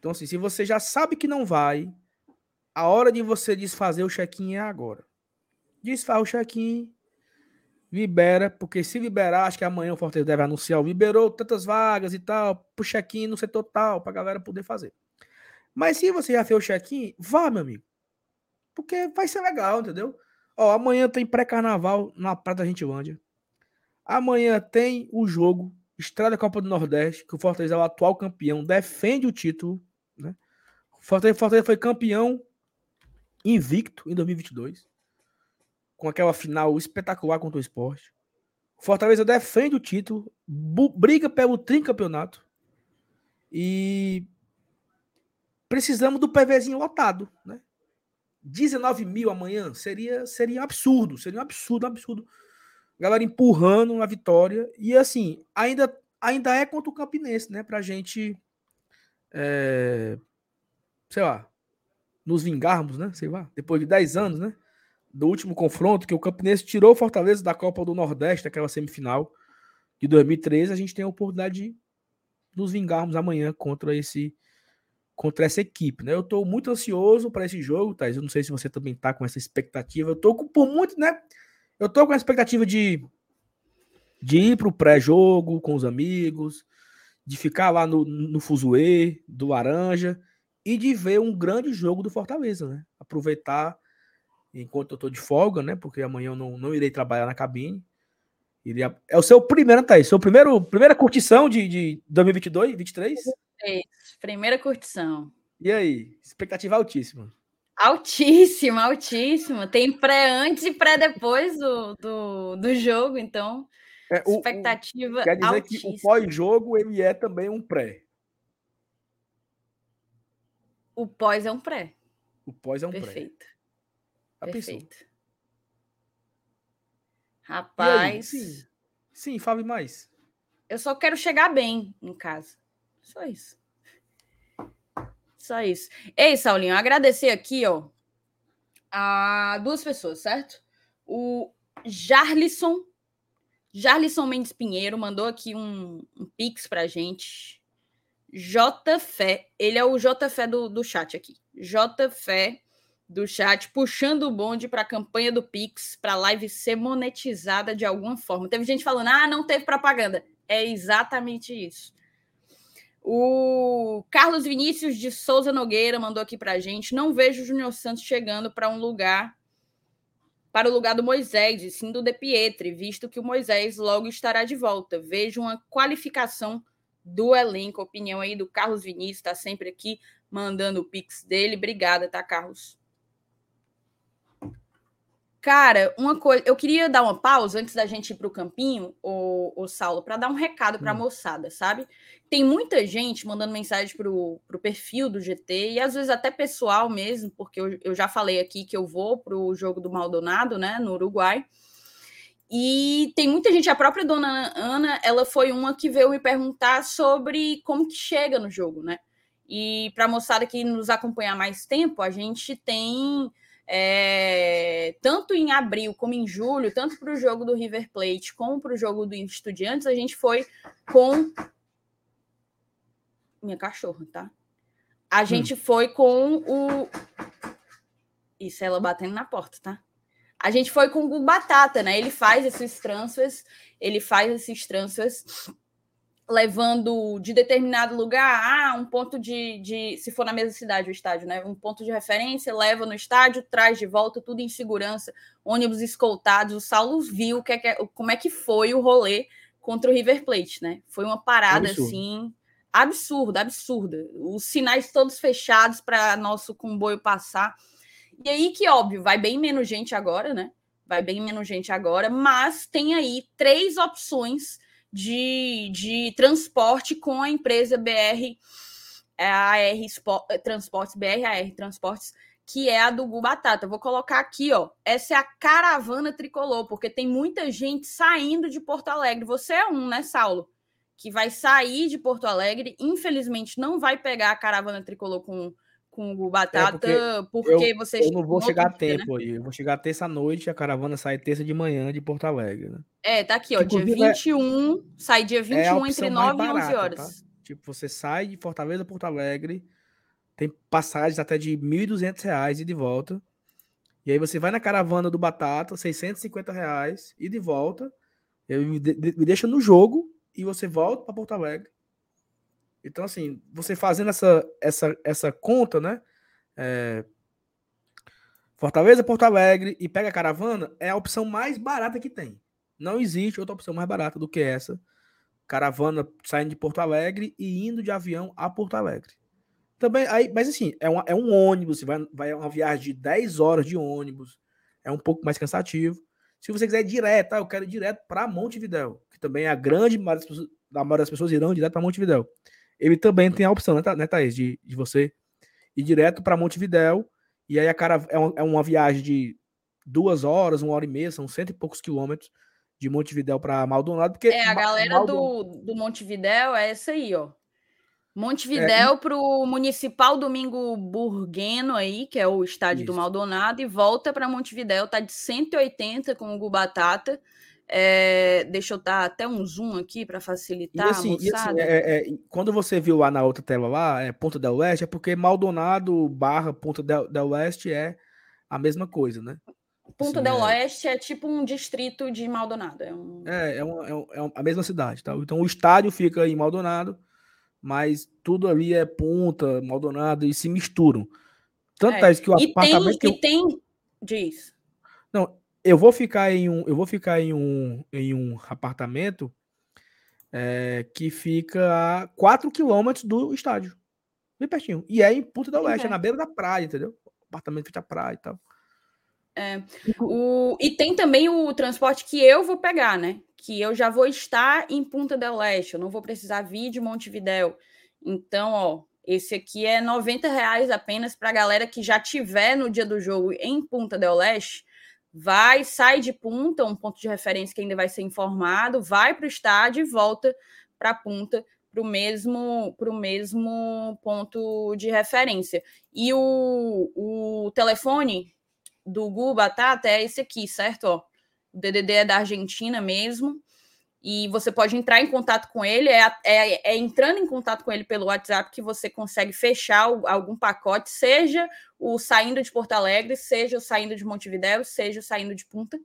Então, assim, se você já sabe que não vai, a hora de você desfazer o check-in é agora. Desfaz o check-in, libera, porque se liberar, acho que amanhã o Fortaleza deve anunciar, liberou tantas vagas e tal, pro check-in no setor tal, pra galera poder fazer. Mas se você já fez o check-in, vá, meu amigo. Porque vai ser legal, entendeu? Ó, amanhã tem pré-carnaval na Prata Gentilândia. Amanhã tem o jogo Estrada Copa do Nordeste, que o Fortaleza é o atual campeão, defende o título. Né? O Fortaleza, Fortaleza foi campeão invicto em 2022, com aquela final espetacular contra o esporte. Fortaleza defende o título, briga pelo tricampeonato e precisamos do PVzinho lotado. Né? 19 mil amanhã seria, seria um absurdo, seria um absurdo, um absurdo galera empurrando uma vitória. E assim, ainda, ainda é contra o Campinense, né? Pra gente, é, sei lá, nos vingarmos, né? Sei lá, depois de 10 anos, né? Do último confronto, que o Campinense tirou o Fortaleza da Copa do Nordeste, aquela semifinal de 2013, a gente tem a oportunidade de nos vingarmos amanhã contra esse contra essa equipe, né? Eu tô muito ansioso para esse jogo, Thais. Eu não sei se você também tá com essa expectativa. Eu tô com, por muito, né? Eu tô com a expectativa de, de ir pro pré-jogo com os amigos, de ficar lá no, no Fuzuê, do Laranja, e de ver um grande jogo do Fortaleza, né? Aproveitar enquanto eu tô de folga, né? Porque amanhã eu não, não irei trabalhar na cabine. Iria... É o seu primeiro, Thaís? Seu primeiro, primeira curtição de, de 2022, 23? Primeira curtição. E aí? Expectativa altíssima. Altíssima, altíssima. Tem pré antes e pré depois do, do, do jogo, então É, o- o- expectativa quer dizer altíssima. que o pós-jogo ele é também um pré. O pós é um pré. O pós é um pré. Perfeito. Já pensou? Perfeito. Aí? Rapaz, Sim. Sim, fale mais. eu só quero chegar bem em casa. Só isso. Só isso. Ei, Saulinho, agradecer aqui, ó, a duas pessoas, certo? O Jarlisson, Jarlisson Mendes Pinheiro mandou aqui um, um pix pra gente. JFé, ele é o JFé do, do chat aqui. JFé do chat, puxando o bonde para a campanha do Pix, para a live ser monetizada de alguma forma. Teve gente falando, ah, não teve propaganda. É exatamente isso. O Carlos Vinícius de Souza Nogueira mandou aqui para a gente. Não vejo o Júnior Santos chegando para um lugar, para o lugar do Moisés, e sim do De Pietri, visto que o Moisés logo estará de volta. Vejo uma qualificação do elenco. Opinião aí do Carlos Vinícius, está sempre aqui mandando o pix dele. Obrigada, tá, Carlos? Cara, uma coisa, eu queria dar uma pausa antes da gente ir para o campinho, o, o Saulo, para dar um recado para a hum. moçada, sabe? Tem muita gente mandando mensagem para o perfil do GT e às vezes até pessoal mesmo, porque eu, eu já falei aqui que eu vou para o jogo do Maldonado, né, no Uruguai. E tem muita gente, a própria dona Ana, ela foi uma que veio me perguntar sobre como que chega no jogo, né? E para a moçada que nos acompanha há mais tempo, a gente tem é, tanto em abril como em julho, tanto para o jogo do River Plate como para o jogo do Estudiantes, a gente foi com minha cachorra, tá? A hum. gente hum. foi com o isso ela batendo na porta, tá? A gente foi com o Batata, né? Ele faz esses transfers, ele faz esses transfers levando de determinado lugar ah, um ponto de, de, se for na mesma cidade o estádio, né? Um ponto de referência, leva no estádio, traz de volta, tudo em segurança, ônibus escoltados. O Saulo viu que é, como é que foi o rolê contra o River Plate, né? Foi uma parada Absurdo. assim absurda, absurda. Os sinais todos fechados para nosso comboio passar. E aí que óbvio, vai bem menos gente agora, né? Vai bem menos gente agora, mas tem aí três opções de, de transporte com a empresa BR, é AR é, Transportes, BR AR Transportes, que é a do Gu Batata. vou colocar aqui, ó. Essa é a caravana tricolor, porque tem muita gente saindo de Porto Alegre. Você é um, né, Saulo? Que vai sair de Porto Alegre. Infelizmente, não vai pegar a caravana tricolor com com o Batata, é porque, porque eu, vocês. Eu não vou chegar a tempo né? aí. Eu vou chegar terça-noite a caravana sai terça de manhã de Porto Alegre. Né? É, tá aqui, ó. Dia 21, é, sai dia 21 é entre 9 barata, e 11 horas. Tá? Tipo, você sai de Fortaleza a Porto Alegre, tem passagens até de R$ 1.200 e de volta. E aí você vai na caravana do Batata, 650 reais e de volta. Ele me deixa no jogo e você volta para Porto Alegre. Então, assim, você fazendo essa, essa, essa conta, né? É, Fortaleza, Porto Alegre e pega a caravana é a opção mais barata que tem. Não existe outra opção mais barata do que essa. Caravana saindo de Porto Alegre e indo de avião a Porto Alegre. Também, aí, mas assim, é, uma, é um ônibus, vai, vai uma viagem de 10 horas de ônibus, é um pouco mais cansativo. Se você quiser ir direto, ah, eu quero ir direto para Montevidéu, que também é a grande maioria das pessoas, a maioria das pessoas irão direto para Montevidéu ele também tem a opção, né, né Thaís, de, de você ir direto para Montevidéu, e aí a cara é, uma, é uma viagem de duas horas, uma hora e meia, são cento e poucos quilômetros de Montevidéu para Maldonado. Porque é, a galera Maldonado... do, do Montevidéu é essa aí, ó. Montevidéu é, para o Municipal Domingo Burgueno aí, que é o estádio isso. do Maldonado, e volta para Montevidéu, tá de 180 com o Gubatata. É, deixa eu dar até um zoom aqui para facilitar. E assim, e assim é, é, quando você viu lá na outra tela lá, é Ponta del Oeste, é porque Maldonado barra Ponta del, del Oeste é a mesma coisa, né? Ponta assim, del é Oeste é tipo um distrito de Maldonado. É, um... é, é, é, é a mesma cidade, tá? Então o estádio fica em Maldonado, mas tudo ali é Ponta, Maldonado e se misturam. Tanto é, é que o e apartamento. Tem, que eu... E tem. Diz. Não, eu vou ficar em um, eu vou ficar em um, em um apartamento é, que fica a 4 quilômetros do estádio. Bem pertinho. E é em Puta da Oeste, é. é na beira da praia, entendeu? apartamento fica à praia e tal. É, o, e tem também o transporte que eu vou pegar, né? Que eu já vou estar em Punta del Oeste, eu não vou precisar vir de Montevidéu. Então, ó, esse aqui é 90 reais apenas para a galera que já tiver no dia do jogo em Punta del Oeste vai, sai de punta, um ponto de referência que ainda vai ser informado, vai para o estádio e volta para a punta para o mesmo, mesmo ponto de referência. E o, o telefone do Gu Batata é esse aqui, certo? Ó, o DDD é da Argentina mesmo. E você pode entrar em contato com ele. É, é, é entrando em contato com ele pelo WhatsApp que você consegue fechar algum pacote, seja o saindo de Porto Alegre, seja o saindo de Montevidéu, seja o saindo de Punta.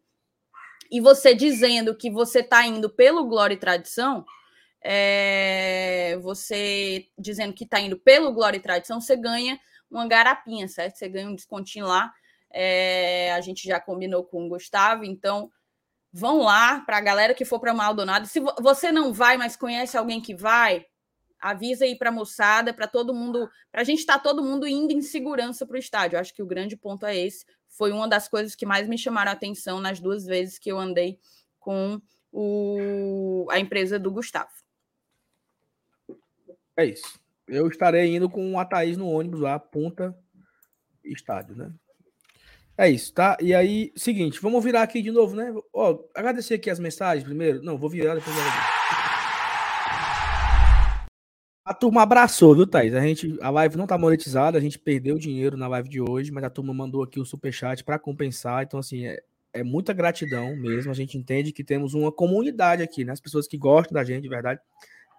E você dizendo que você está indo pelo Glória e Tradição, é, você dizendo que está indo pelo Glória e Tradição, você ganha uma garapinha, certo? Você ganha um descontinho lá. É, a gente já combinou com o Gustavo, então vão lá para a galera que for para Maldonado. Se você não vai, mas conhece alguém que vai, avisa aí para a moçada, para todo mundo, para a gente estar tá todo mundo indo em segurança para o estádio. Acho que o grande ponto é esse. Foi uma das coisas que mais me chamaram a atenção nas duas vezes que eu andei com o, a empresa do Gustavo. É isso. Eu estarei indo com a Thaís no ônibus lá, ponta estádio, né? É isso, tá? E aí, seguinte, vamos virar aqui de novo, né? Ó, agradecer aqui as mensagens primeiro. Não, vou virar depois. A turma abraçou, viu, Thaís? A, gente, a live não tá monetizada, a gente perdeu dinheiro na live de hoje, mas a turma mandou aqui o superchat para compensar. Então, assim, é, é muita gratidão mesmo. A gente entende que temos uma comunidade aqui, né? As pessoas que gostam da gente, de verdade.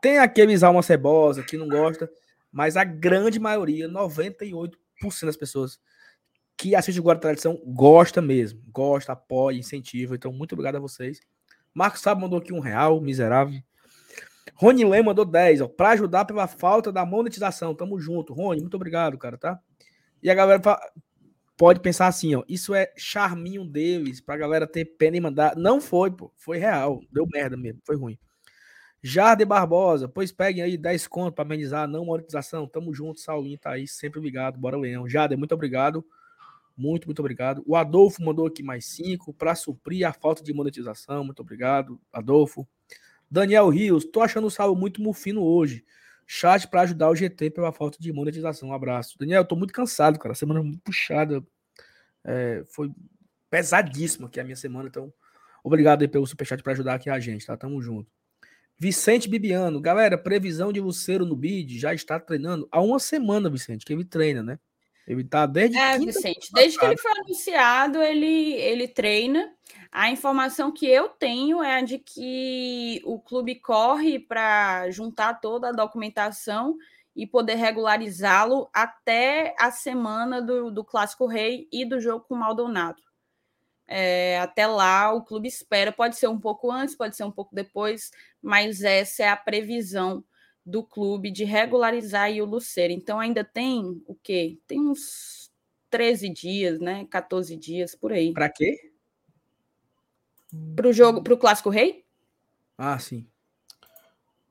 Tem aqueles alma cebosa que não gosta, mas a grande maioria, 98% das pessoas que assiste o Guarda Tradição gosta mesmo. Gosta, apoia, incentiva. Então, muito obrigado a vocês. Marcos Sábio mandou aqui um real, miserável. Rony Lê mandou 10, ó, para ajudar pela falta da monetização. Tamo junto. Rony, muito obrigado, cara, tá? E a galera pode pensar assim, ó, isso é charminho deles, pra galera ter pena e mandar. Não foi, pô, foi real. Deu merda mesmo, foi ruim. Jarde Barbosa, pois peguem aí 10 conto para amenizar não monetização. Tamo junto, Saulinho tá aí, sempre ligado. Bora, Leão. Jade, muito obrigado. Muito, muito obrigado. O Adolfo mandou aqui mais cinco para suprir a falta de monetização. Muito obrigado, Adolfo. Daniel Rios, tô achando o salvo muito mufino hoje. Chat para ajudar o GT pela falta de monetização. Um abraço. Daniel, tô muito cansado, cara. Semana muito puxada. É, foi pesadíssima aqui a minha semana. Então, obrigado aí pelo superchat para ajudar aqui a gente, tá? Tamo junto. Vicente Bibiano, galera, previsão de Lucero no bid já está treinando há uma semana, Vicente, que ele treina, né? Ele tá desde. É, Vicente, desde que ele foi anunciado, ele, ele treina. A informação que eu tenho é a de que o clube corre para juntar toda a documentação e poder regularizá-lo até a semana do, do Clássico Rei e do jogo com o Maldonado. É, até lá o clube espera, pode ser um pouco antes, pode ser um pouco depois, mas essa é a previsão do clube de regularizar o Luceiro. Então ainda tem o quê? Tem uns 13 dias, né? 14 dias por aí. Para quê? Para o jogo, para o Clássico Rei? Ah, sim.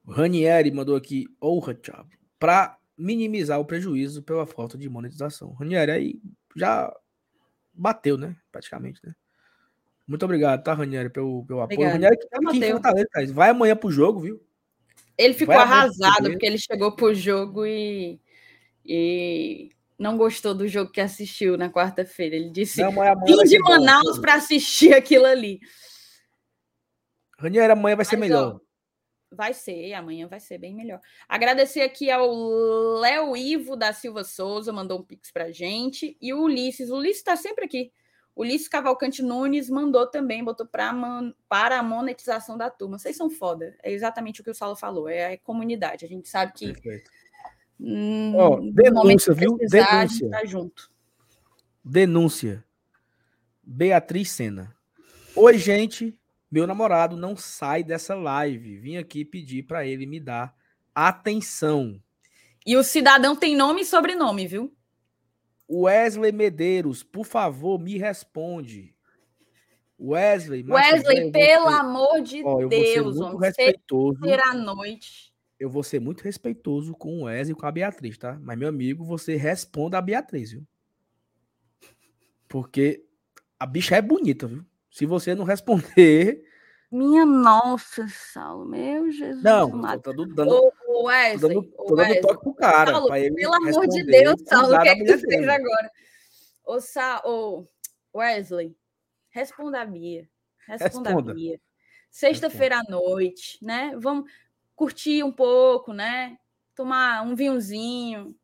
O Ranieri mandou aqui, honra, Thiago, para minimizar o prejuízo pela falta de monetização. Ranieri aí já bateu, né? Praticamente, né? Muito obrigado, tá, Ranieri, pelo, pelo apoio. Ranieri que tá aqui em Fortaleza, vai amanhã pro jogo, viu? Ele ficou arrasado porque ele chegou pro jogo e, e não gostou do jogo que assistiu na quarta-feira. Ele disse: não, vim de Manaus para assistir aquilo ali. Ranieri, amanhã vai ser Mas, melhor. Ó, vai ser, amanhã vai ser bem melhor. Agradecer aqui ao Léo Ivo da Silva Souza, mandou um pix pra gente. E o Ulisses. O Ulisses está sempre aqui. Ulisses Cavalcante Nunes mandou também, botou pra man, para a monetização da turma. Vocês são foda. É exatamente o que o Saulo falou. É a comunidade. A gente sabe que. Hum, oh, denúncia, viu? Denúncia. Tá junto. Denúncia. Beatriz Sena. Oi, gente. Meu namorado não sai dessa live. Vim aqui pedir para ele me dar atenção. E o cidadão tem nome e sobrenome, viu? Wesley Medeiros, por favor, me responde. Wesley, Wesley, pelo amor de Ó, Deus, muito respeitoso. à noite. Eu vou ser muito respeitoso com o Wesley e com a Beatriz, tá? Mas, meu amigo, você responda a Beatriz, viu? Porque a bicha é bonita, viu? Se você não responder, minha nossa, Saulo, meu Jesus. Não, tô, dando, ô, Wesley, tô dando, tô dando toque pro cara. Saulo, pelo amor de Deus, Saulo, o que é que tu fez agora? Ô, Sa ô, Wesley, responda a Bia. Responda, responda. a Bia. Sexta-feira à noite, né? Vamos curtir um pouco, né? Tomar um vinhozinho,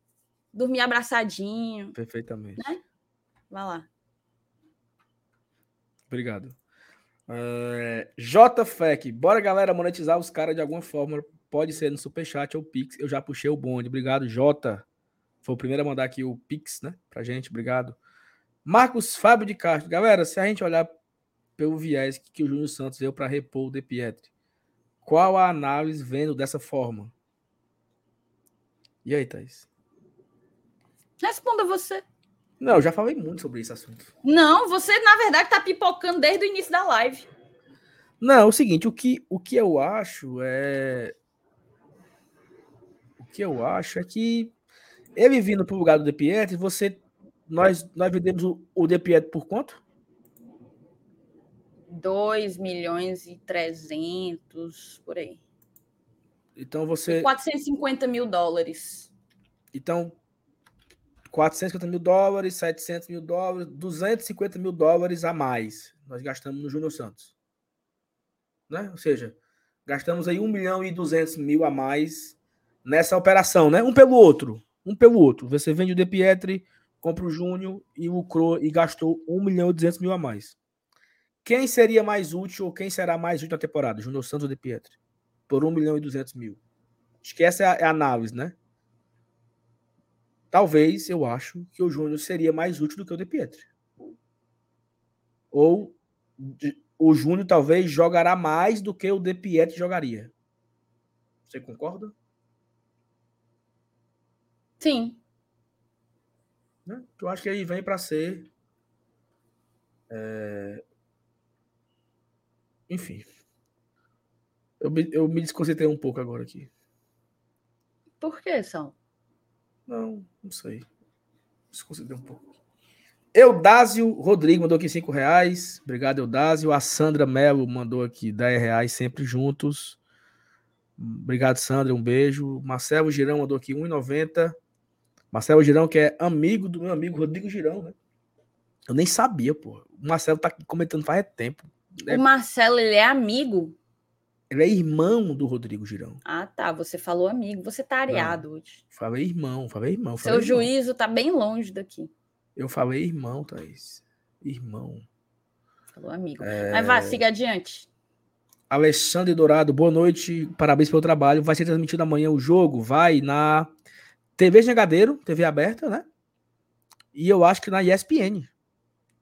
dormir abraçadinho. Perfeitamente. Né? Vai lá. Obrigado. É, JFEC, bora galera monetizar os caras de alguma forma. Pode ser no Superchat ou Pix. Eu já puxei o bonde. Obrigado, J. Foi o primeiro a mandar aqui o Pix, né? Pra gente. Obrigado. Marcos Fábio de Castro. Galera, se a gente olhar pelo viés que, que o Júnior Santos deu para repor o De Pietri, qual a análise vendo dessa forma? E aí, Thaís? Responda você. Não, eu já falei muito sobre esse assunto. Não, você, na verdade, tá pipocando desde o início da live. Não, é o seguinte, o que, o que eu acho é. O que eu acho é que ele vindo pro lugar do De Pietri, você. Nós, nós vendemos o, o De Pietri por quanto? 2 milhões e 300, por aí. Então você. 450 mil dólares. Então, 450 mil dólares, 700 mil dólares, 250 mil dólares a mais nós gastamos no Júnior Santos. Né? Ou seja, gastamos aí 1 milhão e 200 mil a mais nessa operação, né? Um pelo outro. Um pelo outro. Você vende o De Pietri, compra o Júnior e lucrou e gastou 1 milhão e 200 mil a mais. Quem seria mais útil ou quem será mais útil na temporada? Júnior Santos ou De Pietri? Por 1 milhão e 200 mil. Acho que essa é a análise, né? Talvez eu acho que o Júnior seria mais útil do que o De Pietri. Ou o Júnior talvez jogará mais do que o De Pietri jogaria. Você concorda? Sim. Né? Eu acho que ele vem para ser. É... Enfim. Eu me, eu me desconcentrei um pouco agora aqui. Por que, Sal? Não, não sei. Desconcentrei um pouco. Eudásio Rodrigo mandou aqui 5 reais. Obrigado, Eudásio. A Sandra Melo mandou aqui 10 reais, sempre juntos. Obrigado, Sandra. Um beijo. Marcelo Girão mandou aqui 1,90. Marcelo Girão, que é amigo do meu amigo Rodrigo Girão, né? Eu nem sabia, pô. O Marcelo tá comentando faz tempo. O Marcelo, ele é amigo? Ele é irmão do Rodrigo Girão. Ah, tá. Você falou amigo. Você tá areado hoje. Falei irmão, falei irmão. Seu Falei irmão. juízo tá bem longe daqui. Eu falei irmão, Thaís. Irmão. Falou amigo. É. Mas vá, siga adiante. Alexandre Dourado, boa noite. Parabéns pelo trabalho. Vai ser transmitido amanhã o jogo. Vai na TV Jangadeiro, TV aberta, né? E eu acho que na ESPN.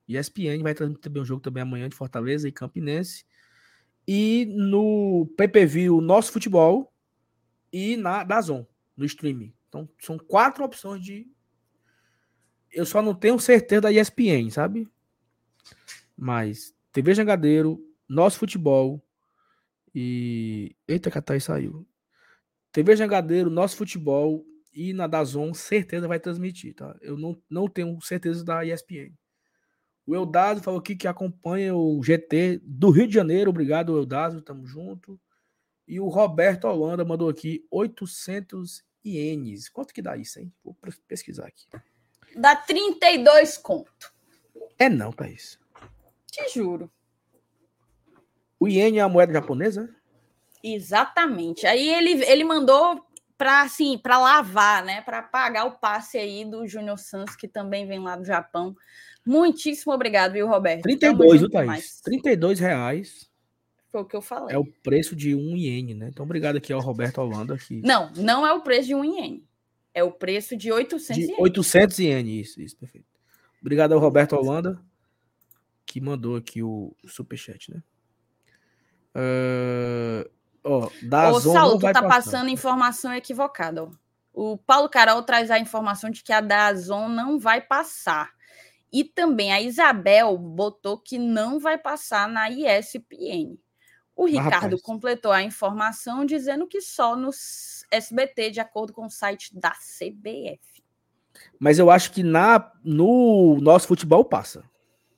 ESPN vai transmitir também o jogo também amanhã de Fortaleza e Campinense. E no PPV, Nosso Futebol e na Dazon, no streaming. Então, são quatro opções de. Eu só não tenho certeza da ESPN, sabe? Mas TV Jangadeiro, Nosso Futebol e. Eita, que saiu. TV Jangadeiro, Nosso Futebol e na Dazon, certeza vai transmitir, tá? Eu não, não tenho certeza da ESPN. O Eudásio falou aqui que acompanha o GT do Rio de Janeiro. Obrigado, Eudásio. Tamo junto. E o Roberto Holanda mandou aqui 800 ienes. Quanto que dá isso, hein? Vou pesquisar aqui. Dá 32 conto. É não, Thaís. Te juro. O iene é a moeda japonesa? Exatamente. Aí ele, ele mandou para assim, para lavar, né, para pagar o passe aí do Júnior Santos, que também vem lá do Japão. Muitíssimo obrigado, viu, Roberto? Tamo 32, viu, Thaís? mais. 32 reais Foi o que eu falei. é o preço de um iene, né? Então, obrigado aqui ao Roberto Holanda. Aqui. Não, não é o preço de um iene. É o preço de 800 De ienes. 800 ienes, isso, isso, perfeito. Obrigado ao Roberto Holanda, que mandou aqui o superchat, né? Ah, ó, da Ô, Zon Saulo, tu tá passar. passando informação equivocada. Ó. O Paulo Carol traz a informação de que a Dazon não vai passar. E também a Isabel botou que não vai passar na ESPN. O Ricardo completou a informação dizendo que só no SBT, de acordo com o site da CBF. Mas eu acho que na, no nosso futebol passa.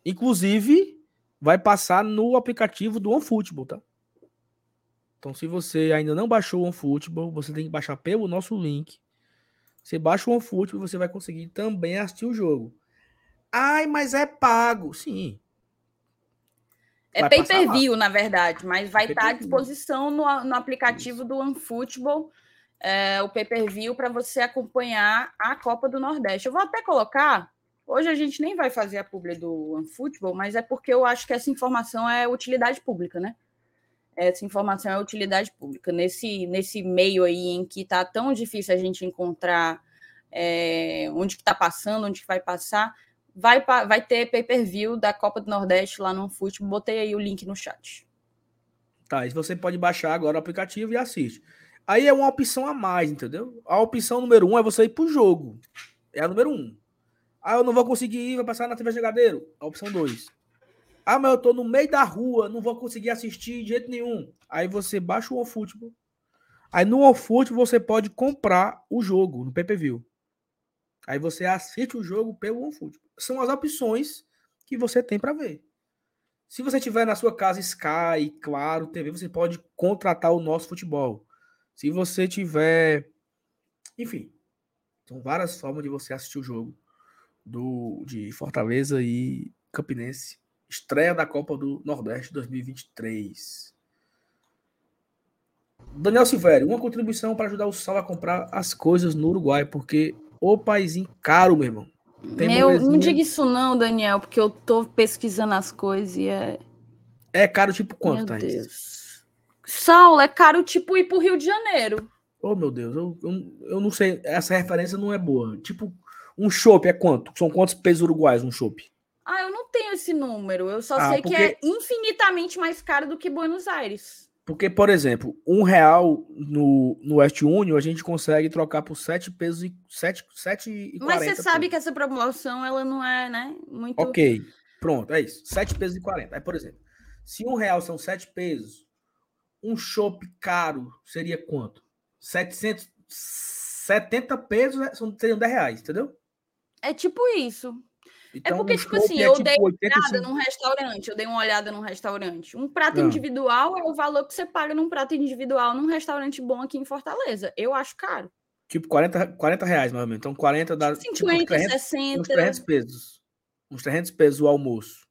Inclusive, vai passar no aplicativo do OneFootball, tá? Então, se você ainda não baixou o OneFootball, você tem que baixar pelo nosso link. Você baixa o OneFootball e você vai conseguir também assistir o jogo. Ai, mas é pago. Sim. É Vai pay passar per lá. view, na verdade, mas vai estar à Pay-per-view. disposição no, no aplicativo do OneFootball, é, o pay per view, para você acompanhar a Copa do Nordeste. Eu vou até colocar. Hoje a gente nem vai fazer a publi do OneFootball, mas é porque eu acho que essa informação é utilidade pública, né? Essa informação é utilidade pública. Nesse, nesse meio aí em que tá tão difícil a gente encontrar é, onde que tá passando, onde que vai passar, vai, vai ter pay-per-view da Copa do Nordeste lá no Futebol. Botei aí o link no chat. Tá, e você pode baixar agora o aplicativo e assiste. Aí é uma opção a mais, entendeu? A opção número um é você ir pro jogo. É a número um. Ah, eu não vou conseguir ir, vai passar na TV Jogadeiro. A opção dois. Ah, mas eu tô no meio da rua, não vou conseguir assistir de jeito nenhum. Aí você baixa o OneFootball. Aí no OneFootball você pode comprar o jogo no PPV. Aí você assiste o jogo pelo OneFootball. São as opções que você tem para ver. Se você tiver na sua casa Sky, Claro, TV, você pode contratar o nosso futebol. Se você tiver. Enfim, são várias formas de você assistir o jogo do, de Fortaleza e Campinense. Estreia da Copa do Nordeste 2023. Daniel Silvério, uma contribuição para ajudar o Sal a comprar as coisas no Uruguai, porque o paísinho caro, meu irmão. Tem meu, não diga isso não, Daniel, porque eu tô pesquisando as coisas e é... É caro tipo quanto, Meu Deus. Saulo, é caro tipo ir pro Rio de Janeiro. Oh, meu Deus, eu, eu, eu não sei, essa referência não é boa. Tipo, um chopp é quanto? São quantos pesos uruguais um chopp? Ah, eu não tenho esse número. Eu só ah, sei porque... que é infinitamente mais caro do que Buenos Aires. Porque, por exemplo, um real no, no West Union a gente consegue trocar por sete pesos e sete, sete e Mas você sabe pesos. que essa promoção ela não é, né? Muito. Ok, pronto, é isso. Sete pesos e quarenta. Aí, por exemplo, se um real são sete pesos, um chopp caro seria quanto? 770 pesos né? seriam 10 reais, entendeu? É tipo isso. É então, é porque, tipo assim, é eu tipo dei uma olhada num restaurante, eu dei uma olhada num restaurante. Um prato. Ah. individual é o valor que você paga num prato individual num restaurante bom aqui em Fortaleza. Eu acho caro. Tipo, 40, 40 reais, mais ou menos. Então, 40 dá. 50, tipo, uns 300, 60. Uns 300 pesos. Uns 300 pesos o almoço.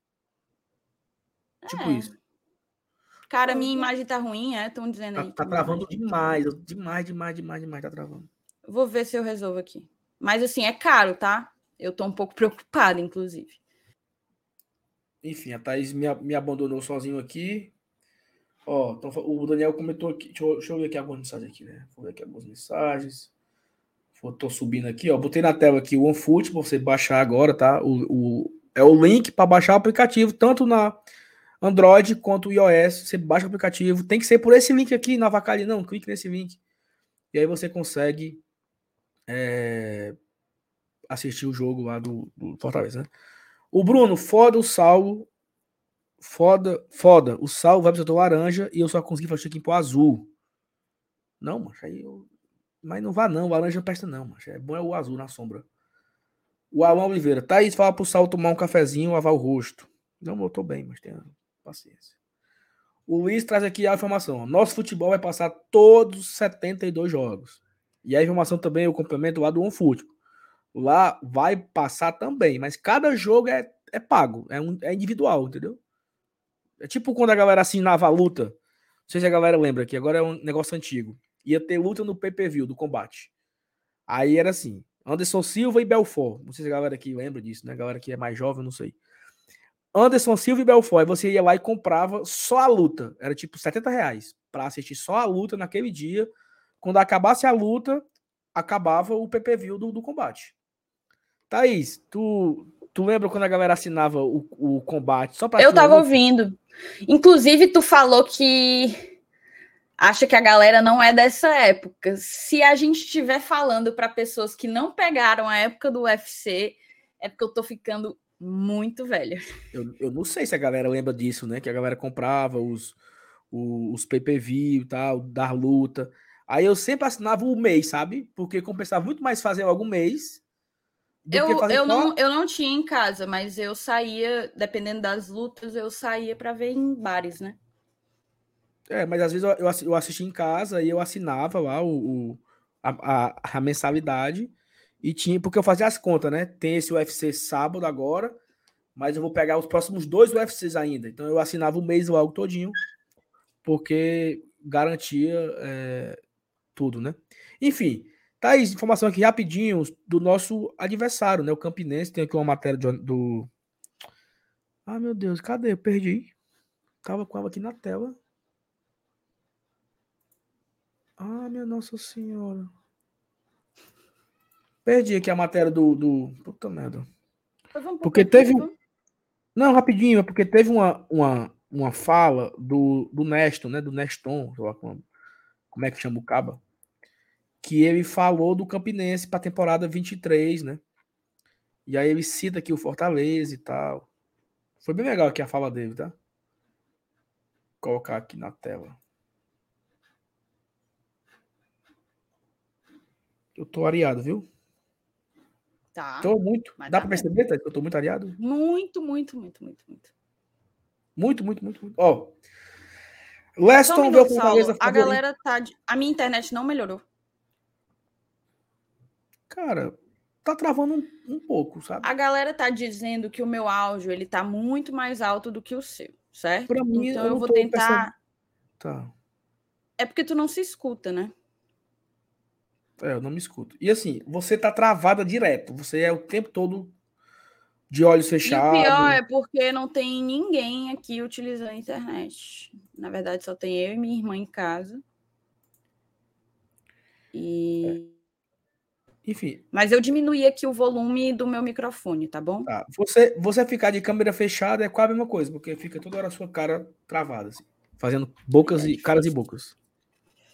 Tipo é. isso. Cara, minha imagem tá ruim, é? Estão dizendo tá, aí. Tá, tá travando demais, demais, demais, demais, demais, tá travando. Vou ver se eu resolvo aqui. Mas assim, é caro, tá? Eu tô um pouco preocupada, inclusive. Enfim, a Thaís me, me abandonou sozinho aqui. Ó, então, o Daniel comentou aqui. Deixa eu, deixa eu ver aqui algumas mensagens aqui, né? Vou ver aqui algumas mensagens. Tô subindo aqui, ó. Botei na tela aqui o OneFoot para você baixar agora, tá? O, o, é o link para baixar o aplicativo, tanto na Android quanto iOS. Você baixa o aplicativo. Tem que ser por esse link aqui na Vacali, não. Clique nesse link. E aí você consegue é, assistir o jogo lá do, do Fortaleza. Né? O Bruno, foda o Saulo. Foda, foda. O Saulo vai pro setor laranja e eu só consegui fazer aqui pro azul. Não, mas aí eu. Mas não vá não, o laranja não presta não, mas é bom é o azul na sombra. O Alan Oliveira, Thaís, fala pro Saulo tomar um cafezinho, lavar o rosto. Não, eu tô bem, mas tenha paciência. O Luiz traz aqui a informação. Nosso futebol vai passar todos os 72 jogos. E a informação também, eu complemento lá do OneFootball. Lá vai passar também, mas cada jogo é, é pago, é, um, é individual, entendeu? É tipo quando a galera assinava a luta. Não sei se a galera lembra que agora é um negócio antigo. Ia ter luta no PPV do combate. Aí era assim: Anderson Silva e Belfort. Não sei se a galera aqui lembra disso, né? A galera que é mais jovem, não sei. Anderson Silva e Belfort. Aí você ia lá e comprava só a luta. Era tipo 70 reais para assistir só a luta naquele dia. Quando acabasse a luta, acabava o PPV do, do combate. Thaís, tu, tu lembra quando a galera assinava o, o combate só para Eu tava ouvindo. Inclusive, tu falou que acha que a galera não é dessa época. Se a gente estiver falando para pessoas que não pegaram a época do UFC, é porque eu tô ficando muito velha. Eu, eu não sei se a galera lembra disso, né? Que a galera comprava os, os, os pay-per-view e tal, da luta. Aí eu sempre assinava o mês, sabe? Porque compensava muito mais fazer algum mês eu, eu, não, eu não tinha em casa, mas eu saía, dependendo das lutas, eu saía para ver em bares, né? É, mas às vezes eu, eu assisti em casa e eu assinava lá o, o a, a, a, mensalidade e tinha, porque eu fazia as contas, né? Tem esse UFC sábado agora, mas eu vou pegar os próximos dois UFCs ainda. Então eu assinava o mês logo todinho, porque garantia é, tudo, né? Enfim, Thaís, informação aqui rapidinho do nosso adversário, né? O Campinense. Tem aqui uma matéria de- do. Ah, meu Deus, cadê? Eu perdi. Tava com ela aqui na tela. Ah, minha Nossa Senhora. Perdi aqui a matéria do. do... Puta merda. Pro Porque campinho, teve um-? Não, rapidinho, é porque teve uma, uma, uma fala do, do Neston, né? Do Neston, como é que chama o Caba. Que ele falou do Campinense para a temporada 23, né? E aí ele cita aqui o Fortaleza e tal. Foi bem legal aqui a fala dele, tá? Vou colocar aqui na tela. Eu tô areado, viu? Tá. Tô muito. Dá tá pra perceber, tá? que eu tô muito areado? Muito, muito, muito, muito, muito. Muito, muito, muito, muito. Ó. Um Leston o minuto, Fortaleza Saulo. A galera tá. de- A minha internet não melhorou. Cara, tá travando um, um pouco, sabe? A galera tá dizendo que o meu áudio ele tá muito mais alto do que o seu, certo? Pra mim, então eu eu, vou tentar. Tá. É porque tu não se escuta, né? É, eu não me escuto. E assim, você tá travada direto. Você é o tempo todo de olhos E o fechados. pior é porque não tem ninguém aqui utilizando a internet. Na verdade, só tem eu e minha irmã em casa. E... Enfim, Mas eu diminuí aqui o volume do meu microfone, tá bom? tá. Você, você ficar de câmera fechada é quase a mesma coisa, porque fica toda hora a sua cara travada, assim, fazendo bocas e caras e bocas.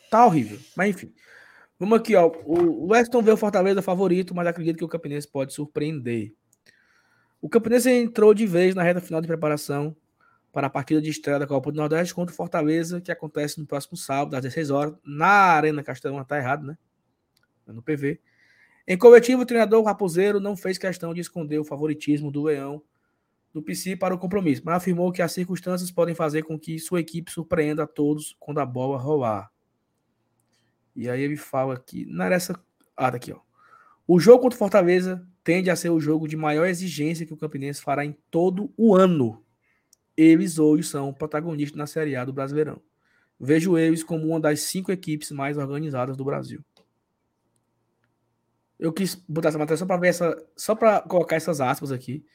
Tá horrível. Mas enfim. Vamos aqui, ó. O Weston vê o Fortaleza favorito, mas acredito que o Campinense pode surpreender. O Campinense entrou de vez na reta final de preparação para a partida de estreia da Copa do Nordeste contra o Fortaleza, que acontece no próximo sábado, às 16 horas, na Arena Castelão. Tá errado, né? No PV. Em coletivo, o treinador Raposeiro não fez questão de esconder o favoritismo do Leão do PC para o compromisso, mas afirmou que as circunstâncias podem fazer com que sua equipe surpreenda a todos quando a bola rolar. E aí ele fala que. Não era essa. Ah, tá aqui, ó. O jogo contra o Fortaleza tende a ser o jogo de maior exigência que o Campinense fará em todo o ano. Eles hoje são protagonistas na Série A do Brasileirão. Vejo eles como uma das cinco equipes mais organizadas do Brasil. Eu quis botar essa matéria só para ver essa, só para colocar essas aspas aqui.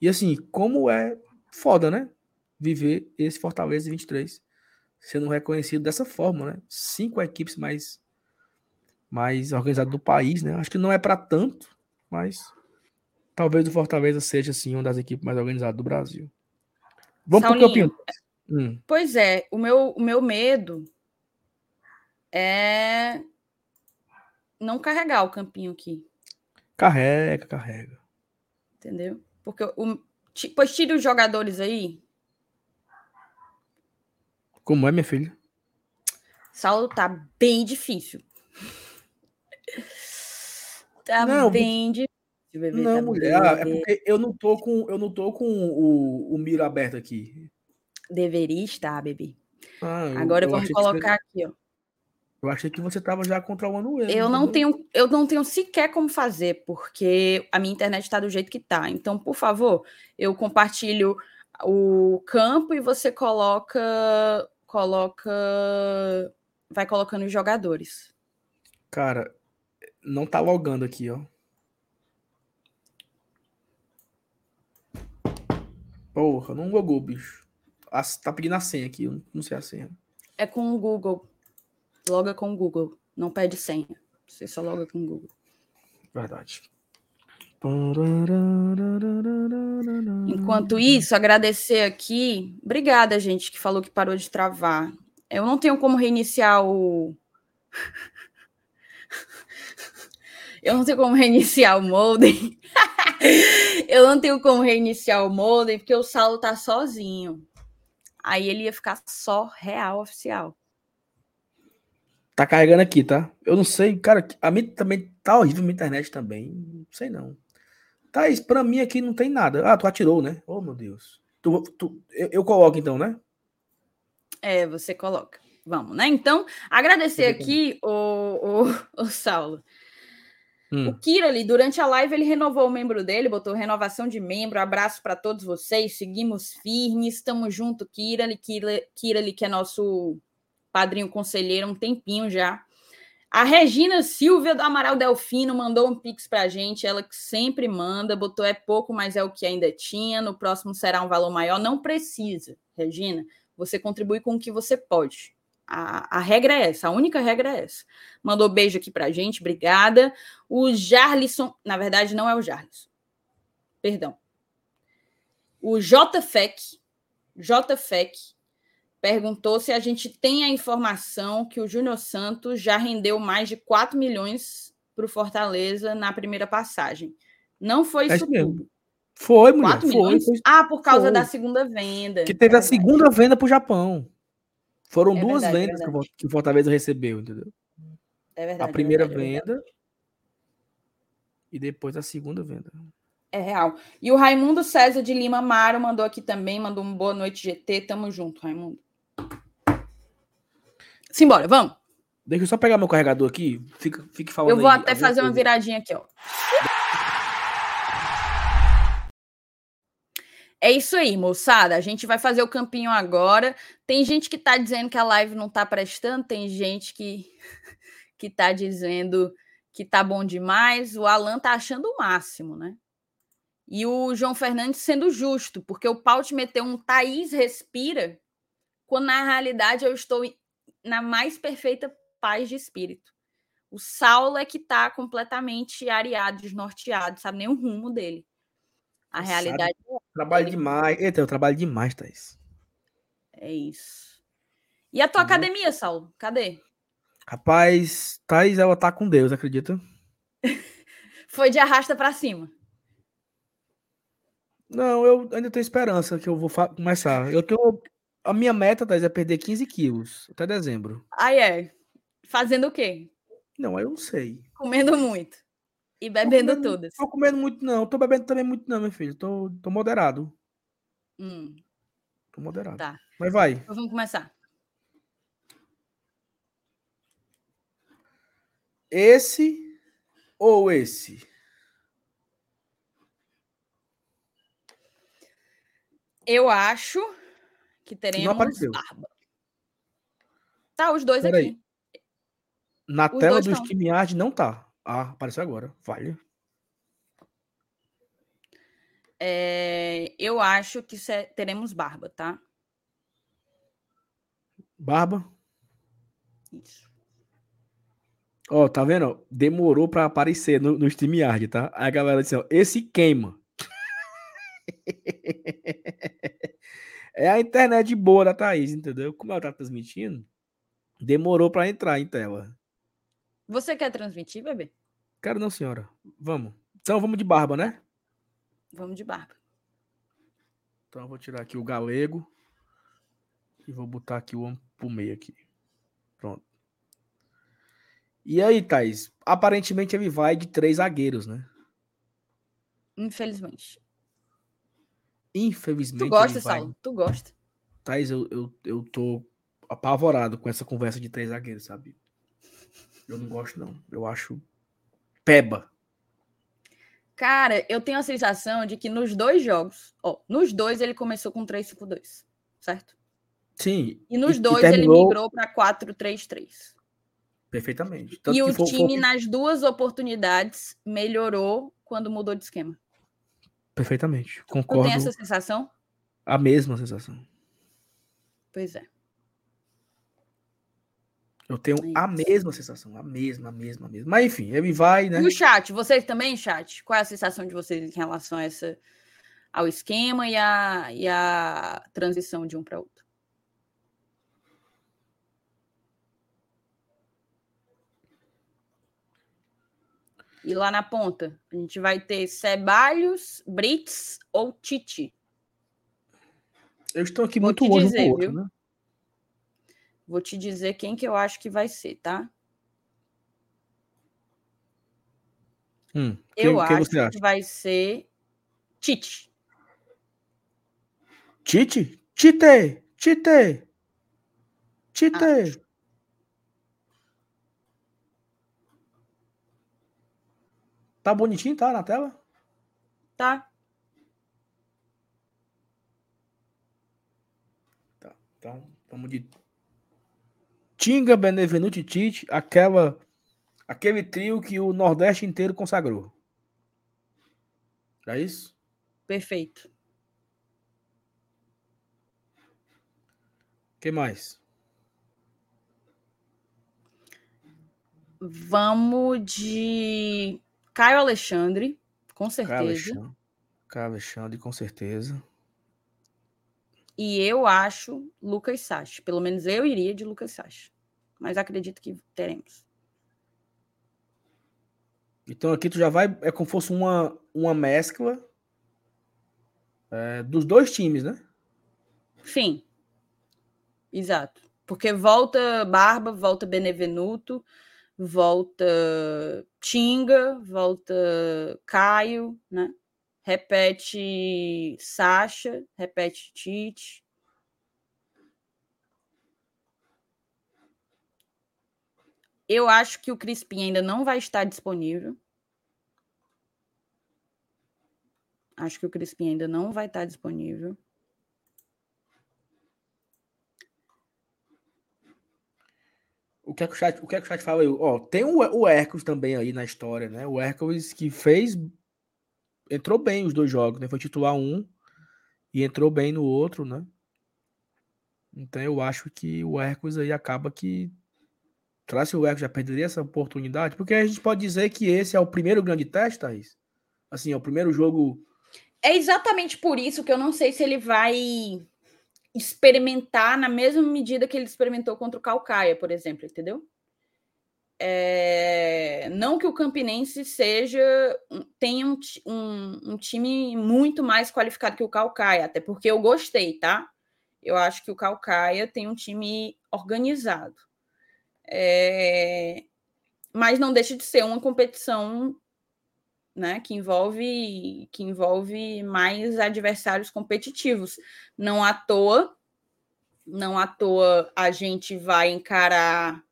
E assim, como é foda, né? Viver esse Fortaleza 23 sendo reconhecido dessa forma, né? Cinco equipes mais mais organizadas do país, né? Acho que não é para tanto, mas talvez o Fortaleza seja assim uma das equipes mais organizadas do Brasil. Vamos pro Saulinho, campeão. Hum, Pois é, o meu, o meu medo é não carregar o campinho aqui, carrega, carrega. entendeu? Porque o, pois tire os jogadores aí. Como é, minha filha? Saulo tá bem difícil. Tá Não, bem difícil, bebê. Não, tá mulher, ah, é bem- porque eu não tô com eu não tô com o, o miro aberto aqui. Deveria estar, bebê. Ah, Agora eu vamos achei que colocar aqui, ó. Eu achei que você tava já controlando ele. Eu não tenho, eu não tenho sequer como fazer, porque a minha internet está do jeito que tá. Então, por favor, eu compartilho o campo e você coloca, coloca, vai colocando os jogadores. Cara, não tá logando aqui, ó. Porra, não logou, bicho. As- tá pedindo a senha aqui, eu não sei a senha. É com o Google. Loga com o Google. Não pede senha. Você só loga com o Google. Verdade. Enquanto isso, agradecer aqui. Obrigada, gente, que falou que parou de travar. Eu não tenho como reiniciar o. Eu não tenho como reiniciar o modem. Eu não tenho como reiniciar o modem, porque o Saulo tá sozinho. Aí ele ia ficar só real oficial. Tá carregando aqui, tá? Eu não sei, cara, a mim também tá horrível minha internet também. Não sei não. Thaís, pra mim aqui não tem nada. Ah, tu atirou, né? Oh, meu Deus. Tu, tu- eu, eu coloco então, né? É, você coloca. Vamos, né? Então, agradecer aqui o, o, o Saulo. Hum. O Kira ali, durante a live, ele renovou o membro dele, botou renovação de membro. Abraço para todos vocês. Seguimos firmes, estamos junto, Kira ali, Kira, Kira ali, que é nosso padrinho conselheiro um tempinho já. A Regina Silvia do Amaral Delfino mandou um pix pra gente, ela que sempre manda, botou é pouco, mas é o que ainda tinha, no próximo será um valor maior. Não precisa, Regina, você contribui com o que você pode. A, a regra é essa, a única regra é essa. Mandou beijo aqui pra gente, obrigada. O Jarlisson, na verdade não é o Jarlisson, perdão. O JFEC, JFEC perguntou se a gente tem a informação que o Júnior Santos já rendeu mais de 4 milhões para o Fortaleza na primeira passagem. Não foi É isso isso mesmo. tudo. Foi, mulher. 4 Foi, milhões? foi. Ah, por causa foi. da segunda venda. Que teve É a segunda venda pro Japão. Foram É duas verdade, é vendas que o verdade. Que o Fortaleza recebeu, entendeu? É verdade. a primeira é é verdade. venda e depois a segunda venda. É real. E o Raimundo César de Lima Maro mandou aqui também, mandou um boa noite, GT. Tamo junto, Raimundo. Simbora, vamos. Deixa eu só pegar meu carregador aqui. Fica, fique falando Eu vou aí até fazer uma coisa. viradinha aqui, ó. É isso aí, moçada. A gente vai fazer o campinho agora. Tem gente que tá dizendo que a live não tá prestando, tem gente que que tá dizendo que tá bom demais. O Alan tá achando o máximo, né? E o João Fernandes sendo justo, porque o Paut meteu um Thaís respira, quando na realidade eu estou na mais perfeita paz de espírito. O Saulo é que tá completamente areado, desnorteado, sabe nem o rumo dele. A Sabe. realidade Trabalho Ele- demais. Eita, eu trabalho demais, Thaís. é isso. E a tua Entendeu? academia, Saulo? Cadê? Rapaz, Thaís, ela tá com Deus, acredita? Foi de arrasta pra cima. Não, eu ainda tenho esperança que eu vou começar. Eu tenho. A minha meta, Thaís, é perder 15 quilos até dezembro. Aí é. Fazendo o quê? Não, eu não sei. Comendo muito. E Tô bebendo comendo- todas. Tô comendo muito, não. Tô bebendo também muito, não, meu filho. Tô, tô moderado. Hum, Tô moderado. Tá. Mas vai. então vamos começar. Esse ou esse? Eu acho que teremos barba. Tá, os dois Peraí. aqui. Na Os tela do tão. StreamYard não tá. Ah, apareceu agora. Vale. É, eu acho que se- teremos barba, tá? Barba. Isso. Ó, tá vendo? Demorou pra aparecer no, no StreamYard, tá? Aí a galera disse, ó, esse queima. é a internet boa da Thaís, entendeu? Como ela tá transmitindo, demorou pra entrar em tela. Você quer transmitir, bebê? Quero não, senhora. Vamos. Então vamos de barba, né? Vamos de barba. Então eu vou tirar aqui o galego e vou botar aqui o homem pro meio aqui. Pronto. E aí, Thaís? Aparentemente ele vai de três zagueiros, né? Infelizmente. Infelizmente. Tu ele gosta, vai- Saulo? Tu gosta. Thaís, eu, eu, eu tô apavorado com essa conversa de três zagueiros, sabe? Eu não gosto, não. Eu acho peba. Cara, eu tenho a sensação de que nos dois jogos, ó, nos dois ele começou com 3-5-2, certo? Sim. E nos e dois ele terminou migrou para 4-3-3. Perfeitamente. Tanto E o foi time, que- nas duas oportunidades, melhorou quando mudou de esquema. Perfeitamente. Tu Concordo. tem essa sensação? A mesma sensação. Pois é. Eu tenho É a mesma sensação. A mesma, a mesma, a mesma. Mas enfim, ele vai, né? E o chat, vocês também, chat? Qual é a sensação de vocês em relação a essa, ao esquema e a, e a transição de um para outro? E lá na ponta, a gente vai ter Ceballos, Brits ou Tite. Eles estão aqui Vou muito longe um dizer, do outro, viu? né? Vou te dizer quem que eu acho que vai ser, tá? Hum, Eu quem, acho que acha? vai ser Tite. Tite? Tite! Tite! Tite! Acho. Tá bonitinho, tá? Na tela? Tá? Então, vamos de Tinga, Benevenuti, Tite, aquela Aquele trio que o Nordeste inteiro consagrou. É isso? Perfeito. que mais? Vamos de Caio Alexandre, com Caio certeza. Alexandre. Caio Alexandre, com certeza. E eu acho Lucas Sacha. Pelo menos eu iria de Lucas Sacha. Mas acredito que teremos. Então aqui tu já vai. É como se fosse uma, uma mescla é, dos dois times, né? Sim. Exato. Porque volta Barba, volta Benevenuto, volta Tinga, volta Caio, né? Repete Sacha, repete Tite. Eu acho que o Crispim ainda não vai estar disponível. Acho que o Crispim ainda não vai estar disponível. O que é que o chat, o que é que o chat fala aí? Ó, tem o, o Hércules também aí na história, né? O Hércules que fez. Entrou bem os dois jogos, né? Foi titular um e entrou bem no outro, né? Então eu acho que o Hércules aí acaba que. Que o Hércules já perderia essa oportunidade? Porque a gente pode dizer que esse é o primeiro grande teste, Thaís? Assim, é o primeiro jogo. É exatamente por isso que eu não sei se ele vai experimentar na mesma medida que ele experimentou contra o Calcaia, por exemplo, entendeu? É, não que o Campinense seja tenha um, um, um, time muito mais qualificado que o Calcaia, até porque eu gostei, tá? Eu acho que o Calcaia tem um time organizado. É, mas não deixa de ser uma competição né, que envolve que envolve mais adversários competitivos. Não à toa, não à toa a gente vai encarar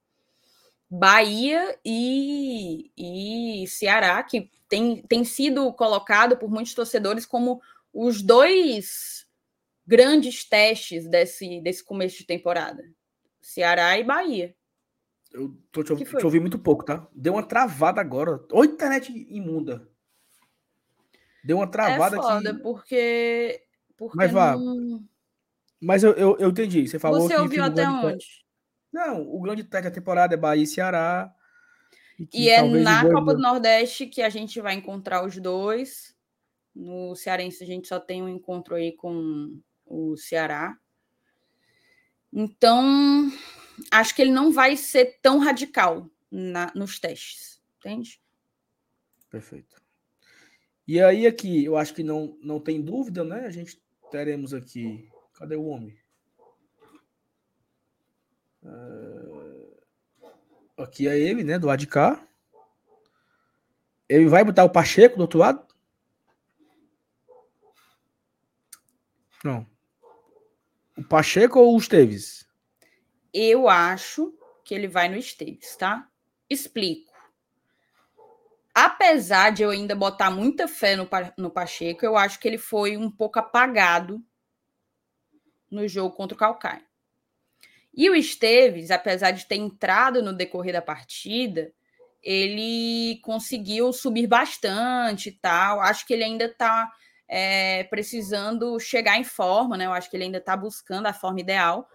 Bahia e, e Ceará, que tem, tem sido colocado por muitos torcedores como os dois grandes testes desse, desse começo de temporada. Ceará e Bahia. Eu tô te, te ouvindo muito pouco, tá? Deu uma travada agora. Ou internet imunda. Deu uma travada é foda, aqui. porque. porque Mas vá. não... Mas eu, eu, eu entendi. Você falou Você que, ouviu que o até onde? Não, o grande teste da temporada é Bahia e Ceará. que E é na dois- Copa do Nordeste que a gente vai encontrar os dois. No Cearense a gente só tem um encontro aí com o Ceará. Então, acho que ele não vai ser tão radical na- nos testes, entende? Perfeito. E aí aqui, eu acho que não, não tem dúvida, né? A gente teremos aqui. Cadê o homem? Ah, Aqui é ele, né? Do lado de cá. Ele vai botar o Pacheco do outro lado? Não. O Pacheco ou o Esteves? Eu acho que ele vai no Esteves, tá? Explico. Apesar de eu ainda botar muita fé no, no Pacheco, eu acho que ele foi um pouco apagado no jogo contra o Calcaia. E o Esteves, apesar de ter entrado no decorrer da partida, ele conseguiu subir bastante e tal. Acho que ele ainda está precisando chegar em forma, né? Eu acho que ele ainda está buscando a forma ideal,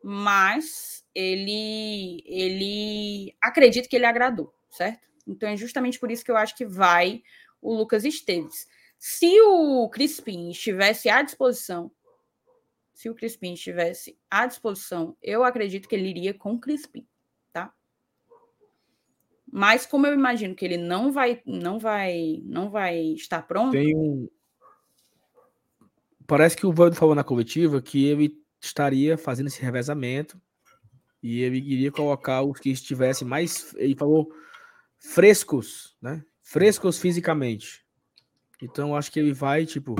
mas ele, ele acredito que ele agradou, certo? Então é justamente por isso que eu acho que vai o Lucas Esteves. Se o Crispim estivesse à disposição, se o Crispim estivesse à disposição, eu acredito que ele iria com o Crispim, tá? Mas como eu imagino que ele não vai, não vai, não vai estar pronto, Tem um. Parece que o Vando falou na coletiva que ele estaria fazendo esse revezamento e ele iria colocar os que estivessem mais. Ele falou frescos, né? Frescos fisicamente. Então acho que ele vai, tipo.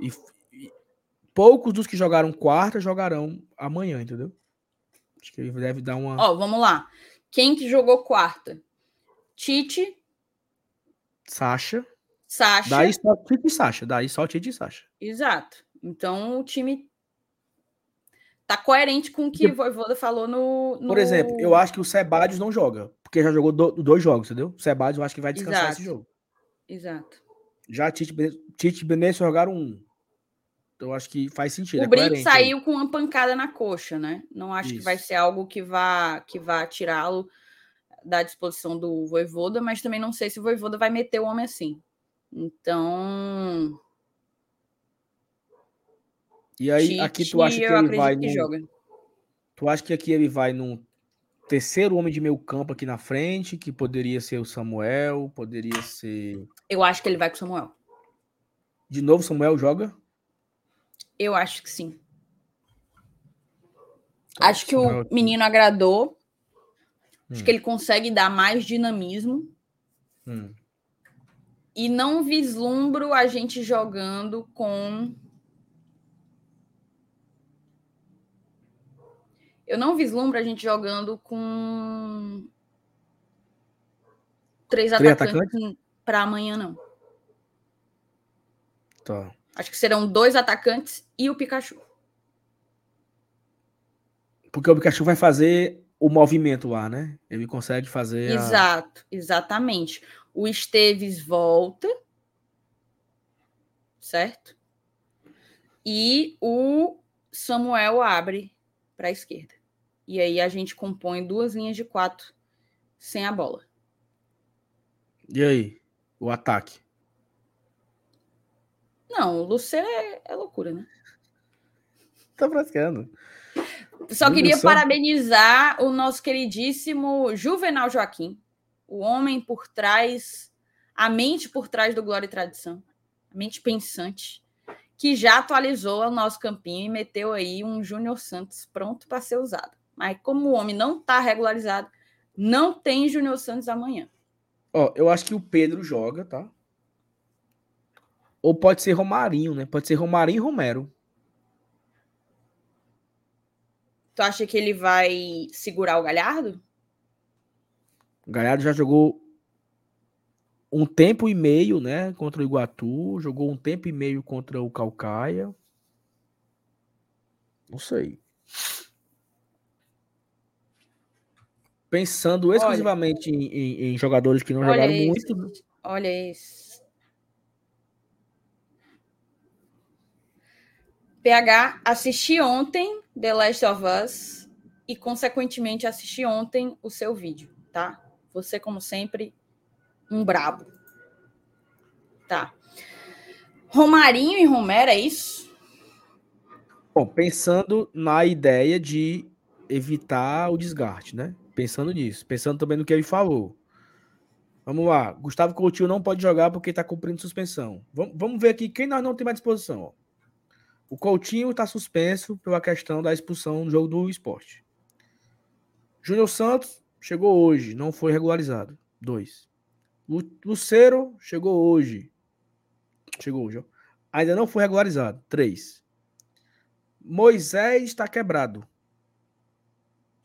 E, e poucos dos que jogaram quarta jogarão amanhã, entendeu? Acho que ele deve dar uma. ó, vamos lá. Quem que jogou quarta? Tite, Sacha. Sacha. Daí só Tite e Sacha. Daí só Tite e Sacha. Exato. Então o time tá coerente com o que o Voivoda falou no, no... Por exemplo, eu acho que o Sebadios não joga. Porque já jogou do- dois jogos, entendeu? O Sebadios eu acho que vai descansar Exato. esse jogo. Exato. Já Tite, Tite e Benício jogaram um. Então eu acho que faz sentido. O é Brito coerente aí. saiu com uma pancada na coxa, né? Não acho que vai Isso. ser algo que vá, que vá tirá-lo da disposição do Voivoda, mas também não sei se o Voivoda vai meter o homem assim. Então, E aí, Tite, aqui tu acha que ele vai que num. Tu acha que aqui ele vai num terceiro homem de meio campo aqui na frente, que poderia ser o Samuel, poderia ser. Eu acho que ele vai com o Samuel. De novo, Samuel joga? Eu acho que sim. Acho que Samuel o menino agradou. Acho Hum. que ele consegue dar mais dinamismo. Hum. E não vislumbro a gente jogando com. Eu não vislumbro a gente jogando com. Três Três atacantes para amanhã, não. Tá. Acho que serão dois atacantes e o Pikachu. Porque o Pikachu vai fazer o movimento lá, né? Ele consegue fazer. a- Exato, exatamente. O Esteves volta, certo? E o Samuel abre para a esquerda. E aí a gente compõe duas linhas de quatro sem a bola. E aí? O ataque. Não, o Lucero é, é loucura, né? Tá praticando. Só queria parabenizar o nosso queridíssimo Juvenal Joaquim, o homem por trás, a mente por trás do Glória e Tradição, a mente pensante, que já atualizou o nosso campinho e meteu aí um Júnior Santos pronto para ser usado. Mas como o homem não está regularizado, não tem Júnior Santos amanhã. Ó, eu acho que o Pedro joga, tá? Ou pode ser Romarinho, né? Pode ser Romarinho e Romero. Tu acha que ele vai segurar o Galhardo? O Galhardo já jogou um tempo e meio, né? Contra o Iguatu. Jogou um tempo e meio contra o Calcaia. Não sei. Pensando exclusivamente em, em- em jogadores que não Olha jogaram esse. muito. Olha esse. PH, assisti ontem The Last of Us e, consequentemente, assisti ontem o seu vídeo, tá? Você, como sempre, um brabo. Tá. Romarinho e Romero, é isso? Bom, pensando na ideia de evitar o desgaste, né? Pensando nisso. Pensando também no que ele falou. Vamos lá. Gustavo Coutinho não pode jogar porque está cumprindo suspensão. Vamos, ver aqui quem nós não temos à disposição. O Coutinho está suspenso pela questão da expulsão no jogo do esporte. Júnior Santos chegou hoje, não foi regularizado. Dois. Lu- Lucero chegou hoje. Chegou hoje. Ainda não foi regularizado. Três. Moisés está quebrado.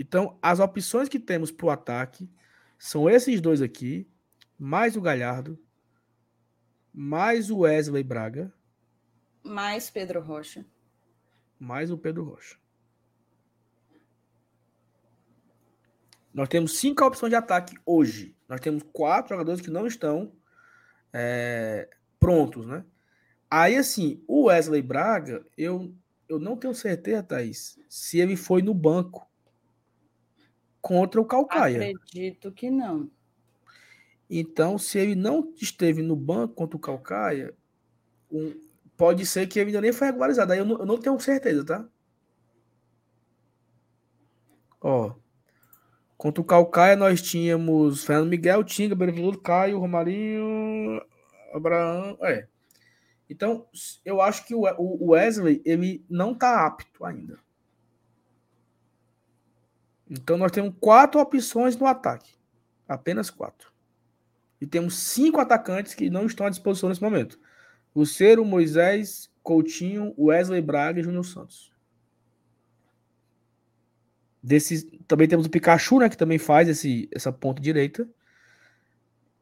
Então, as opções que temos para o ataque são esses dois aqui, mais o Galhardo, mais o Wesley Braga, Mais Pedro Rocha. mais o Pedro Rocha. Nós temos cinco opções de ataque hoje. Nós temos quatro jogadores que não estão é, prontos, né? Aí, assim, o Wesley Braga, eu, eu não tenho certeza, Thaís, se ele foi no banco contra o Calcaia. Acredito que não. Então, se ele não esteve no banco contra o Calcaia, um- pode ser que ele ainda nem foi regularizado. Aí eu não, eu não tenho certeza, tá? Ó. Contra o Calcaia, nós tínhamos Fernando Miguel, Tinga, Benevenuto, Caio, Romarinho, Abraão. É. Então, eu acho que o Wesley, ele não tá apto ainda. Então, nós temos quatro opções no ataque. Apenas quatro. E temos cinco atacantes que não estão à disposição nesse momento. Lucero, Moisés, Coutinho, Wesley Braga e Júnior Santos. Desses, também temos o Pikachu, né, que também faz esse, essa ponta direita.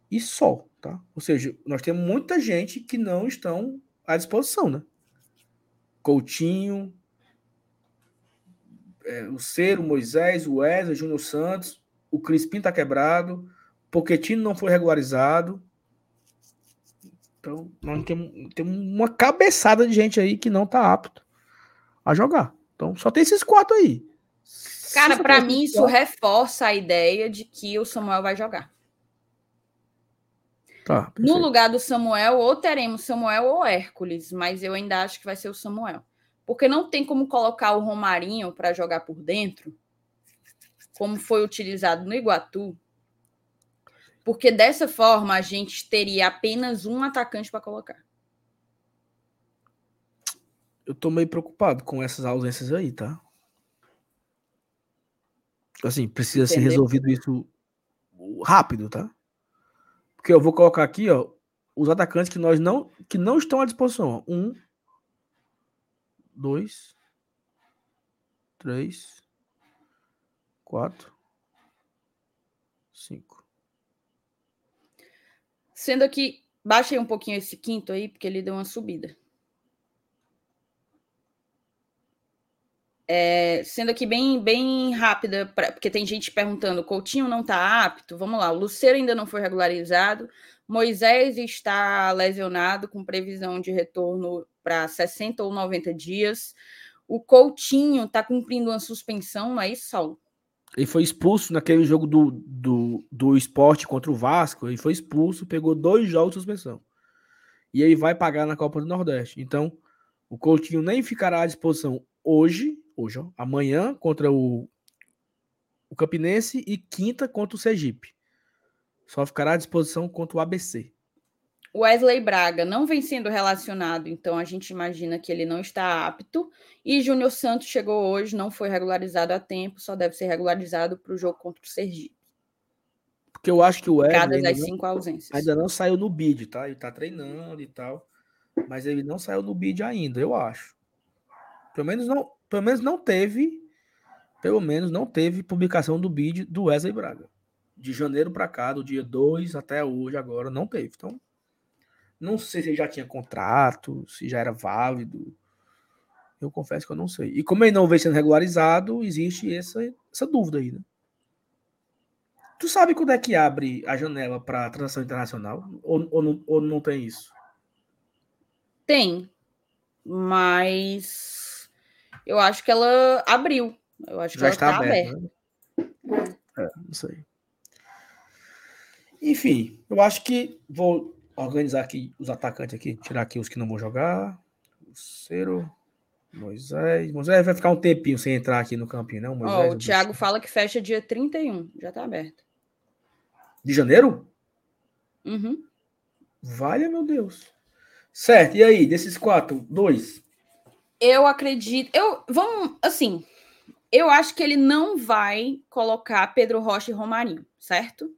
E só, tá? Ou seja, nós temos muita gente que não estão à disposição, né? Coutinho, é, Lucero, Moisés, Wesley, Júnior Santos. o Crispim tá quebrado, Poquetino não foi regularizado. Então, nós temos, temos uma cabeçada de gente aí que não tá apto a jogar. Então, só tem esses quatro aí. Cara, para mim isso reforça a ideia de que o Samuel vai jogar. Tá, No lugar do Samuel, ou teremos Samuel ou Hércules, mas eu ainda acho que vai ser o Samuel. Porque não tem como colocar o Romarinho para jogar por dentro, como foi utilizado no Iguatu, porque dessa forma a gente teria apenas um atacante para colocar. Eu tô meio preocupado com essas ausências aí, tá? Assim, precisa ser Entendeu? resolvido isso rápido, tá? Porque eu vou colocar aqui, ó, os atacantes que nós não que não estão à disposição. ó. Um, dois, três, quatro, cinco. Sendo que baixei um pouquinho esse quinto aí, porque ele deu uma subida. É, sendo aqui bem, bem rápida, pra- porque tem gente perguntando: Coutinho não está apto? Vamos lá, o Luceiro ainda não foi regularizado, Moisés está lesionado, com previsão de retorno para 60 ou 90 dias. O Coutinho está cumprindo uma suspensão, não é isso, Saulo? Ele foi expulso naquele jogo do, do, do esporte contra o Vasco. Ele foi expulso, pegou dois jogos de suspensão. E ele vai pagar na Copa do Nordeste. Então, o Coutinho nem ficará à disposição hoje, hoje ó, amanhã, contra o, o Campinense e quinta contra o Sergipe. Só ficará à disposição contra o ABC. Wesley Braga não vem sendo relacionado, então a gente imagina que ele não está apto. E Júnior Santos chegou hoje, não foi regularizado a tempo, só deve ser regularizado para o jogo contra o Sergipe. Porque eu acho que o Wesley Cada ainda das não, cinco ausências. ainda não saiu no bid, tá? Ele tá treinando e tal. Mas ele não saiu no bid ainda, eu acho. Pelo menos não, pelo menos não teve, pelo menos não teve publicação do bid do Wesley Braga. De janeiro para cá, do dia 2 até hoje agora não teve. Então, não sei se ele já tinha contrato, se já era válido. Eu confesso que eu não sei. E como ele não vem sendo regularizado, existe essa, essa dúvida aí, né? Tu sabe quando é que abre a janela para transação internacional? Ou, ou, não, ou não tem isso? Tem, mas eu acho que ela abriu. Eu acho que Já ela está está aberto, aberta. né? É, não sei. Enfim, eu acho que vou organizar aqui os atacantes aqui, tirar aqui os que não vão jogar. O Cero, Moisés. Moisés vai ficar um tempinho sem entrar aqui no campinho, né? O, Moisés, o Thiago fala que fecha dia 31, já está aberto. De janeiro? Uhum. Valha, meu Deus. Certo, e aí, desses quatro, dois. Eu acredito. Eu vamos assim. Eu acho que ele não vai colocar Pedro Rocha e Romarinho, certo?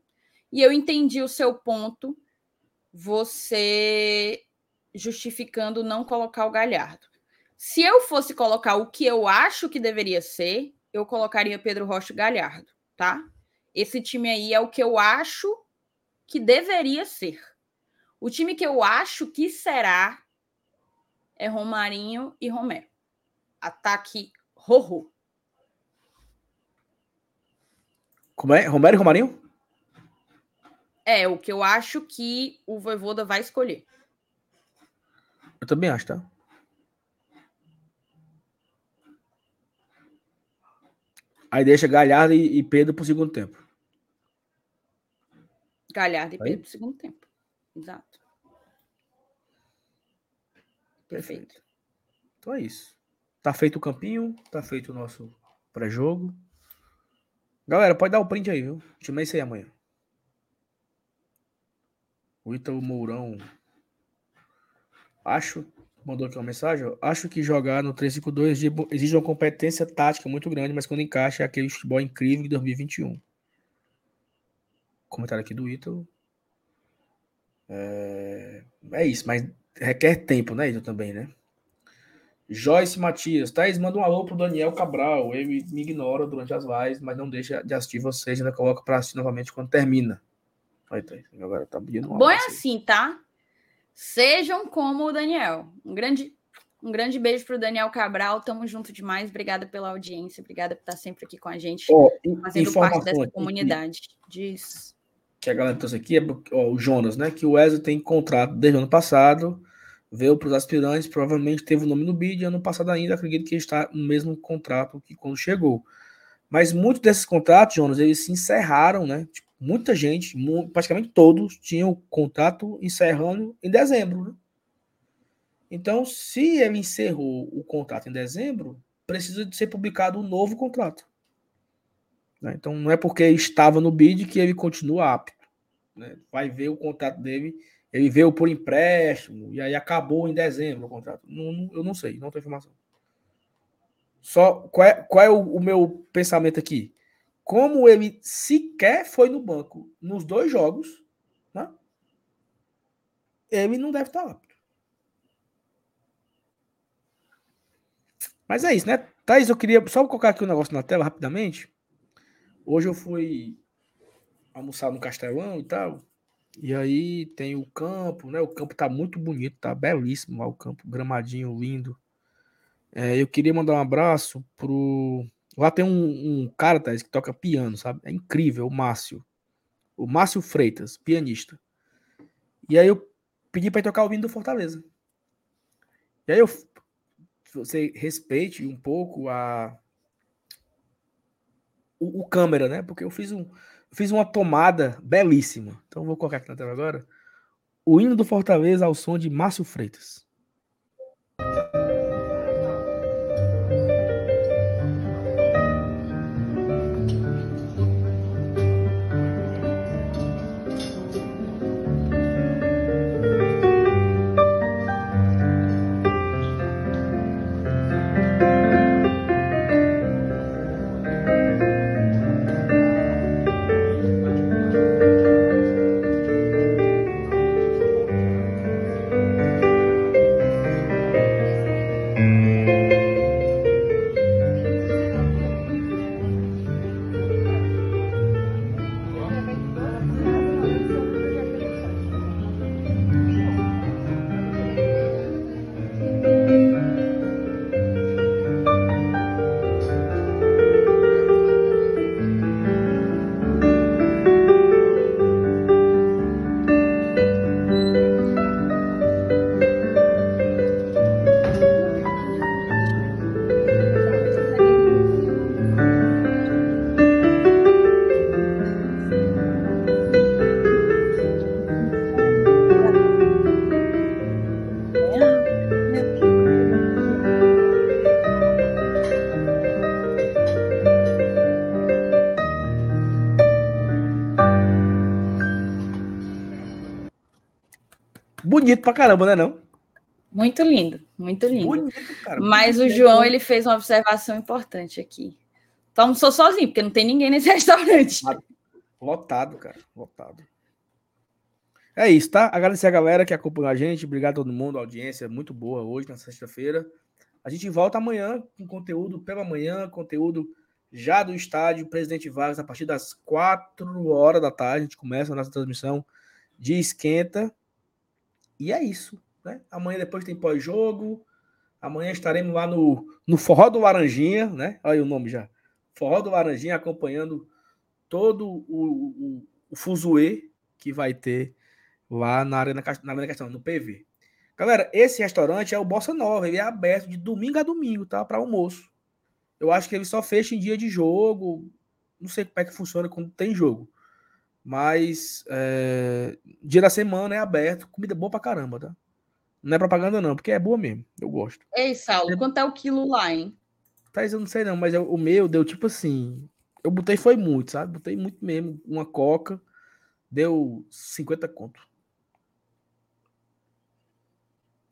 E eu entendi o seu ponto, você justificando não colocar o Galhardo. Se eu fosse colocar o que eu acho que deveria ser, eu colocaria Pedro Rocha e Galhardo, tá? Esse time aí é o que eu acho que deveria ser. O time que eu acho que será é Romarinho e Romero. Ataque Rorô. Como é? Romero e Romarinho? É o que eu acho que o Voivoda vai escolher. Eu também acho, tá? Aí deixa Galhardo e, e Pedro pro segundo tempo. Galhardo e Aí? Pedro pro segundo tempo. Exato. Perfeito. Então é isso. Tá feito o campinho, tá feito o nosso pré-jogo. Galera, pode dar o print aí, viu? Timei isso aí amanhã. O Ítalo Mourão. Acho. Mandou aqui uma mensagem. Acho que jogar no 352 exige- exige uma competência tática muito grande, mas quando encaixa é aquele futebol incrível de 2021. Comentário aqui do Ítalo. É, é isso, mas requer tempo, né, Ítalo, também, né? Joyce Matias, Thaís, manda um alô pro Daniel Cabral. Ele me ignora durante as lives, mas não deixa de assistir vocês, ainda coloca para assistir novamente quando termina. Thaís, agora tá pedindo um alô Bom é assim, tá? Sejam como o Daniel. Um grande Um grande beijo para o Daniel Cabral. Tamo junto demais. Obrigada pela audiência. Obrigada por estar sempre aqui com a gente, Ó, fazendo parte dessa comunidade. Diz. que a galera trouxe aqui é ó, o Jonas, né? Que o Wesley tem contrato desde o ano passado, veio para os aspirantes, provavelmente teve o nome no bid, ano passado ainda, acredito que está no mesmo contrato que quando chegou. Mas muitos desses contratos, Jonas, eles se encerraram, né? Tipo, muita gente, praticamente todos, tinham contrato encerrando em dezembro, né? Então, se ele encerrou o contrato em dezembro, precisa de ser publicado um novo contrato. né? Então, não é porque estava no bid que ele continua apto. né? Vai ver o contrato dele, ele veio por empréstimo e aí acabou em dezembro o contrato. Não- não- eu não sei, não tenho informação. Só qual é, qual é o, o meu pensamento aqui? Como ele sequer foi no banco nos dois jogos, né? ele não deve estar apto. Mas é isso, né? Thaís, eu queria só colocar aqui um negócio na tela rapidamente. Hoje eu fui almoçar no Castelão e tal. E aí tem o campo, né? O campo tá muito bonito, tá belíssimo lá o campo, gramadinho lindo. É, eu queria mandar um abraço pro. Lá tem um, um cara, que toca piano, sabe? É incrível, o Márcio. O Márcio Freitas, pianista. E aí eu pedi para tocar o hino do Fortaleza. E aí eu você respeite um pouco a o, o câmera, né? Porque eu fiz um eu fiz uma tomada belíssima. Então vou colocar aqui na tela agora. O hino do Fortaleza ao som de Márcio Freitas. Bonito pra caramba, né não? Muito lindo, muito lindo. Bonito, cara. Mas o Bonito. João ele fez uma observação importante aqui. Tu almoçou sozinho, porque não tem ninguém nesse restaurante. Lotado, cara. Lotado. É isso, tá? Agradecer a galera que acompanhou a gente. Obrigado a todo mundo. A audiência muito boa hoje, na sexta-feira. A gente volta amanhã com conteúdo pela manhã, conteúdo já do estádio Presidente Vargas, a partir das 4 horas da tarde. A gente começa a nossa transmissão de esquenta. E é isso. Né? Amanhã depois tem pós-jogo. Amanhã estaremos lá no, no Forró do Laranjinha, né? Olha aí o nome já. Forró do Laranjinha acompanhando todo o, o, o fuzuê que vai ter lá na Arena, na Arena Castelão, no PV. Galera, esse restaurante é o Bossa Nova, ele é aberto de domingo a domingo, tá? Para almoço. Eu acho que ele só fecha em dia de jogo. Não sei como é que funciona quando tem jogo. Mas é, dia da semana é aberto, comida boa pra caramba, tá? Não é propaganda, não, porque é boa mesmo. Eu gosto. Ei, Saulo, quanto é o quilo lá, hein? Mas eu não sei não, mas eu- o meu deu tipo assim. Eu botei foi muito, sabe? Botei muito mesmo. Uma coca, deu 50 conto.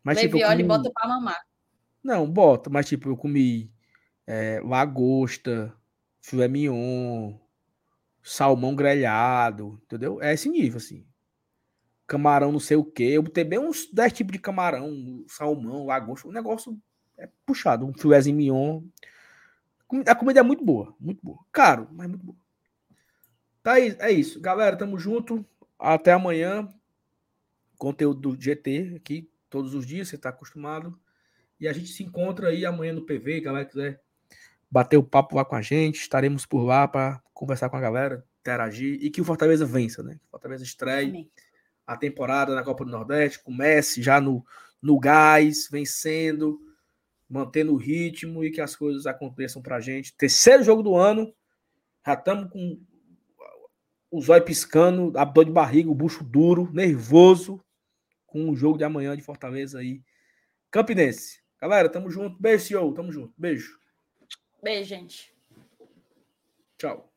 Mas tipo, eu Leviole comi... bota pra mamar. Não, bota, mas tipo, eu comi é, lagosta, filé mignon, salmão grelhado, entendeu? É esse nível, assim. Camarão não sei o quê. Eu botei bem uns 10 tipos de camarão, salmão, lagosta. O negócio é puxado. Um filézinho mignon. A comida é muito boa, muito boa. Caro, mas muito boa. Tá aí, é isso. Galera, tamo junto. Até amanhã. Conteúdo do GT aqui, todos os dias, você tá acostumado. E a gente se encontra aí amanhã no PV, galera quiser bater o papo lá com a gente, estaremos por lá para conversar com a galera, interagir e que o Fortaleza vença, né? Que o Fortaleza estreie Amém. a temporada na Copa do Nordeste, comece já no, no gás, vencendo, mantendo o ritmo e que as coisas aconteçam pra gente. Terceiro jogo do ano, já estamos com o zóio piscando, a dor de barriga, o bucho duro, nervoso, com o jogo de amanhã de Fortaleza aí. Campinense. Galera, tamo junto. Beijo, senhor. Tamo junto. Beijo. Beijo, gente. Tchau.